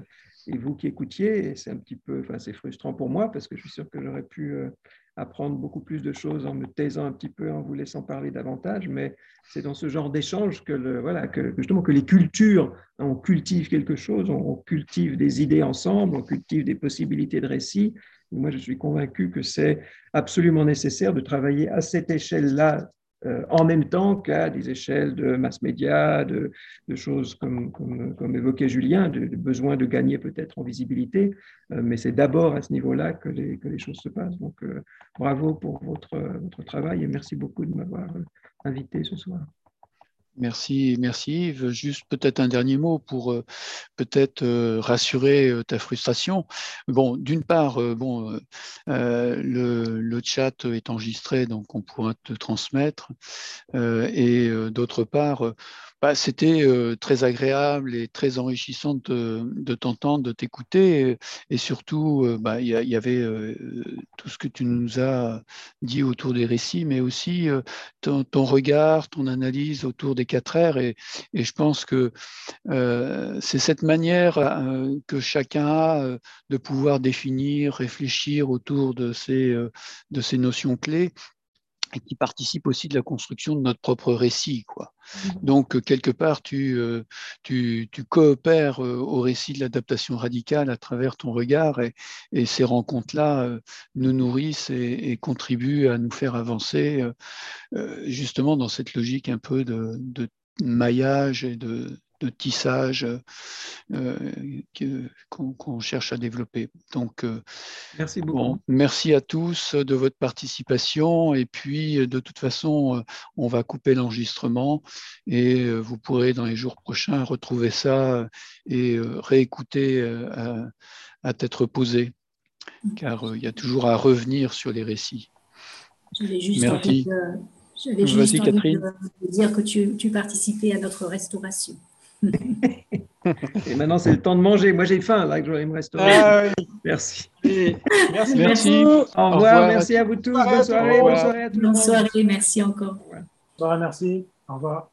vous qui écoutiez. C'est un petit peu, enfin, c'est frustrant pour moi parce que je suis sûr que j'aurais pu euh, apprendre beaucoup plus de choses en me taisant un petit peu, en vous laissant parler davantage. Mais c'est dans ce genre d'échange que, le, voilà, que justement que les cultures, on cultive quelque chose, on, cultive des idées ensemble, on cultive des possibilités de récit. moi, je suis convaincu que c'est absolument nécessaire de travailler à cette échelle-là euh, en même temps qu'à des échelles de mass média, de, choses comme, comme, évoquait Julien, de, besoin de gagner peut-être en visibilité, euh, mais c'est d'abord à ce niveau-là que les, que les choses se passent. Donc euh, bravo pour votre, votre travail et merci beaucoup de m'avoir invité ce soir. Merci, merci Yves. Juste peut-être un dernier mot pour euh, peut-être euh, rassurer euh, ta frustration. Bon, d'une part, bon, le, le, chat est enregistré, donc on pourra te transmettre. et d'autre part, bah, c'était très agréable et très enrichissant de, t'entendre, de t'écouter. Et, surtout, bah, il y, avait tout ce que tu nous as dit autour des récits, mais aussi ton, regard, ton analyse autour des quatre airs. Et, je pense que c'est cette manière que chacun a de pouvoir définir, réfléchir autour de ces notions clés et qui participe aussi de la construction de notre propre récit. Quoi. Mmh. Donc, euh, quelque part, tu, euh, tu, tu coopères euh, au récit de l'adaptation radicale à travers ton regard et, et ces rencontres-là nous nourrissent et, contribuent à nous faire avancer justement dans cette logique un peu de, de maillage et de, de tissage euh, qu'on cherche à développer. Donc, euh, merci beaucoup. merci à tous de votre participation. Et puis, de toute façon, on va couper l'enregistrement et vous pourrez dans les jours prochains retrouver ça et réécouter à, à tête reposée, car il y a toujours à revenir sur les récits. juste Merci. J'avais juste envie de, dire que tu, tu, participais à notre restauration. Et maintenant, c'est le temps de manger. Moi, j'ai faim, là, que je vais me restaurer. Ah, oui. Merci. Merci. merci. Au, revoir, merci à vous tous. Bonne soirée. Bonne soirée à tout le monde. Bonne soirée, merci encore. Bonne soirée, merci. Au revoir.